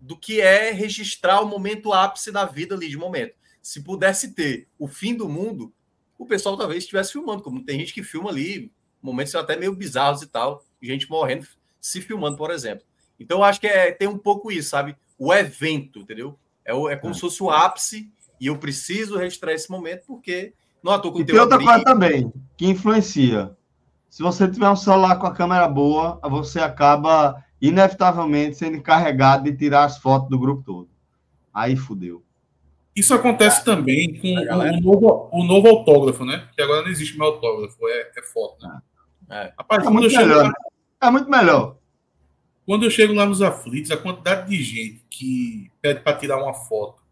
[SPEAKER 4] do que é registrar o momento ápice da vida ali, de momento. Se pudesse ter o fim do mundo, o pessoal talvez estivesse filmando, como tem gente que filma ali, momentos até meio bizarros e tal, gente morrendo, se filmando, por exemplo. Então, acho que é, tem um pouco isso, sabe? O evento, entendeu? É, o- é como se fosse o ápice, e eu preciso registrar esse momento, porque não à toa que
[SPEAKER 1] E
[SPEAKER 4] eu
[SPEAKER 1] tem outra
[SPEAKER 4] abrigo-
[SPEAKER 1] coisa também, que influencia. Se você tiver um celular com a câmera boa, você acaba, inevitavelmente, sendo encarregado de tirar as fotos do grupo todo. Aí fudeu.
[SPEAKER 3] Isso acontece também com o, o novo, o novo autógrafo, né? Que agora não existe mais autógrafo, é, é foto. Né?
[SPEAKER 4] É.
[SPEAKER 3] Rapaz,
[SPEAKER 1] É
[SPEAKER 3] quando eu,
[SPEAKER 1] muito melhor. É muito melhor.
[SPEAKER 3] Quando eu chego lá nos aflitos, a quantidade de gente que pede para tirar uma foto,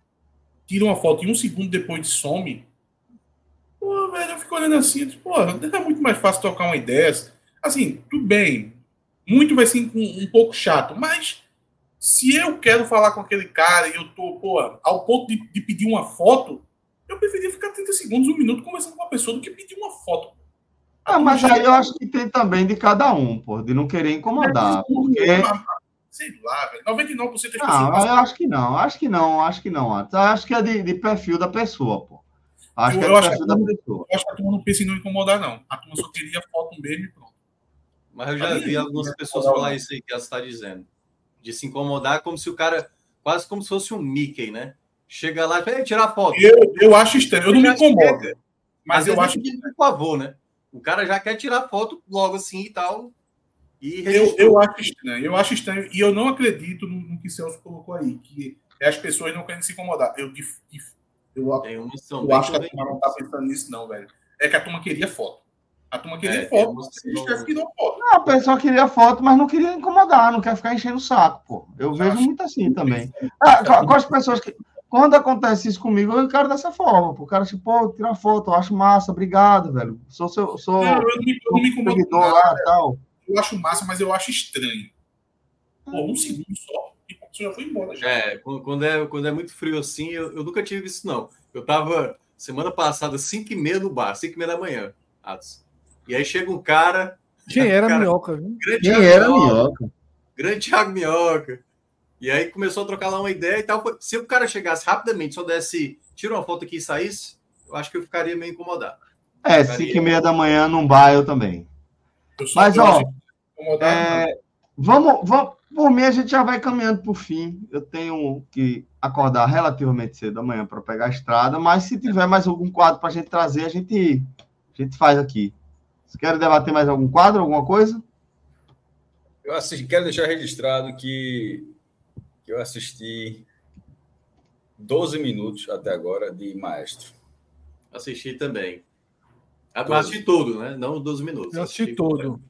[SPEAKER 3] tira uma foto e um segundo depois some. Pô, velho, eu fico olhando assim, tipo, pô, é muito mais fácil trocar uma ideia. Assim, tudo bem. Muito vai ser um, um pouco chato, mas se eu quero falar com aquele cara e eu tô, pô, ao ponto de, de pedir uma foto, eu preferia ficar 30 segundos, um minuto conversando com uma pessoa do que pedir uma foto.
[SPEAKER 1] Ah, mas aí eu acho que tem também de cada um, pô, de não querer incomodar. Porque.
[SPEAKER 3] Sei lá, velho. 99% das pessoas.
[SPEAKER 1] Não, eu acho que não, acho que não, acho que não. Atos. Acho que é de, de perfil da pessoa, pô. Acho
[SPEAKER 3] Eu-
[SPEAKER 1] que é
[SPEAKER 3] acho
[SPEAKER 1] perfil
[SPEAKER 3] que-
[SPEAKER 1] da pessoa.
[SPEAKER 3] Eu acho que a turma não pensa em não incomodar, não. A turma só queria foto mesmo e pronto.
[SPEAKER 4] Mas eu já
[SPEAKER 3] Ali,
[SPEAKER 4] vi algumas
[SPEAKER 3] né?
[SPEAKER 4] pessoas
[SPEAKER 3] Não,
[SPEAKER 4] falar isso aí que ela está dizendo. De se incomodar como se o cara. Quase como se fosse um Mickey, né? Chega lá e fala, "Ei, tirar foto.
[SPEAKER 3] Eu, eu acho estranho. Eu não me incomodo.
[SPEAKER 4] chega.
[SPEAKER 3] Mas eu
[SPEAKER 4] vezes
[SPEAKER 3] acho.
[SPEAKER 4] pedindo por favor, né? O cara já quer tirar foto logo assim e tal. E
[SPEAKER 3] Eu, eu acho estranho. Eu acho estranho. E eu não acredito no, no que Celso colocou aí, que é as pessoas não querem se incomodar. Eu, eu, eu
[SPEAKER 4] bem
[SPEAKER 3] acho que a turma não tá
[SPEAKER 4] convenientes.
[SPEAKER 3] pensando nisso, não, velho. É que a turma queria foto. A turma queria
[SPEAKER 4] É,
[SPEAKER 3] foto. Você
[SPEAKER 4] não-
[SPEAKER 3] esquece que não foto.
[SPEAKER 1] Não, a pessoa queria foto, mas não queria incomodar, não quer ficar enchendo o saco, pô. Eu vejo muito assim também. Ah, com, com as pessoas que. Quando acontece isso comigo, eu encaro dessa forma. pô. O cara, tipo, pô, tira foto, eu acho massa, obrigado, velho. Sou seu. Sou
[SPEAKER 3] Não, eu não me, eu me incomodo
[SPEAKER 1] seguidor
[SPEAKER 3] nada.
[SPEAKER 1] lá e tal.
[SPEAKER 3] Eu acho massa, mas eu acho estranho. Pô, um segundo só e a pessoa já foi embora. Já.
[SPEAKER 4] É, quando quando é, quando é muito frio assim, eu, eu nunca tive isso, não. Eu tava semana passada, 5 e meia no bar, 5 e meia da manhã. Atos. E aí chega um cara,
[SPEAKER 2] Quem era
[SPEAKER 4] Cara,
[SPEAKER 2] minhoca, viu?
[SPEAKER 4] grande
[SPEAKER 1] Quem
[SPEAKER 4] Thiago
[SPEAKER 1] era
[SPEAKER 4] Minhoca,
[SPEAKER 1] minhoca?
[SPEAKER 4] grande Thiago Minhoca. E aí começou a trocar lá uma ideia e tal. Se o cara chegasse rapidamente, só desse, tira uma foto aqui e saísse, eu acho que eu ficaria meio incomodado.
[SPEAKER 1] É, 5 e meia da manhã num bar eu também.
[SPEAKER 3] Eu
[SPEAKER 1] Mas, ó. É, vamos, vamos, por mim, a gente já vai caminhando para o fim. Eu tenho que acordar relativamente cedo amanhã para pegar a estrada, mas se tiver mais algum quadro para a gente trazer, a gente, a gente faz aqui. Vocês querem debater mais algum quadro, alguma coisa?
[SPEAKER 5] Eu assisti, quero deixar registrado que, que eu assisti 12 minutos até agora de Maestro.
[SPEAKER 4] Assisti também. Ah,
[SPEAKER 5] Todo.
[SPEAKER 4] Assisti todo, né? Não os 12 minutos.
[SPEAKER 2] Eu assisti todo.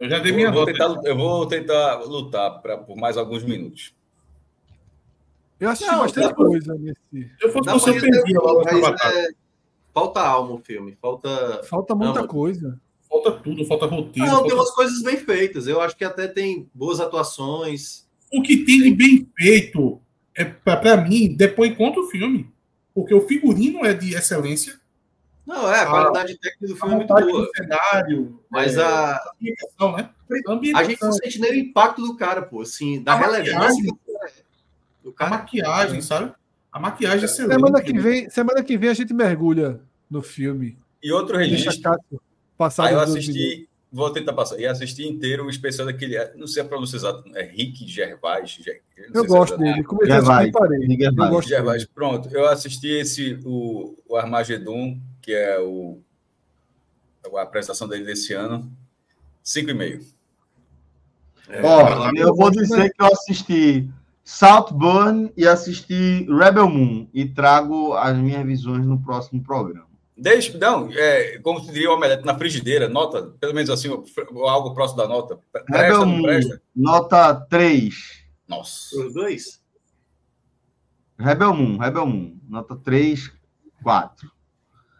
[SPEAKER 3] Eu já dei minha
[SPEAKER 5] Eu vou,
[SPEAKER 3] nota.
[SPEAKER 5] tentar, eu vou tentar lutar pra, por mais alguns minutos.
[SPEAKER 2] Eu assisti
[SPEAKER 4] Não,
[SPEAKER 2] bastante
[SPEAKER 4] pra-
[SPEAKER 2] coisa nesse.
[SPEAKER 3] Se eu fosse você, eu batalha.
[SPEAKER 4] é, Falta alma o filme. Falta.
[SPEAKER 2] Falta muita
[SPEAKER 4] Não,
[SPEAKER 2] coisa.
[SPEAKER 3] Falta tudo, falta roteiro.
[SPEAKER 4] Não, tem
[SPEAKER 3] falta-
[SPEAKER 4] umas coisas bem feitas. Eu acho que até tem boas atuações.
[SPEAKER 3] O que tem de bem feito, é, para mim, depois contra o filme. Porque o figurino é de excelência.
[SPEAKER 4] Não, é, a qualidade técnica do filme é muito boa.
[SPEAKER 3] cenário,
[SPEAKER 4] Mas
[SPEAKER 3] é,
[SPEAKER 4] a,
[SPEAKER 3] ambientação, né?
[SPEAKER 4] a
[SPEAKER 3] Ambientação,
[SPEAKER 4] gente não sente nem o impacto do cara, pô, assim, da
[SPEAKER 3] A
[SPEAKER 4] relevância
[SPEAKER 3] maquiagem.
[SPEAKER 4] do
[SPEAKER 3] a
[SPEAKER 4] cara.
[SPEAKER 3] maquiagem, sabe? A maquiagem é excelente.
[SPEAKER 2] Semana que, vem, semana que vem a gente mergulha no filme.
[SPEAKER 5] E outro registro.
[SPEAKER 2] Passar
[SPEAKER 5] Aí eu assisti, vou tentar passar, e assisti inteiro o especial daquele, não sei a pronúncia exata, é Rick Gervais.
[SPEAKER 2] Eu
[SPEAKER 5] é
[SPEAKER 2] gosto dele. Comecei a assistir
[SPEAKER 1] Gervais.
[SPEAKER 2] e parei.
[SPEAKER 1] Diga
[SPEAKER 2] Eu gosto dele.
[SPEAKER 5] Gervais, pronto. Eu assisti esse, o, o Armagedon, que é o, a apresentação dele desse ano, cinco e meio.
[SPEAKER 1] Ó, eu vou dizer que eu assisti Saltburn e assisti Rebel Moon e trago as minhas visões no próximo programa.
[SPEAKER 5] Deixa, não, é, como se diria o omelete na frigideira, nota, pelo menos assim, algo próximo da nota. Presta,
[SPEAKER 1] Rebel
[SPEAKER 5] não
[SPEAKER 1] Moon,
[SPEAKER 5] presta?
[SPEAKER 1] nota 3.
[SPEAKER 5] Nossa.
[SPEAKER 4] Os dois?
[SPEAKER 1] Rebel Moon, Rebel Moon, nota 3, 4.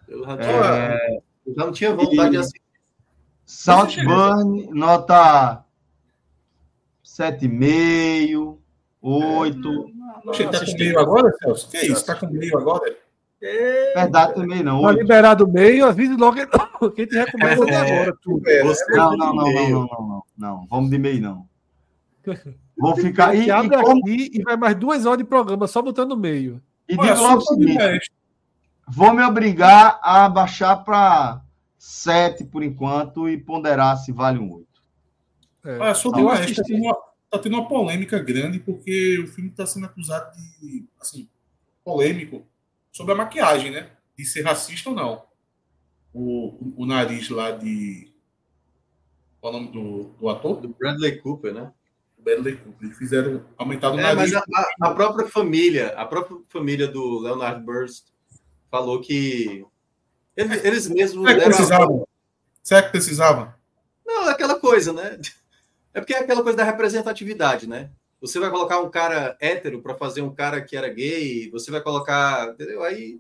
[SPEAKER 4] Eu já,
[SPEAKER 1] É,
[SPEAKER 4] eu já não tinha vontade de assistir.
[SPEAKER 1] Saltburn, nota 7,5, 8.
[SPEAKER 3] Você tá com meio agora, Celso? Que é isso? Tá com meio agora?
[SPEAKER 1] Verdade também não.
[SPEAKER 2] Tá
[SPEAKER 1] 8.
[SPEAKER 2] liberado o meio, avise logo quem te recomenda até agora. Tudo.
[SPEAKER 3] É,
[SPEAKER 1] Não, não, não, não, não, não, não, não. Vamos de meio, não. Vou ficar. E,
[SPEAKER 2] Que abre
[SPEAKER 1] e, como-
[SPEAKER 2] aqui e vai mais duas horas de programa só botando meio.
[SPEAKER 1] e digo logo o seguinte: vou me obrigar a baixar para 7 por enquanto e ponderar se vale um 8.
[SPEAKER 2] É.
[SPEAKER 3] Olha, sobre o Maestro, tá tendo, uma, tá tendo uma polêmica grande porque o filme está sendo acusado de, assim, polêmico sobre a maquiagem, né? De ser racista ou não. O, o, o nariz lá de. Qual é o nome do, do ator?
[SPEAKER 4] Do Bradley Cooper, né?
[SPEAKER 3] Bradley Cooper. Eles fizeram aumentar o
[SPEAKER 4] É,
[SPEAKER 3] nariz.
[SPEAKER 4] mas a, a- própria família, a própria família do Leonard Burst falou que eles, eles mesmos
[SPEAKER 3] Será que
[SPEAKER 4] deram a-
[SPEAKER 3] precisava? Será que precisava?
[SPEAKER 4] Não, é aquela coisa, né? É porque é aquela coisa da representatividade, né? Você vai colocar um cara hétero para fazer um cara que era gay, você vai colocar, entendeu? Aí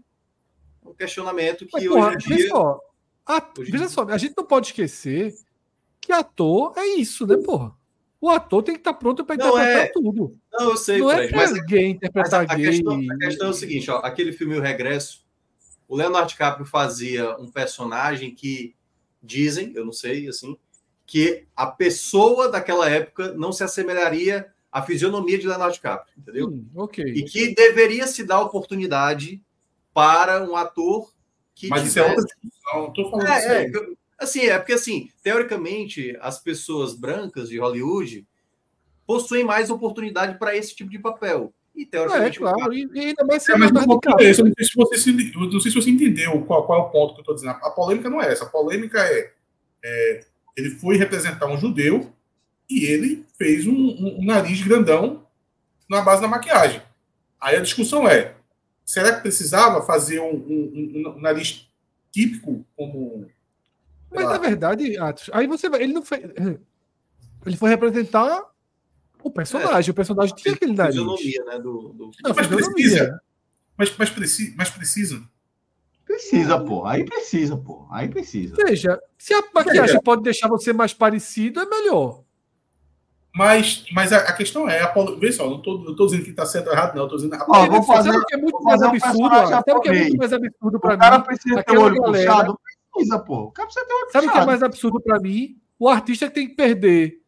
[SPEAKER 4] é um questionamento que
[SPEAKER 2] Mas, porra,
[SPEAKER 4] hoje em
[SPEAKER 2] veja
[SPEAKER 4] dia
[SPEAKER 2] só, a-
[SPEAKER 4] hoje em
[SPEAKER 2] veja
[SPEAKER 4] dia-
[SPEAKER 2] só, a gente não pode esquecer que ator é isso, né, porra? O ator tem que estar pronto para
[SPEAKER 4] Não,
[SPEAKER 2] interpretar
[SPEAKER 4] é.
[SPEAKER 2] tudo.
[SPEAKER 4] Não, eu sei,
[SPEAKER 2] não é
[SPEAKER 4] Fred,
[SPEAKER 2] pra
[SPEAKER 4] mas,
[SPEAKER 2] gay
[SPEAKER 4] mas a,
[SPEAKER 2] interpretar
[SPEAKER 4] a
[SPEAKER 2] gay.
[SPEAKER 4] questão, a questão é o seguinte, ó, aquele filme O Regresso, o Leonardo DiCaprio fazia um personagem que dizem, eu não sei, assim, que a pessoa daquela época não se assemelharia à fisionomia de Leonardo DiCaprio, entendeu?
[SPEAKER 2] Hum, ok.
[SPEAKER 4] E que deveria se dar oportunidade para um ator que
[SPEAKER 3] Mas isso é
[SPEAKER 4] tivesse-
[SPEAKER 3] outra discussão. Não tô falando
[SPEAKER 4] é,
[SPEAKER 3] isso
[SPEAKER 4] é, assim, é porque assim, teoricamente, as pessoas brancas de Hollywood possuem mais oportunidade para esse tipo de papel. E
[SPEAKER 2] É,
[SPEAKER 4] teoricamente, o
[SPEAKER 2] claro. E, e ainda mais
[SPEAKER 3] É,
[SPEAKER 2] sendo
[SPEAKER 3] mas o
[SPEAKER 2] Leonardo
[SPEAKER 3] ponto é. Eu não sei se você, se, eu não sei se você entendeu qual, qual é o ponto que eu estou dizendo. A polêmica não é essa. A polêmica é, é, ele foi representar um judeu e ele fez um, um- um nariz grandão na base da maquiagem. Aí a discussão é: será que precisava fazer um, um- um- um nariz típico como.
[SPEAKER 2] Mas
[SPEAKER 3] lá,
[SPEAKER 2] na verdade, Atos, aí você vai. Ele não fez. Ele foi representar o personagem. O personagem tinha aquele nariz.
[SPEAKER 4] fisionomia, né? Do, do...
[SPEAKER 2] Não,
[SPEAKER 3] Mas precisa. mas, mas, preci, mas precisa.
[SPEAKER 1] Precisa, pô. Aí precisa, pô. Aí precisa.
[SPEAKER 2] Veja, se a maquiagem pode deixar você mais parecido, é melhor.
[SPEAKER 3] Mas, mas a, a questão é: a, pol- vê só, não estou dizendo que está certo ou errado, não. Estou dizendo. A
[SPEAKER 1] Ó, vou fazer-
[SPEAKER 2] o que é muito mais
[SPEAKER 1] um
[SPEAKER 2] absurdo?
[SPEAKER 1] personagem
[SPEAKER 2] Sabe o que é muito mais absurdo
[SPEAKER 1] O
[SPEAKER 2] pra
[SPEAKER 1] cara
[SPEAKER 2] mim?
[SPEAKER 1] precisa ter o olho
[SPEAKER 2] galera-
[SPEAKER 1] puxado? Precisa, pô. O cara precisa ter o olho
[SPEAKER 2] Sabe o que é mais absurdo pra mim? O artista que tem que perder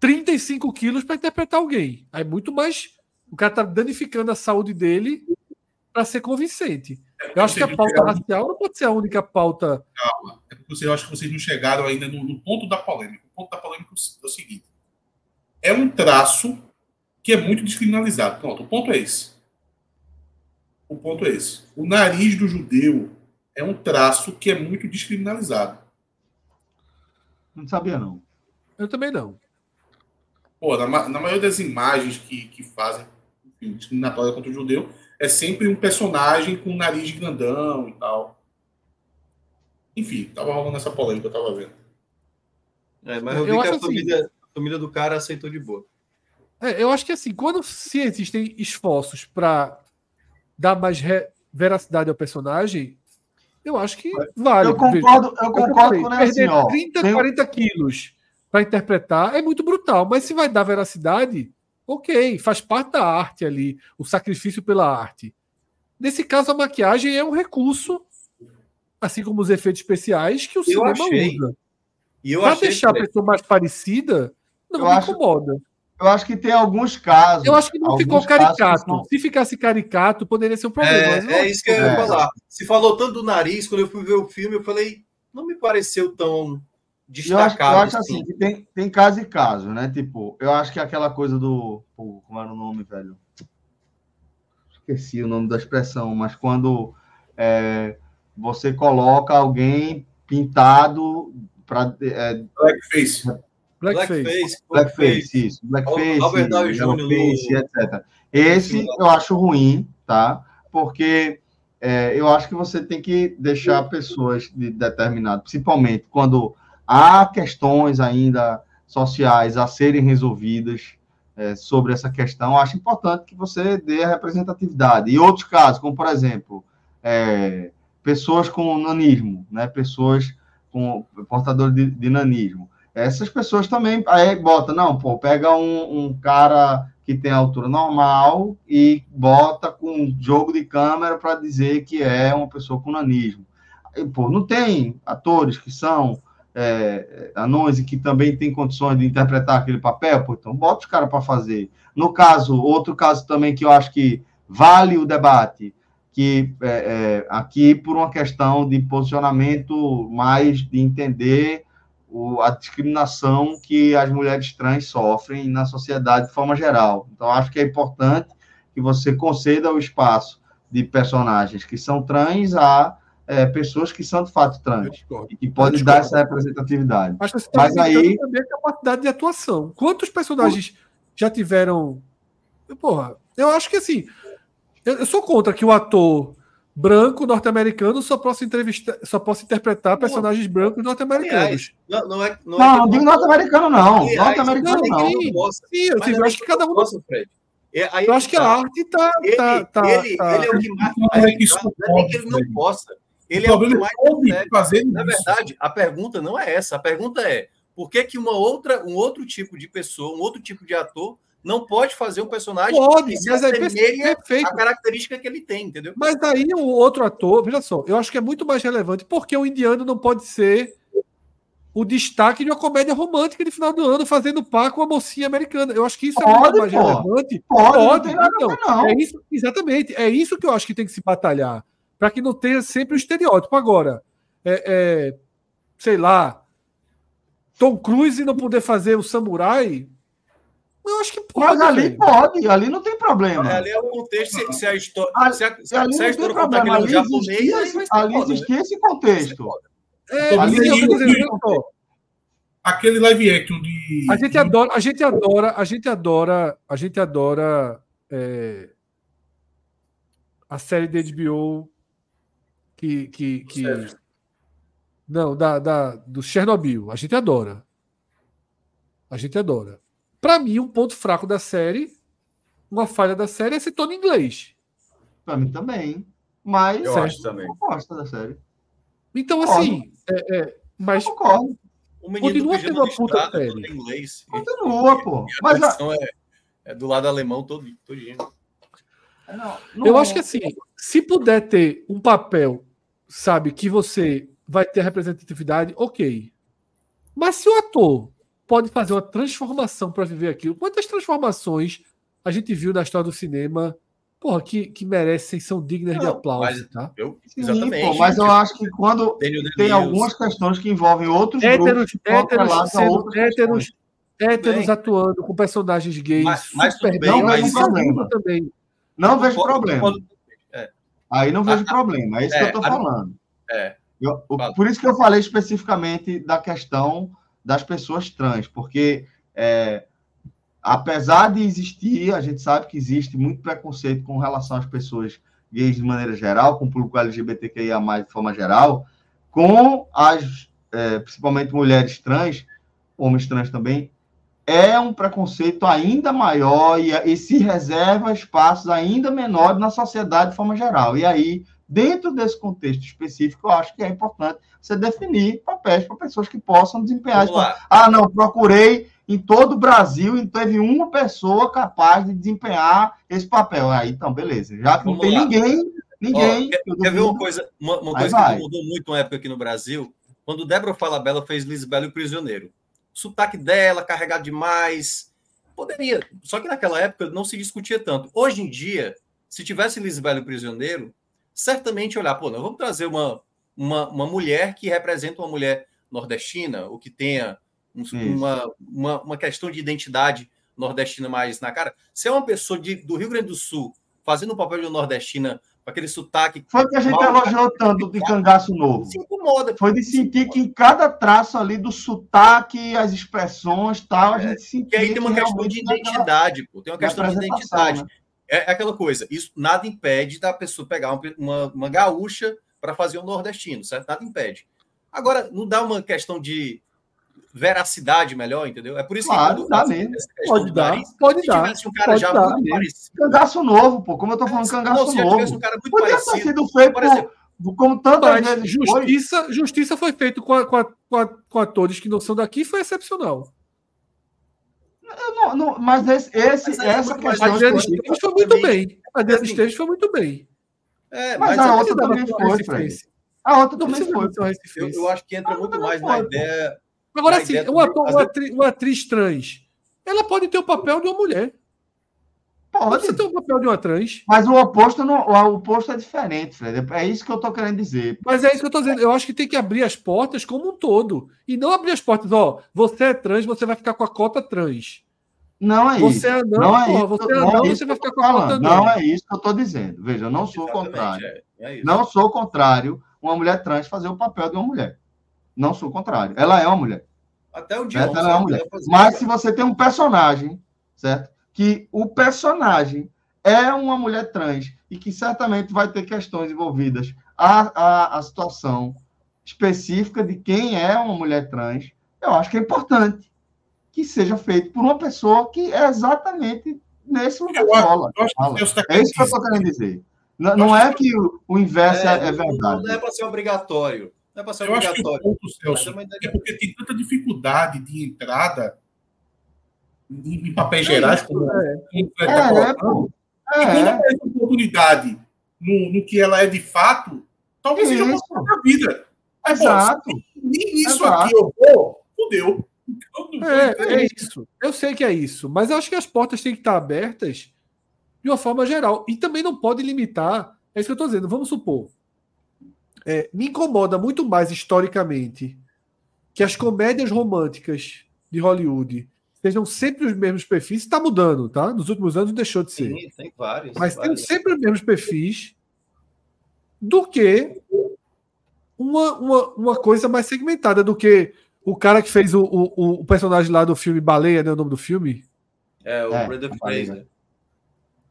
[SPEAKER 2] 35 quilos pra interpretar alguém. Aí muito mais. O cara tá danificando a saúde dele pra ser convincente. Eu acho que a pauta racial não pode ser a única pauta.
[SPEAKER 3] É porque eu acho que vocês não chegaram ainda no, no ponto da polêmica. O ponto da polêmica é o seguinte: é um traço que é muito descriminalizado. Pronto, o ponto é esse. O ponto é esse. O nariz do judeu é um traço que é muito descriminalizado.
[SPEAKER 1] Não sabia, não.
[SPEAKER 2] Eu também não.
[SPEAKER 3] Pô, na, na maioria das imagens que, que fazem enfim, discriminatória contra o judeu, é sempre um personagem com um nariz grandão e tal. Enfim, tava rolando essa polêmica, eu tava vendo.
[SPEAKER 4] É, mas eu vi
[SPEAKER 2] Eu
[SPEAKER 4] que a
[SPEAKER 2] acho assim-
[SPEAKER 4] família, a do cara aceitou de boa.
[SPEAKER 2] É, eu acho que assim, quando se existem esforços pra dar mais re- veracidade ao personagem, eu acho que vale.
[SPEAKER 1] Eu concordo, eu
[SPEAKER 2] Eu
[SPEAKER 1] concordo é assim,
[SPEAKER 2] perder
[SPEAKER 1] ó.
[SPEAKER 2] 30,
[SPEAKER 1] tem-
[SPEAKER 2] 40 quilos para interpretar é muito brutal, mas se vai dar veracidade, Ok, faz parte da arte ali, o sacrifício pela arte. Nesse caso, a maquiagem é um recurso, assim como os efeitos especiais, que o cinema
[SPEAKER 4] achei.
[SPEAKER 2] usa.
[SPEAKER 4] E eu
[SPEAKER 2] Pra
[SPEAKER 4] achei
[SPEAKER 2] deixar a
[SPEAKER 4] que-
[SPEAKER 2] pessoa mais parecida, não
[SPEAKER 1] Eu
[SPEAKER 2] me
[SPEAKER 1] acho-
[SPEAKER 2] incomoda.
[SPEAKER 1] Eu acho que tem alguns casos.
[SPEAKER 2] Eu acho que não ficou caricato. Se ficasse caricato, poderia ser um problema. mas não
[SPEAKER 4] É, é isso que eu ia
[SPEAKER 1] É.
[SPEAKER 4] falar. Se falou tanto do nariz, quando eu fui ver o filme, eu falei, não me pareceu tão
[SPEAKER 1] Eu acho, eu
[SPEAKER 4] destacado.
[SPEAKER 1] acho assim, que tem, tem caso e caso, né? Tipo, eu acho que aquela coisa do. pô, como era o nome, velho? Esqueci o nome da expressão, mas quando é, você coloca alguém pintado para. É,
[SPEAKER 3] Blackface.
[SPEAKER 2] Blackface.
[SPEAKER 4] Blackface,
[SPEAKER 1] blackface, isso. Blackface,
[SPEAKER 4] Downey Jr. no-
[SPEAKER 1] etc. Esse eu acho ruim, tá? Porque é, eu acho que você tem que deixar pessoas de determinado, principalmente quando há questões ainda sociais a serem resolvidas é, sobre essa questão, eu acho importante que você dê a representatividade. E outros casos, como por exemplo, é, pessoas com nanismo, né? Pessoas com portadores de, de nanismo. Essas pessoas também aí bota, não, pô, pega um, um cara que tem altura normal e bota com um jogo de câmera para dizer que é uma pessoa com nanismo. Aí, pô, não tem atores que são é, anões e que também têm condições de interpretar aquele papel, pô, então bota os caras para fazer. No caso, outro caso também que eu acho que vale o debate, que é, é, aqui por uma questão de posicionamento mais de entender o- a discriminação que as mulheres trans sofrem na sociedade de forma geral. Então, acho que é importante que você conceda o espaço de personagens que são trans a é, pessoas que são de fato trans e que podem dar essa representatividade.
[SPEAKER 2] Acho que você
[SPEAKER 1] Mas aí-
[SPEAKER 2] também a capacidade de atuação. Quantos personagens já tiveram. Porra, eu acho que assim. Eu, eu sou contra que o ator branco norte-americano só possa entrevistar, só possa interpretar personagens brancos norte-americanos.
[SPEAKER 4] Não, não é. Não,
[SPEAKER 1] Não,
[SPEAKER 4] é que
[SPEAKER 1] não digo norte-americano, não. Norte-americano,
[SPEAKER 2] não,
[SPEAKER 1] não.
[SPEAKER 2] sim. eu,
[SPEAKER 4] não
[SPEAKER 2] eu
[SPEAKER 4] é
[SPEAKER 2] acho que cada um.
[SPEAKER 4] Possa, Fred. É, aí
[SPEAKER 2] Eu
[SPEAKER 4] é
[SPEAKER 2] acho que
[SPEAKER 4] tá.
[SPEAKER 2] a arte tá.
[SPEAKER 4] Ele,
[SPEAKER 2] tá, tá,
[SPEAKER 4] ele,
[SPEAKER 2] tá-
[SPEAKER 4] ele é o que mais.
[SPEAKER 3] É que
[SPEAKER 4] tá,
[SPEAKER 3] isso
[SPEAKER 4] não é que ele não possa. Ele
[SPEAKER 3] o
[SPEAKER 4] é o que mais
[SPEAKER 3] é como
[SPEAKER 4] consegue.
[SPEAKER 3] fazer
[SPEAKER 4] Na
[SPEAKER 3] isso.
[SPEAKER 4] verdade, a pergunta não é essa. A pergunta é por que, que uma outra, um outro tipo de pessoa, um outro tipo de ator, não pode fazer um personagem
[SPEAKER 2] Pode,
[SPEAKER 4] que se
[SPEAKER 2] mas é perfeito.
[SPEAKER 4] à característica que ele tem, entendeu?
[SPEAKER 2] Mas aí o outro ator, veja só, eu acho que é muito mais relevante porque o indiano não pode ser o destaque de uma comédia romântica de final do ano fazendo par com a mocinha americana. Eu acho que isso é muito
[SPEAKER 1] Pode,
[SPEAKER 2] mais
[SPEAKER 1] pô.
[SPEAKER 2] relevante.
[SPEAKER 1] Pode, não
[SPEAKER 2] Pode,
[SPEAKER 1] a
[SPEAKER 2] então,
[SPEAKER 1] não.
[SPEAKER 2] é isso, exatamente. É isso que eu acho que tem que se batalhar. Para que não tenha sempre o estereótipo. Agora, é, é, sei lá, Tom Cruise não poder fazer o samurai, eu acho que pode.
[SPEAKER 1] Mas ali
[SPEAKER 2] velho.
[SPEAKER 1] pode, ali não tem problema.
[SPEAKER 4] Ali é o contexto, se, se a história.
[SPEAKER 1] Ali-
[SPEAKER 4] se a, se
[SPEAKER 1] ali
[SPEAKER 4] se a
[SPEAKER 1] não tem
[SPEAKER 4] história contar que
[SPEAKER 1] problema.
[SPEAKER 4] ele é um
[SPEAKER 1] Ali
[SPEAKER 4] japonês,
[SPEAKER 1] existia, ali
[SPEAKER 4] né?
[SPEAKER 1] existia esse contexto.
[SPEAKER 2] É.
[SPEAKER 3] Aquele live action de.
[SPEAKER 2] A gente adora, a gente adora, a gente adora, a gente adora é, a série da HBO que, que, que não da, da do Chernobyl. A gente adora. A gente adora. Para mim, um ponto fraco da série, uma falha da série é esse tom em inglês.
[SPEAKER 1] Pra mim também. Mas
[SPEAKER 5] Eu
[SPEAKER 2] Certo.
[SPEAKER 5] acho também.
[SPEAKER 1] eu gosto da série.
[SPEAKER 2] Então, assim, é, é, mas
[SPEAKER 1] Eu concordo.
[SPEAKER 4] O menino
[SPEAKER 2] Continua sendo uma puta
[SPEAKER 4] listrado,
[SPEAKER 2] série.
[SPEAKER 4] todo em inglês.
[SPEAKER 1] Continua, pô.
[SPEAKER 4] E a
[SPEAKER 1] Mas a-
[SPEAKER 4] é, é do lado alemão todo, todinho.
[SPEAKER 1] não,
[SPEAKER 2] Eu acho que assim, se puder ter um papel, sabe, que você vai ter representatividade, ok. Mas se o ator pode fazer uma transformação para viver aquilo, quantas transformações a gente viu na história do cinema, porra, que, que merecem, são dignas de
[SPEAKER 4] Não,
[SPEAKER 2] aplauso,
[SPEAKER 4] mas-
[SPEAKER 2] tá?
[SPEAKER 4] Eu,
[SPEAKER 1] Sim,
[SPEAKER 4] exatamente.
[SPEAKER 1] pô, mas eu acho que quando
[SPEAKER 4] Daniel
[SPEAKER 1] tem algumas questões que envolvem outros
[SPEAKER 2] Héteros,
[SPEAKER 1] grupos
[SPEAKER 2] héteros, sendo héteros, héteros atuando com personagens gays
[SPEAKER 4] Mas- mas
[SPEAKER 2] super
[SPEAKER 4] tudo
[SPEAKER 2] bem,
[SPEAKER 4] bem,
[SPEAKER 1] mas-
[SPEAKER 2] isso ajuda também.
[SPEAKER 1] Não vejo
[SPEAKER 4] Concordo-
[SPEAKER 1] problema.
[SPEAKER 4] concordo-
[SPEAKER 1] Aí não vejo
[SPEAKER 4] Ah,
[SPEAKER 1] problema. É isso
[SPEAKER 4] é,
[SPEAKER 1] que eu tô
[SPEAKER 4] a-
[SPEAKER 1] falando.
[SPEAKER 4] É.
[SPEAKER 1] Eu- o- por isso que eu falei especificamente da questão das pessoas trans, porque é, apesar de existir, a gente sabe que existe muito preconceito com relação às pessoas gays de maneira geral, com o público LGBTQIA+, de forma geral, com as, é, principalmente mulheres trans, homens trans também, é um preconceito ainda maior e, e se reserva espaços ainda menores na sociedade de forma geral. E aí dentro desse contexto específico, eu acho que é importante você definir papéis para pessoas que possam desempenhar esse. Ah, não, procurei em todo o Brasil e teve uma pessoa capaz de desempenhar esse papel. Aí, então, beleza. Já que não tem
[SPEAKER 4] lá.
[SPEAKER 1] ninguém, ninguém.
[SPEAKER 4] Ó, quer, quer ver uma coisa, uma, uma coisa
[SPEAKER 1] vai.
[SPEAKER 4] que mudou muito uma época aqui no Brasil? Quando Débora Falabella fez Lisbela e o Prisioneiro. O sotaque dela, carregado demais. Poderia. Só que naquela época não se discutia tanto. Hoje em dia, se tivesse Lisbela e o Prisioneiro, certamente olhar, pô, nós vamos trazer uma, uma, uma mulher que representa uma mulher nordestina, ou que tenha um- uma, uma, uma questão de identidade nordestina mais na cara. Se é uma pessoa de, do Rio Grande do Sul fazendo o papel de nordestina, com aquele sotaque
[SPEAKER 1] Foi o que a gente elogiou tanto de cangaço novo.
[SPEAKER 4] se incomoda.
[SPEAKER 1] Foi de sentir que em cada traço ali do sotaque, as expressões tal, a gente sentia
[SPEAKER 4] Que aí tem uma questão
[SPEAKER 1] realmente
[SPEAKER 4] de identidade, pô. Tem uma questão de identidade.
[SPEAKER 1] né?
[SPEAKER 4] É é aquela coisa. Isso nada impede da pessoa pegar uma, uma, uma gaúcha para fazer um nordestino, certo? Nada impede. Agora, não dá uma questão de veracidade melhor, entendeu? É por isso
[SPEAKER 1] Claro,
[SPEAKER 4] que
[SPEAKER 1] dá mesmo.
[SPEAKER 2] Pode dar,
[SPEAKER 4] nariz,
[SPEAKER 2] pode
[SPEAKER 4] se
[SPEAKER 2] dar.
[SPEAKER 4] tivesse um cara
[SPEAKER 2] pode
[SPEAKER 4] já
[SPEAKER 2] dar
[SPEAKER 4] muito
[SPEAKER 2] mesmo.
[SPEAKER 4] parecido.
[SPEAKER 1] Cangaço novo, pô. Como eu tô falando,
[SPEAKER 4] Não,
[SPEAKER 1] cangaço
[SPEAKER 4] se já tivesse um
[SPEAKER 1] novo.
[SPEAKER 4] cara muito
[SPEAKER 1] Podia ter
[SPEAKER 4] parecido.
[SPEAKER 1] sido feito
[SPEAKER 4] Por exemplo,
[SPEAKER 1] como tantas vezes foi.
[SPEAKER 2] justiça, justiça foi feito com, a- com, a- com, a- com atores que não são daqui foi excepcional.
[SPEAKER 1] Eu não- não- mas esse, esse-
[SPEAKER 4] Mas é
[SPEAKER 1] essa questão
[SPEAKER 2] A Adriana
[SPEAKER 4] Justiça
[SPEAKER 2] Esteves foi muito bem. A Adriana
[SPEAKER 4] Assim,
[SPEAKER 2] Esteves foi muito bem.
[SPEAKER 4] É,
[SPEAKER 1] Mas
[SPEAKER 4] mas,
[SPEAKER 1] a outra também foi,
[SPEAKER 2] Recifense.
[SPEAKER 1] A outra
[SPEAKER 2] Não
[SPEAKER 1] também foi.
[SPEAKER 4] eu, eu acho que entra
[SPEAKER 1] Ah,
[SPEAKER 4] muito mais
[SPEAKER 1] foi,
[SPEAKER 4] na ideia.
[SPEAKER 2] Agora,
[SPEAKER 4] na
[SPEAKER 2] assim,
[SPEAKER 4] ideia
[SPEAKER 2] uma, uma,
[SPEAKER 4] vezes-
[SPEAKER 2] atri- uma atriz trans, ela pode ter o papel de uma mulher.
[SPEAKER 1] Pode.
[SPEAKER 2] precisa ter o papel de uma trans.
[SPEAKER 1] Mas o oposto, não, o oposto é diferente, Fred. É isso que eu tô querendo dizer.
[SPEAKER 2] Mas é isso que eu tô dizendo. Eu acho que tem que abrir as portas como um todo. E não abrir as portas, ó, você é trans, você vai ficar com a cota trans.
[SPEAKER 1] Não é isso.
[SPEAKER 2] Você é anão,
[SPEAKER 1] Não é
[SPEAKER 2] porra,
[SPEAKER 1] isso,
[SPEAKER 2] você é
[SPEAKER 1] não é
[SPEAKER 2] anão,
[SPEAKER 1] isso
[SPEAKER 2] você vai ficar com a cota
[SPEAKER 1] falando.
[SPEAKER 2] anão.
[SPEAKER 1] Não é isso que eu tô dizendo. Veja, eu não sou o
[SPEAKER 4] Exatamente,
[SPEAKER 1] contrário.
[SPEAKER 4] é- é isso.
[SPEAKER 1] Não sou o contrário uma mulher trans fazer o papel de uma mulher. Não sou o contrário. Ela é uma mulher.
[SPEAKER 4] Até o dia
[SPEAKER 1] Certo? Ela é uma mulher.
[SPEAKER 4] fazer,
[SPEAKER 1] Mas
[SPEAKER 4] cara.
[SPEAKER 1] se você tem um personagem, certo? Que o personagem é uma mulher trans e que certamente vai ter questões envolvidas à, à, à situação específica de quem é uma mulher trans, eu acho que é importante que seja feito por uma pessoa que é exatamente nesse lugar
[SPEAKER 3] Eu
[SPEAKER 1] Fala.
[SPEAKER 3] Tá
[SPEAKER 1] É isso que eu estou querendo dizer. Não, não é que o, o inverso é, é
[SPEAKER 4] não- Não
[SPEAKER 1] verdade.
[SPEAKER 4] é para ser obrigatório. Não é para ser
[SPEAKER 3] Eu acho que o
[SPEAKER 4] obrigatório.
[SPEAKER 3] ponto,
[SPEAKER 4] Mas
[SPEAKER 3] Celso,
[SPEAKER 4] é
[SPEAKER 3] é porque tem tanta dificuldade de entrada em, em papéis gerais, como, Fred tá
[SPEAKER 1] É,
[SPEAKER 3] colocando.
[SPEAKER 1] pô.
[SPEAKER 3] E quando
[SPEAKER 1] É,
[SPEAKER 3] aparece oportunidade no, no que ela é de fato, talvez seja uma coisa da vida. Aí, pô,
[SPEAKER 1] exato.
[SPEAKER 3] Nem isso
[SPEAKER 1] Exato.
[SPEAKER 3] aqui eu vou, fudeu. Vou
[SPEAKER 2] É, é isso. Eu sei que é isso. Mas eu acho que as portas têm que estar abertas de uma forma geral. E também não pode limitar. É isso que eu estou dizendo. Vamos supor. é, me incomoda muito mais historicamente que as comédias românticas de Hollywood sejam sempre os mesmos perfis. Está mudando, tá? Nos últimos anos deixou de ser.
[SPEAKER 4] Sim, tem vários.
[SPEAKER 2] Mas tem
[SPEAKER 4] vários.
[SPEAKER 2] sempre os mesmos perfis do que uma, uma, uma coisa mais segmentada, do que o cara que fez o, o, o personagem lá do filme Baleia, né? O nome do filme.
[SPEAKER 4] É, o
[SPEAKER 1] É, falei,
[SPEAKER 4] Fraser.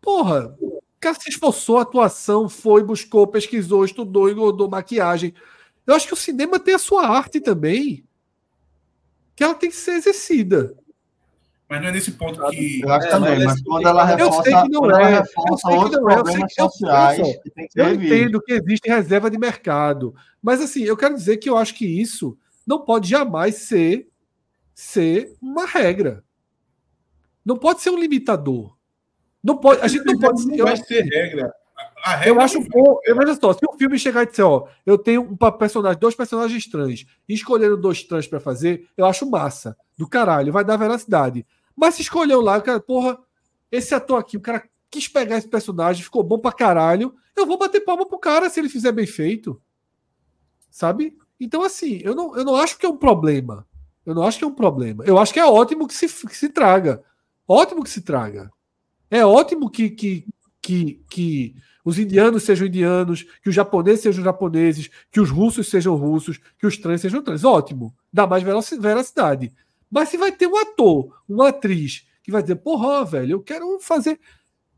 [SPEAKER 2] Porra, o cara se esforçou, a atuação, foi, buscou, pesquisou, estudou, engordou maquiagem. Eu acho que o cinema tem a sua arte também, que ela tem que ser exercida.
[SPEAKER 3] Mas não é nesse ponto que.
[SPEAKER 1] Eu acho
[SPEAKER 4] É,
[SPEAKER 1] também,
[SPEAKER 4] mas
[SPEAKER 1] quando ela
[SPEAKER 2] Eu
[SPEAKER 1] reforça,
[SPEAKER 2] sei que não é, eu sei que não é, eu sei que- eu-
[SPEAKER 1] sociais
[SPEAKER 2] olha só,
[SPEAKER 1] que
[SPEAKER 2] Eu entendo que existe reserva de mercado, mas assim, eu quero dizer que eu acho que isso não pode jamais ser ser uma regra. Não pode ser um limitador. Não pode, a gente não pode.
[SPEAKER 3] Não
[SPEAKER 2] Eu,
[SPEAKER 3] vai ser regra.
[SPEAKER 2] Eu acho bom. Eu veja só, se o filme chegar e disser, ó, eu tenho um personagem, dois personagens trans, e escolheram dois trans pra fazer, eu acho massa. Do caralho, vai dar veracidade. Mas se escolheu lá, cara, porra, esse ator aqui, o cara quis pegar esse personagem, ficou bom pra caralho, eu vou bater palma pro cara se ele fizer bem feito. Sabe? Então, assim, eu não, eu não acho que é um problema. Eu não acho que é um problema. Eu acho que é ótimo que se, que se traga. Ótimo que se traga. É ótimo que, que, que, que os indianos sejam indianos, que os japoneses sejam japoneses, que os russos sejam russos, que os trans sejam trans. Ótimo. Dá mais veracidade. Mas se vai ter um ator, uma atriz, que vai dizer, porra, velho, eu quero fazer.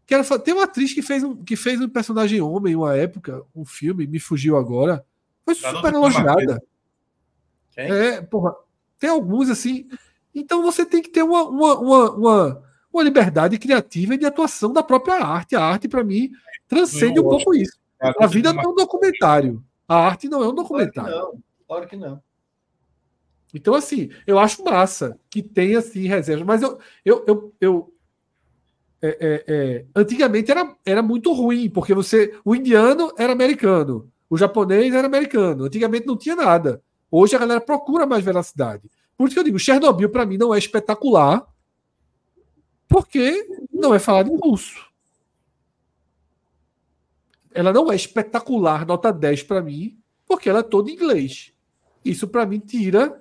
[SPEAKER 2] Quero fa- Tem uma atriz que fez, um, que fez um personagem homem uma época, um filme, me fugiu agora. Foi
[SPEAKER 3] Garota
[SPEAKER 2] super elogiada. É, porra. Tem alguns assim. Então você tem que ter uma, uma, uma, uma, uma liberdade criativa e de atuação da própria arte. A arte, para mim, transcende um pouco isso. A vida não é um documentário. A arte não é um
[SPEAKER 4] Claro que
[SPEAKER 2] documentário.
[SPEAKER 4] não. Claro que não.
[SPEAKER 2] Então, assim, eu acho massa que tenha assim reservas, mas eu, eu, eu, eu- é, é, é, antigamente era, era muito ruim, porque você o indiano era americano, o japonês era americano. Antigamente não tinha nada. Hoje a galera procura mais veracidade. Por isso que eu digo, Chernobyl para mim não é espetacular, porque não é falado em russo. Ela não é espetacular, nota 10 para mim, porque ela é toda em inglês. Isso para mim tira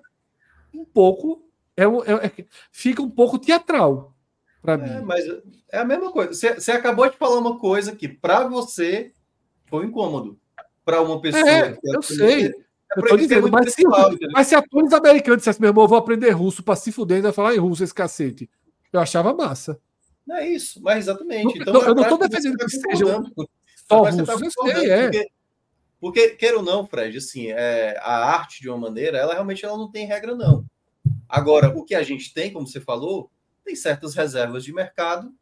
[SPEAKER 2] um pouco. É, é- é- fica um pouco teatral para
[SPEAKER 4] É,
[SPEAKER 2] mim.
[SPEAKER 4] mas é a mesma coisa. Você, você acabou de falar uma coisa que para você foi incômodo. Para uma pessoa.
[SPEAKER 2] É,
[SPEAKER 4] que
[SPEAKER 2] eu
[SPEAKER 4] é-
[SPEAKER 2] sei.
[SPEAKER 4] é
[SPEAKER 2] Eu
[SPEAKER 4] é
[SPEAKER 2] dizendo, mas se, mas se atores americanos dissessem, meu irmão, eu vou aprender russo para se fuder ainda falar em russo esse cacete. Eu achava massa.
[SPEAKER 4] Não é isso, mas exatamente.
[SPEAKER 2] Não-
[SPEAKER 4] Então,
[SPEAKER 2] eu não
[SPEAKER 4] é
[SPEAKER 2] tô
[SPEAKER 4] prático,
[SPEAKER 2] defendendo
[SPEAKER 4] você
[SPEAKER 2] que
[SPEAKER 4] tá
[SPEAKER 2] seja. Só
[SPEAKER 4] tá
[SPEAKER 2] russo. Eu sei, é.
[SPEAKER 4] Porque, queira ou não, Fred, assim, é, a arte, de uma maneira, ela realmente ela não tem regra, não. Agora, o que a gente tem, como você falou, tem certas reservas de mercado,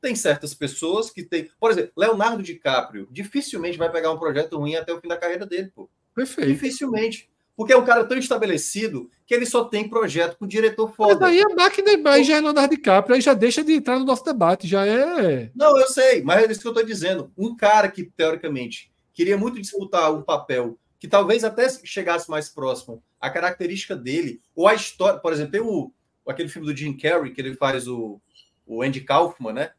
[SPEAKER 4] tem certas pessoas que tem. Por exemplo, Leonardo DiCaprio dificilmente vai pegar um projeto ruim até o fim da carreira dele, pô.
[SPEAKER 2] Perfeito.
[SPEAKER 4] Dificilmente. Porque é um cara tão estabelecido que ele só tem projeto com diretor
[SPEAKER 2] Mas
[SPEAKER 4] foda.
[SPEAKER 2] aí a máquina é mais já é Leonardo DiCaprio, aí já deixa de entrar no nosso debate, já é.
[SPEAKER 4] Não, eu sei, mas é isso que eu estou dizendo. Um cara que, teoricamente, queria muito disputar um papel que talvez até chegasse mais próximo à característica dele, ou a história. Por exemplo, tem o, aquele filme do Jim Carrey, que ele faz o, o Andy Kaufman, né?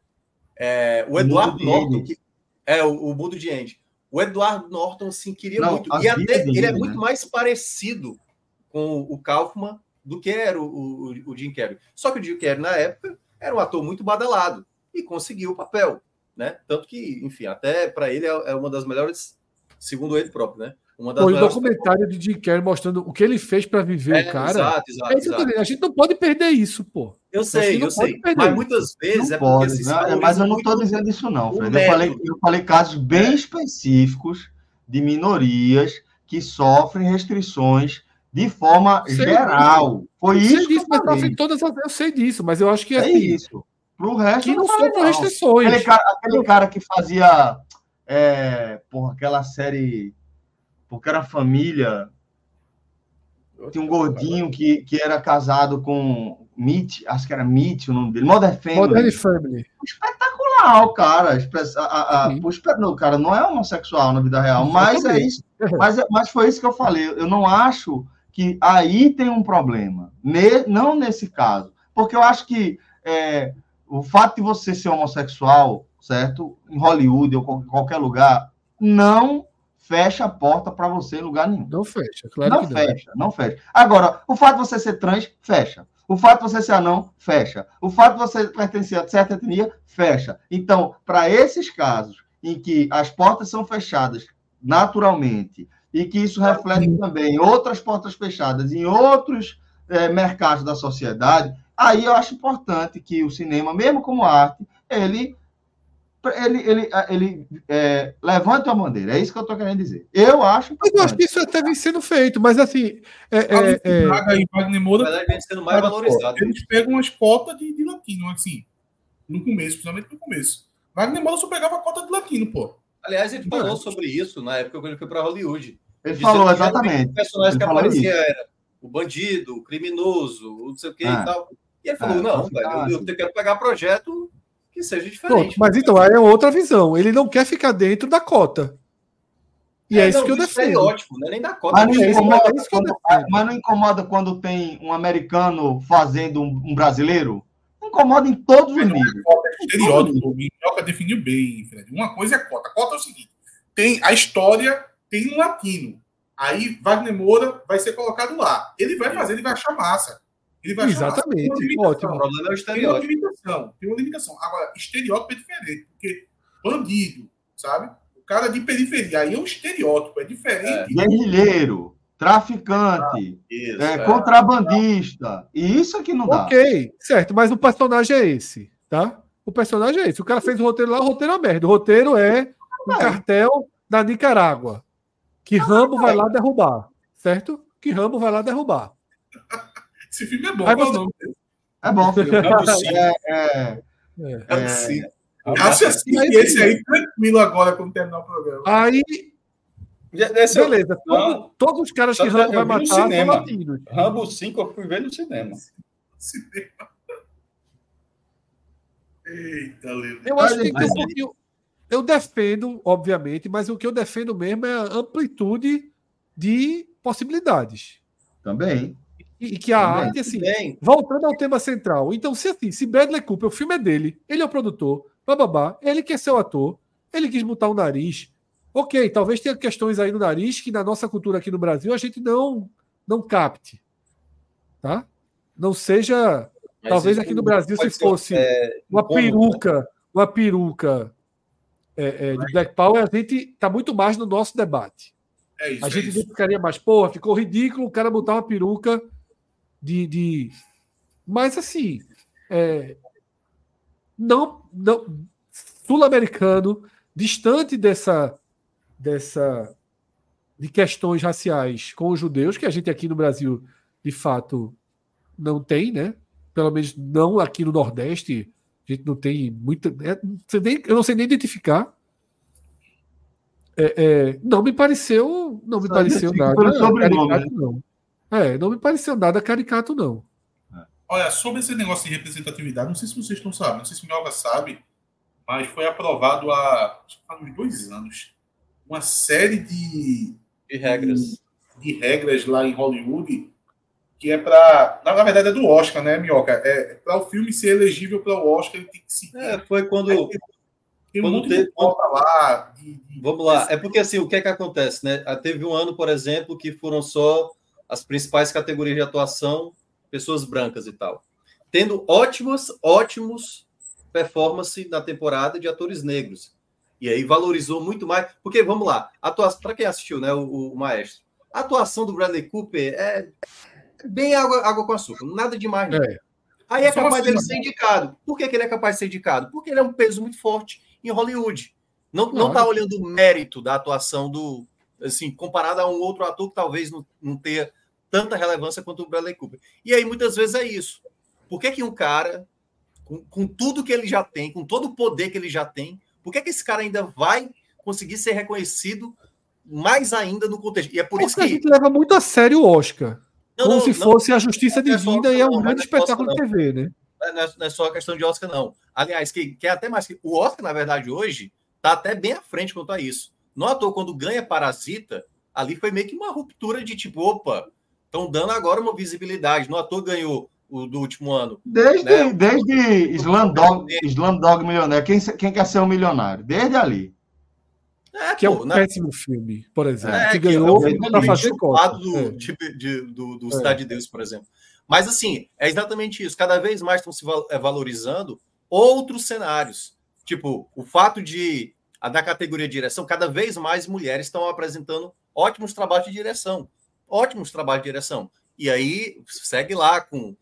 [SPEAKER 4] É, o Eduardo Norton, que, é o, o Mundo de Andy. O Eduardo Norton, assim, queria
[SPEAKER 1] Não,
[SPEAKER 4] muito. E até
[SPEAKER 1] dele,
[SPEAKER 4] ele é
[SPEAKER 1] né?
[SPEAKER 4] muito mais parecido com o Kaufman do que era o, o, o Jim Carrey. Só que o Jim Carrey, na época, era um ator muito badalado e conseguiu o papel, né? Tanto que, enfim, até para ele é é uma das melhores, segundo ele próprio, né? Uma das
[SPEAKER 2] Foi o
[SPEAKER 4] melhores.
[SPEAKER 2] documentário de Jim Carrey mostrando o que ele fez para viver
[SPEAKER 4] É,
[SPEAKER 2] o cara.
[SPEAKER 4] Exato, exato,
[SPEAKER 2] É
[SPEAKER 4] exato.
[SPEAKER 2] A gente não pode perder isso, pô.
[SPEAKER 4] Eu sei, eu sei.
[SPEAKER 2] perder.
[SPEAKER 4] Mas muitas vezes
[SPEAKER 1] Não
[SPEAKER 4] é
[SPEAKER 1] pode,
[SPEAKER 4] porque
[SPEAKER 1] né? mas eu não estou dizendo isso, não, Fred. Eu falei, eu falei casos bem específicos de minorias que sofrem restrições de forma
[SPEAKER 2] Sei
[SPEAKER 1] geral. Foi
[SPEAKER 2] Eu sei
[SPEAKER 1] isso que eu
[SPEAKER 2] mas
[SPEAKER 1] falei.
[SPEAKER 2] todas as- eu sei disso, mas eu acho que
[SPEAKER 1] É
[SPEAKER 2] assim,
[SPEAKER 1] isso. Pro resto,
[SPEAKER 2] que não
[SPEAKER 1] não.
[SPEAKER 2] restrições.
[SPEAKER 1] Aquele cara, aquele cara que fazia. É, porra, aquela série. Porque era família. Tinha um gordinho que, que era casado com Mitch, acho que era Mitch o nome dele. Modern Family.
[SPEAKER 2] Modern Family.
[SPEAKER 1] Espetacular, o cara. a- a-
[SPEAKER 2] Sim.
[SPEAKER 1] o cara não é homossexual na vida real, mas é isso. Mas, é- mas foi isso que eu falei. Eu não acho que aí tem um problema. Ne- não nesse caso. Porque eu acho que é, o fato de você ser homossexual, certo? Em Hollywood ou qual- qualquer lugar, não fecha a porta para você em lugar nenhum.
[SPEAKER 2] Não fecha, claro
[SPEAKER 1] não
[SPEAKER 2] que não.
[SPEAKER 1] fecha, não fecha. Agora, o fato de você ser trans, fecha. O fato de você ser anão, fecha. O fato de você pertencer a certa etnia, fecha. Então, para esses casos em que as portas são fechadas naturalmente e que isso reflete também outras portas fechadas em outros eh, mercados da sociedade, aí eu acho importante que o cinema, mesmo como arte, ele ele, ele, ele eh, levante a bandeira. É isso que eu estou querendo dizer. Eu acho
[SPEAKER 2] Mas eu acho que isso até vem sendo feito, mas assim. É, é, é,
[SPEAKER 3] Braga e Wagner Moura,
[SPEAKER 4] vem sendo mais valorizado.
[SPEAKER 3] eles pegam umas cotas de, de latino, assim, no começo, principalmente no começo. Wagner Moura só pegava cota de latino, pô.
[SPEAKER 4] Aliás, ele falou
[SPEAKER 2] É.
[SPEAKER 4] sobre isso na época que ele foi para Hollywood.
[SPEAKER 1] Ele falou exatamente.
[SPEAKER 4] O personagem
[SPEAKER 1] Ele
[SPEAKER 4] que
[SPEAKER 1] falou
[SPEAKER 4] aparecia era o bandido, o criminoso, o não sei o que
[SPEAKER 1] Ah.
[SPEAKER 4] e tal. E ele falou:
[SPEAKER 1] Ah,
[SPEAKER 4] não,
[SPEAKER 1] então
[SPEAKER 4] velho, eu, eu quero pegar projeto que seja
[SPEAKER 2] pronto,
[SPEAKER 4] diferente.
[SPEAKER 2] mas então, aí é outra visão. Ele não quer ficar dentro da cota. E é, isso
[SPEAKER 4] não,
[SPEAKER 2] que eu
[SPEAKER 4] do
[SPEAKER 2] defendo.
[SPEAKER 4] estereótipo, não é nem da cota.
[SPEAKER 1] Mas
[SPEAKER 4] do
[SPEAKER 1] não,
[SPEAKER 2] é isso-
[SPEAKER 1] incomoda
[SPEAKER 2] é isso que eu
[SPEAKER 1] quando,
[SPEAKER 2] defendo.
[SPEAKER 1] mas não incomoda quando tem um americano fazendo um, um brasileiro? Incomoda em todos os níveis.
[SPEAKER 3] Cota é estereótipo, o Minhoca definiu bem, Fred. Uma coisa é cota. Cota é o seguinte: tem a história, tem um latino. Aí Wagner Moura vai ser colocado lá. Ele vai fazer, ele vai achar massa. Ele vai achar massa. Tem uma
[SPEAKER 2] Exatamente.
[SPEAKER 3] limitação.
[SPEAKER 4] O
[SPEAKER 2] Ótimo.
[SPEAKER 4] problema é o
[SPEAKER 3] Tem uma
[SPEAKER 4] estereótipo.
[SPEAKER 3] limitação. Tem uma limitação. Agora, estereótipo é diferente, porque bandido, sabe? O cara de periferia, aí é um estereótipo, é diferente.
[SPEAKER 1] Guerrilheiro, traficante,
[SPEAKER 4] Isso,
[SPEAKER 1] é,
[SPEAKER 4] é.
[SPEAKER 1] contrabandista. E isso aqui não dá.
[SPEAKER 2] Ok, certo, mas o personagem é esse, tá? O personagem é esse. O cara fez o roteiro lá, o roteiro é merda. O roteiro é um
[SPEAKER 1] É.
[SPEAKER 2] cartel da Nicarágua. Que Rambo vai lá derrubar, certo? Que Rambo vai lá derrubar.
[SPEAKER 3] Esse filme é bom.
[SPEAKER 2] Aí
[SPEAKER 3] qual é
[SPEAKER 2] você-
[SPEAKER 3] nome?
[SPEAKER 1] É bom, filho.
[SPEAKER 4] É.
[SPEAKER 1] É, é,
[SPEAKER 2] É.
[SPEAKER 4] É.
[SPEAKER 3] Acha assim
[SPEAKER 2] aí,
[SPEAKER 3] esse aí tranquilo agora quando terminar o programa.
[SPEAKER 2] Aí,
[SPEAKER 5] Esse
[SPEAKER 2] beleza. Todo- todos os caras que Rambo vai matar são
[SPEAKER 5] cinema.
[SPEAKER 2] latinos.
[SPEAKER 5] Rambo 5 eu fui ver no cinema.
[SPEAKER 3] Eita, Lilo.
[SPEAKER 2] Eu acho que tem um pouquinho. Eu defendo, obviamente, mas o que eu defendo mesmo é a amplitude de possibilidades.
[SPEAKER 1] Também.
[SPEAKER 2] E, e que a
[SPEAKER 1] Também.
[SPEAKER 2] arte, assim,
[SPEAKER 4] Bem,
[SPEAKER 2] voltando ao tema central. Então, se assim, se Bradley Cooper, o filme é dele, ele é o produtor, bababá, ele quer ser o ator, ele quis botar o nariz. Ok, talvez tenha questões aí no nariz que na nossa cultura aqui no Brasil a gente não não capte. Tá? Não seja.
[SPEAKER 4] mas
[SPEAKER 2] talvez aqui no Brasil, se
[SPEAKER 4] pode ser,
[SPEAKER 2] fosse
[SPEAKER 4] é,
[SPEAKER 2] uma
[SPEAKER 4] incômodo, né?
[SPEAKER 2] peruca, uma peruca é, é, de Black Power, a gente está muito mais no nosso debate.
[SPEAKER 3] É isso.
[SPEAKER 2] A
[SPEAKER 3] é
[SPEAKER 2] gente
[SPEAKER 3] isso.
[SPEAKER 2] ficaria mais, porra, ficou ridículo o cara botar uma peruca de. de... Mas assim, é, não, não sul-americano, distante dessa, dessa de questões raciais com os judeus, que a gente aqui no Brasil, de fato, não tem, né? Pelo menos não aqui no Nordeste, a gente não tem muita. é, não eu não sei nem identificar. É, é, não me pareceu, não me pareceu nada
[SPEAKER 1] sobrenome,
[SPEAKER 2] caricato, não. É, não me pareceu nada caricato, não.
[SPEAKER 3] Olha, sobre esse negócio de representatividade, não sei se vocês estão sabendo, não sei se o Minhoca sabe, mas foi aprovado há, faz uns dois anos uma série de,
[SPEAKER 4] de regras.
[SPEAKER 3] de regras lá em Hollywood que é para. Na, na verdade, é do Oscar, né, Minhoca? É, para o filme ser elegível para o Oscar, ele tem que seguir.
[SPEAKER 4] É, foi quando.
[SPEAKER 3] Aí tem- tem
[SPEAKER 4] quando teve-
[SPEAKER 3] de pauta lá. De, de-
[SPEAKER 4] Vamos lá. É porque assim, o que é que acontece, né? Ah, Teve um ano, por exemplo, que foram só as principais categorias de atuação, pessoas brancas e tal. Tendo ótimas, ótimos performance na temporada de atores negros. E aí valorizou muito mais. Porque, vamos lá, para quem assistiu, né, o, o Maestro, a atuação do Bradley Cooper é bem água, água com açúcar, nada demais. não.
[SPEAKER 2] É.
[SPEAKER 4] Aí é
[SPEAKER 3] Só
[SPEAKER 4] capaz
[SPEAKER 3] assim,
[SPEAKER 4] dele
[SPEAKER 3] né?
[SPEAKER 4] ser indicado. Por que, que ele é capaz de ser indicado? Porque ele é um peso muito forte em Hollywood. Não, não tá olhando o mérito da atuação do. Assim, comparado a um outro ator que talvez não, não tenha tanta relevância quanto o Bradley Cooper. E aí, muitas vezes, é isso. Por que, que um cara, com, com tudo que ele já tem, com todo o poder que ele já tem, por que, que esse cara ainda vai conseguir ser reconhecido mais ainda no contexto? E é por isso
[SPEAKER 2] Porque a
[SPEAKER 4] que.
[SPEAKER 2] gente leva muito a sério o Oscar.
[SPEAKER 4] Não,
[SPEAKER 2] como
[SPEAKER 4] não,
[SPEAKER 2] se
[SPEAKER 4] não,
[SPEAKER 2] fosse a justiça
[SPEAKER 4] não é só
[SPEAKER 2] divina e é um
[SPEAKER 4] não,
[SPEAKER 2] grande
[SPEAKER 4] não é só
[SPEAKER 2] espetáculo de TV, né?
[SPEAKER 4] não é, não é só questão de Oscar, não. Aliás, que, que é até mais que. O Oscar, na verdade, hoje, tá até bem à frente quanto a isso. No ator, quando ganha Parasita, ali foi meio que uma ruptura de tipo, opa, estão dando agora uma visibilidade. No ator ganhou o do último ano.
[SPEAKER 1] Desde,
[SPEAKER 4] Né?
[SPEAKER 1] desde Slumdog, Slumdog Milionário. Quem, quem quer ser um milionário? Desde ali.
[SPEAKER 4] É,
[SPEAKER 2] Que é
[SPEAKER 4] pô,
[SPEAKER 2] um
[SPEAKER 4] na-
[SPEAKER 2] péssimo filme, por exemplo.
[SPEAKER 4] É,
[SPEAKER 2] que
[SPEAKER 4] que é
[SPEAKER 2] ganhou
[SPEAKER 4] o filme
[SPEAKER 2] para
[SPEAKER 4] do
[SPEAKER 2] fazer
[SPEAKER 4] do,
[SPEAKER 2] É.
[SPEAKER 4] tipo, de- do, do Cidade de Deus, por exemplo. Mas, assim, é exatamente isso. Cada vez mais estão se é, valorizando outros cenários. Tipo, o fato de, a da categoria de direção, cada vez mais mulheres estão apresentando ótimos trabalhos de direção. Ótimos trabalhos de direção. E aí, segue lá com,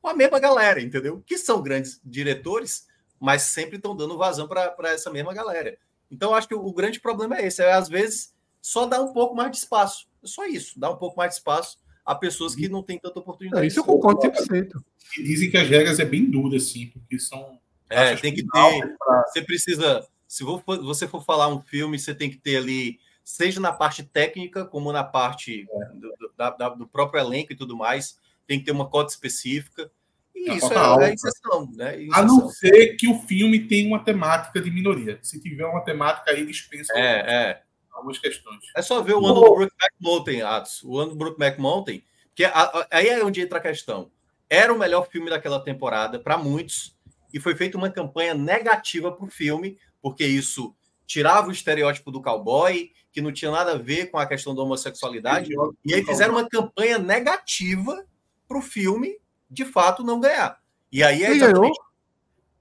[SPEAKER 4] com a mesma galera, entendeu? Que são grandes diretores, mas sempre estão dando vazão para essa mesma galera. Então, acho que o, o grande problema é esse. É, às vezes, só dar um pouco mais de espaço. É só isso. Dar um pouco mais de espaço a pessoas que não têm tanta oportunidade.
[SPEAKER 2] É, isso eu concordo 100%.
[SPEAKER 3] E dizem que as regras é bem dura, assim, porque são.
[SPEAKER 4] É, tem que ter.
[SPEAKER 3] pra-
[SPEAKER 4] Você precisa. Se vo- você for falar um filme, você tem que ter ali, seja na parte técnica, como na parte do, do- da- da- do próprio elenco e tudo mais, tem que ter uma cota específica. E
[SPEAKER 3] A
[SPEAKER 4] isso é, é exceção, né?
[SPEAKER 3] A não ser que o filme tenha uma temática de minoria. Se tiver uma temática aí, dispensa
[SPEAKER 4] É, é.
[SPEAKER 3] algumas questões.
[SPEAKER 4] É só ver o ano do Brookback Mountain, Atos. O ano do Brookback Mountain, que a- aí é onde entra a questão. Era o melhor filme daquela temporada para muitos e foi feita uma campanha negativa para o filme, porque isso tirava o estereótipo do cowboy, que não tinha nada a ver com a questão da homossexualidade, e aí fizeram uma campanha negativa para o filme, de fato, não ganhar. E aí é exatamente quem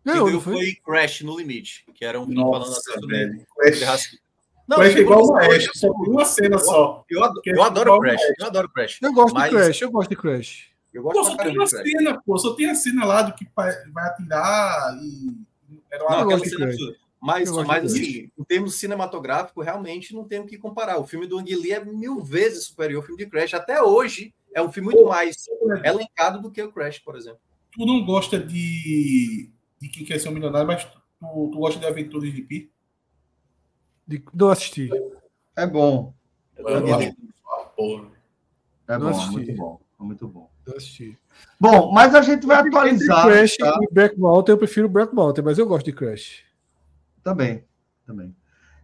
[SPEAKER 2] Ganhou,
[SPEAKER 4] ganhou
[SPEAKER 2] foi?
[SPEAKER 4] foi Crash no Limite, que era um filme falando até sobre
[SPEAKER 3] Crash,
[SPEAKER 4] racismo. Não,
[SPEAKER 3] Crash é igual o Maestro, só por uma cena só.
[SPEAKER 4] eu adoro,
[SPEAKER 3] é
[SPEAKER 4] eu adoro Crash. Eu adoro Crash.
[SPEAKER 2] Eu gosto
[SPEAKER 4] Mas-
[SPEAKER 2] de Crash, eu gosto de Crash.
[SPEAKER 4] Eu
[SPEAKER 3] Pô,
[SPEAKER 4] gosto
[SPEAKER 3] só
[SPEAKER 4] pra
[SPEAKER 3] tem uma
[SPEAKER 4] Crash.
[SPEAKER 3] cena, pô. Só tem a cena lá do que vai atirar e. Era uma
[SPEAKER 4] Não, aquela cena é
[SPEAKER 2] Crash.
[SPEAKER 4] absurda. Mas, mas assim, em termos cinematográficos, realmente não tem o que comparar. O filme do Ang Lee é mil vezes superior ao filme de Crash. Até hoje é um filme muito mais elencado do que o Crash, por exemplo.
[SPEAKER 3] tu não gosta de, de quem quer ser um milionário, mas Tu, tu gosta de aventuras de Pi?
[SPEAKER 2] De- Não assisti.
[SPEAKER 1] É bom.
[SPEAKER 3] Eu, eu acho.
[SPEAKER 1] É
[SPEAKER 2] Não
[SPEAKER 1] bom,
[SPEAKER 2] assisti.
[SPEAKER 1] muito bom. é Muito bom.
[SPEAKER 2] Assisti.
[SPEAKER 1] Bom, mas a gente vai atualizar.
[SPEAKER 2] Crash
[SPEAKER 1] tá?
[SPEAKER 2] e Black Mountain, eu prefiro Black Mountain, mas eu gosto de Crash.
[SPEAKER 1] Também, também.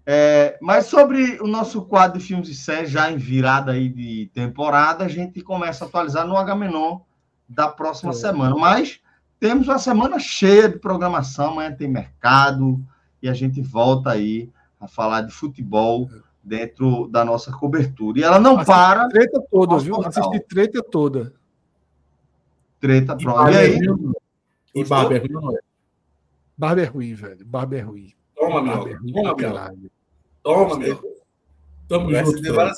[SPEAKER 1] É, mas sobre o nosso quadro de filmes e séries, já em virada aí de temporada, a gente começa a atualizar no H-Menon da próxima
[SPEAKER 2] É.
[SPEAKER 1] semana. Mas temos uma semana cheia de programação, amanhã tem mercado, e a gente volta aí a falar de futebol dentro da nossa cobertura. E ela não
[SPEAKER 2] Assiste
[SPEAKER 1] para,
[SPEAKER 2] Treta toda, viu?
[SPEAKER 1] portal.
[SPEAKER 2] Assisti treta toda.
[SPEAKER 1] treta,
[SPEAKER 3] E
[SPEAKER 1] pronto. E aí?
[SPEAKER 3] E Barber não é.
[SPEAKER 2] Barba é ruim, velho. Barba é ruim.
[SPEAKER 3] Toma, meu.
[SPEAKER 2] é
[SPEAKER 3] Toma, meu. Toma, meu. Tamo junto.
[SPEAKER 4] Mas,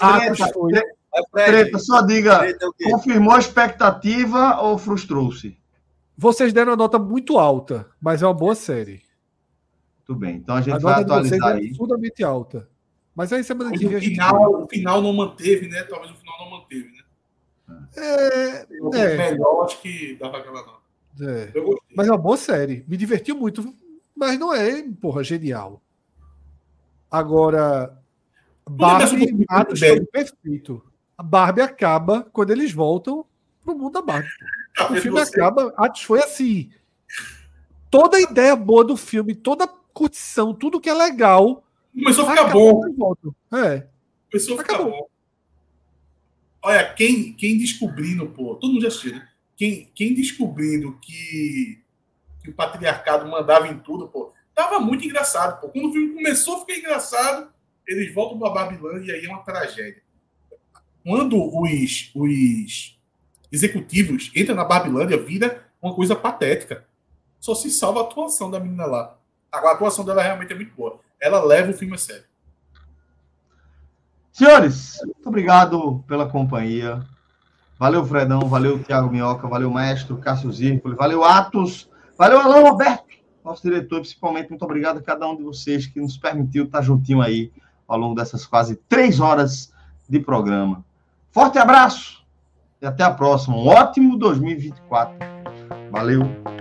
[SPEAKER 4] Fred,
[SPEAKER 1] Treta, só diga,
[SPEAKER 4] treta é
[SPEAKER 1] confirmou a expectativa ou frustrou-se?
[SPEAKER 2] Vocês deram uma nota muito alta, mas é uma boa série.
[SPEAKER 1] Tudo bem, então a gente
[SPEAKER 2] A
[SPEAKER 1] vai
[SPEAKER 2] nota de vocês
[SPEAKER 1] atualizar
[SPEAKER 2] é
[SPEAKER 1] aí.
[SPEAKER 2] absurdamente alta. Mas aí semana que vem
[SPEAKER 3] o
[SPEAKER 2] a gente.
[SPEAKER 3] final, o final não manteve, né? Talvez o final não manteve, né?
[SPEAKER 2] É, É.
[SPEAKER 3] melhor, acho que dava aquela nota.
[SPEAKER 2] é. Mas é uma boa série. Me divertiu muito, mas não é, porra, genial. Agora,
[SPEAKER 3] começa
[SPEAKER 2] Barbie
[SPEAKER 3] muito
[SPEAKER 2] Atos
[SPEAKER 3] bem.
[SPEAKER 2] foi perfeito. A Barbie acaba quando eles voltam pro mundo da Barbie. O filme
[SPEAKER 3] você.
[SPEAKER 2] acaba, Atos foi assim. Toda a ideia boa do filme, toda a curtição, tudo que é legal.
[SPEAKER 3] Começou a ficar bom.
[SPEAKER 2] É.
[SPEAKER 3] Começou a ficar bom. Olha, quem, quem descobrindo, pô, todo mundo já assistiu, né? Quem, quem descobrindo que, que o patriarcado mandava em tudo, pô, tava muito engraçado, pô. Quando o filme começou a ficar engraçado, eles voltam pra Babilônia e aí é uma tragédia. Quando os, os executivos entram na Babilônia, vira uma coisa patética. Só se salva a atuação da menina lá. Agora, a atuação dela realmente é muito boa. Ela leva o filme a sério.
[SPEAKER 1] Senhores, muito obrigado pela companhia. Valeu, Fredão, valeu, Thiago Minhoca, valeu, Maestro Cássio Zirpoli, valeu, Atos, valeu, Alain Roberto, nosso diretor, principalmente, muito obrigado a cada um de vocês que nos permitiu estar juntinho aí ao longo dessas quase três horas de programa. Forte abraço e até a próxima. Um ótimo 2024. Valeu.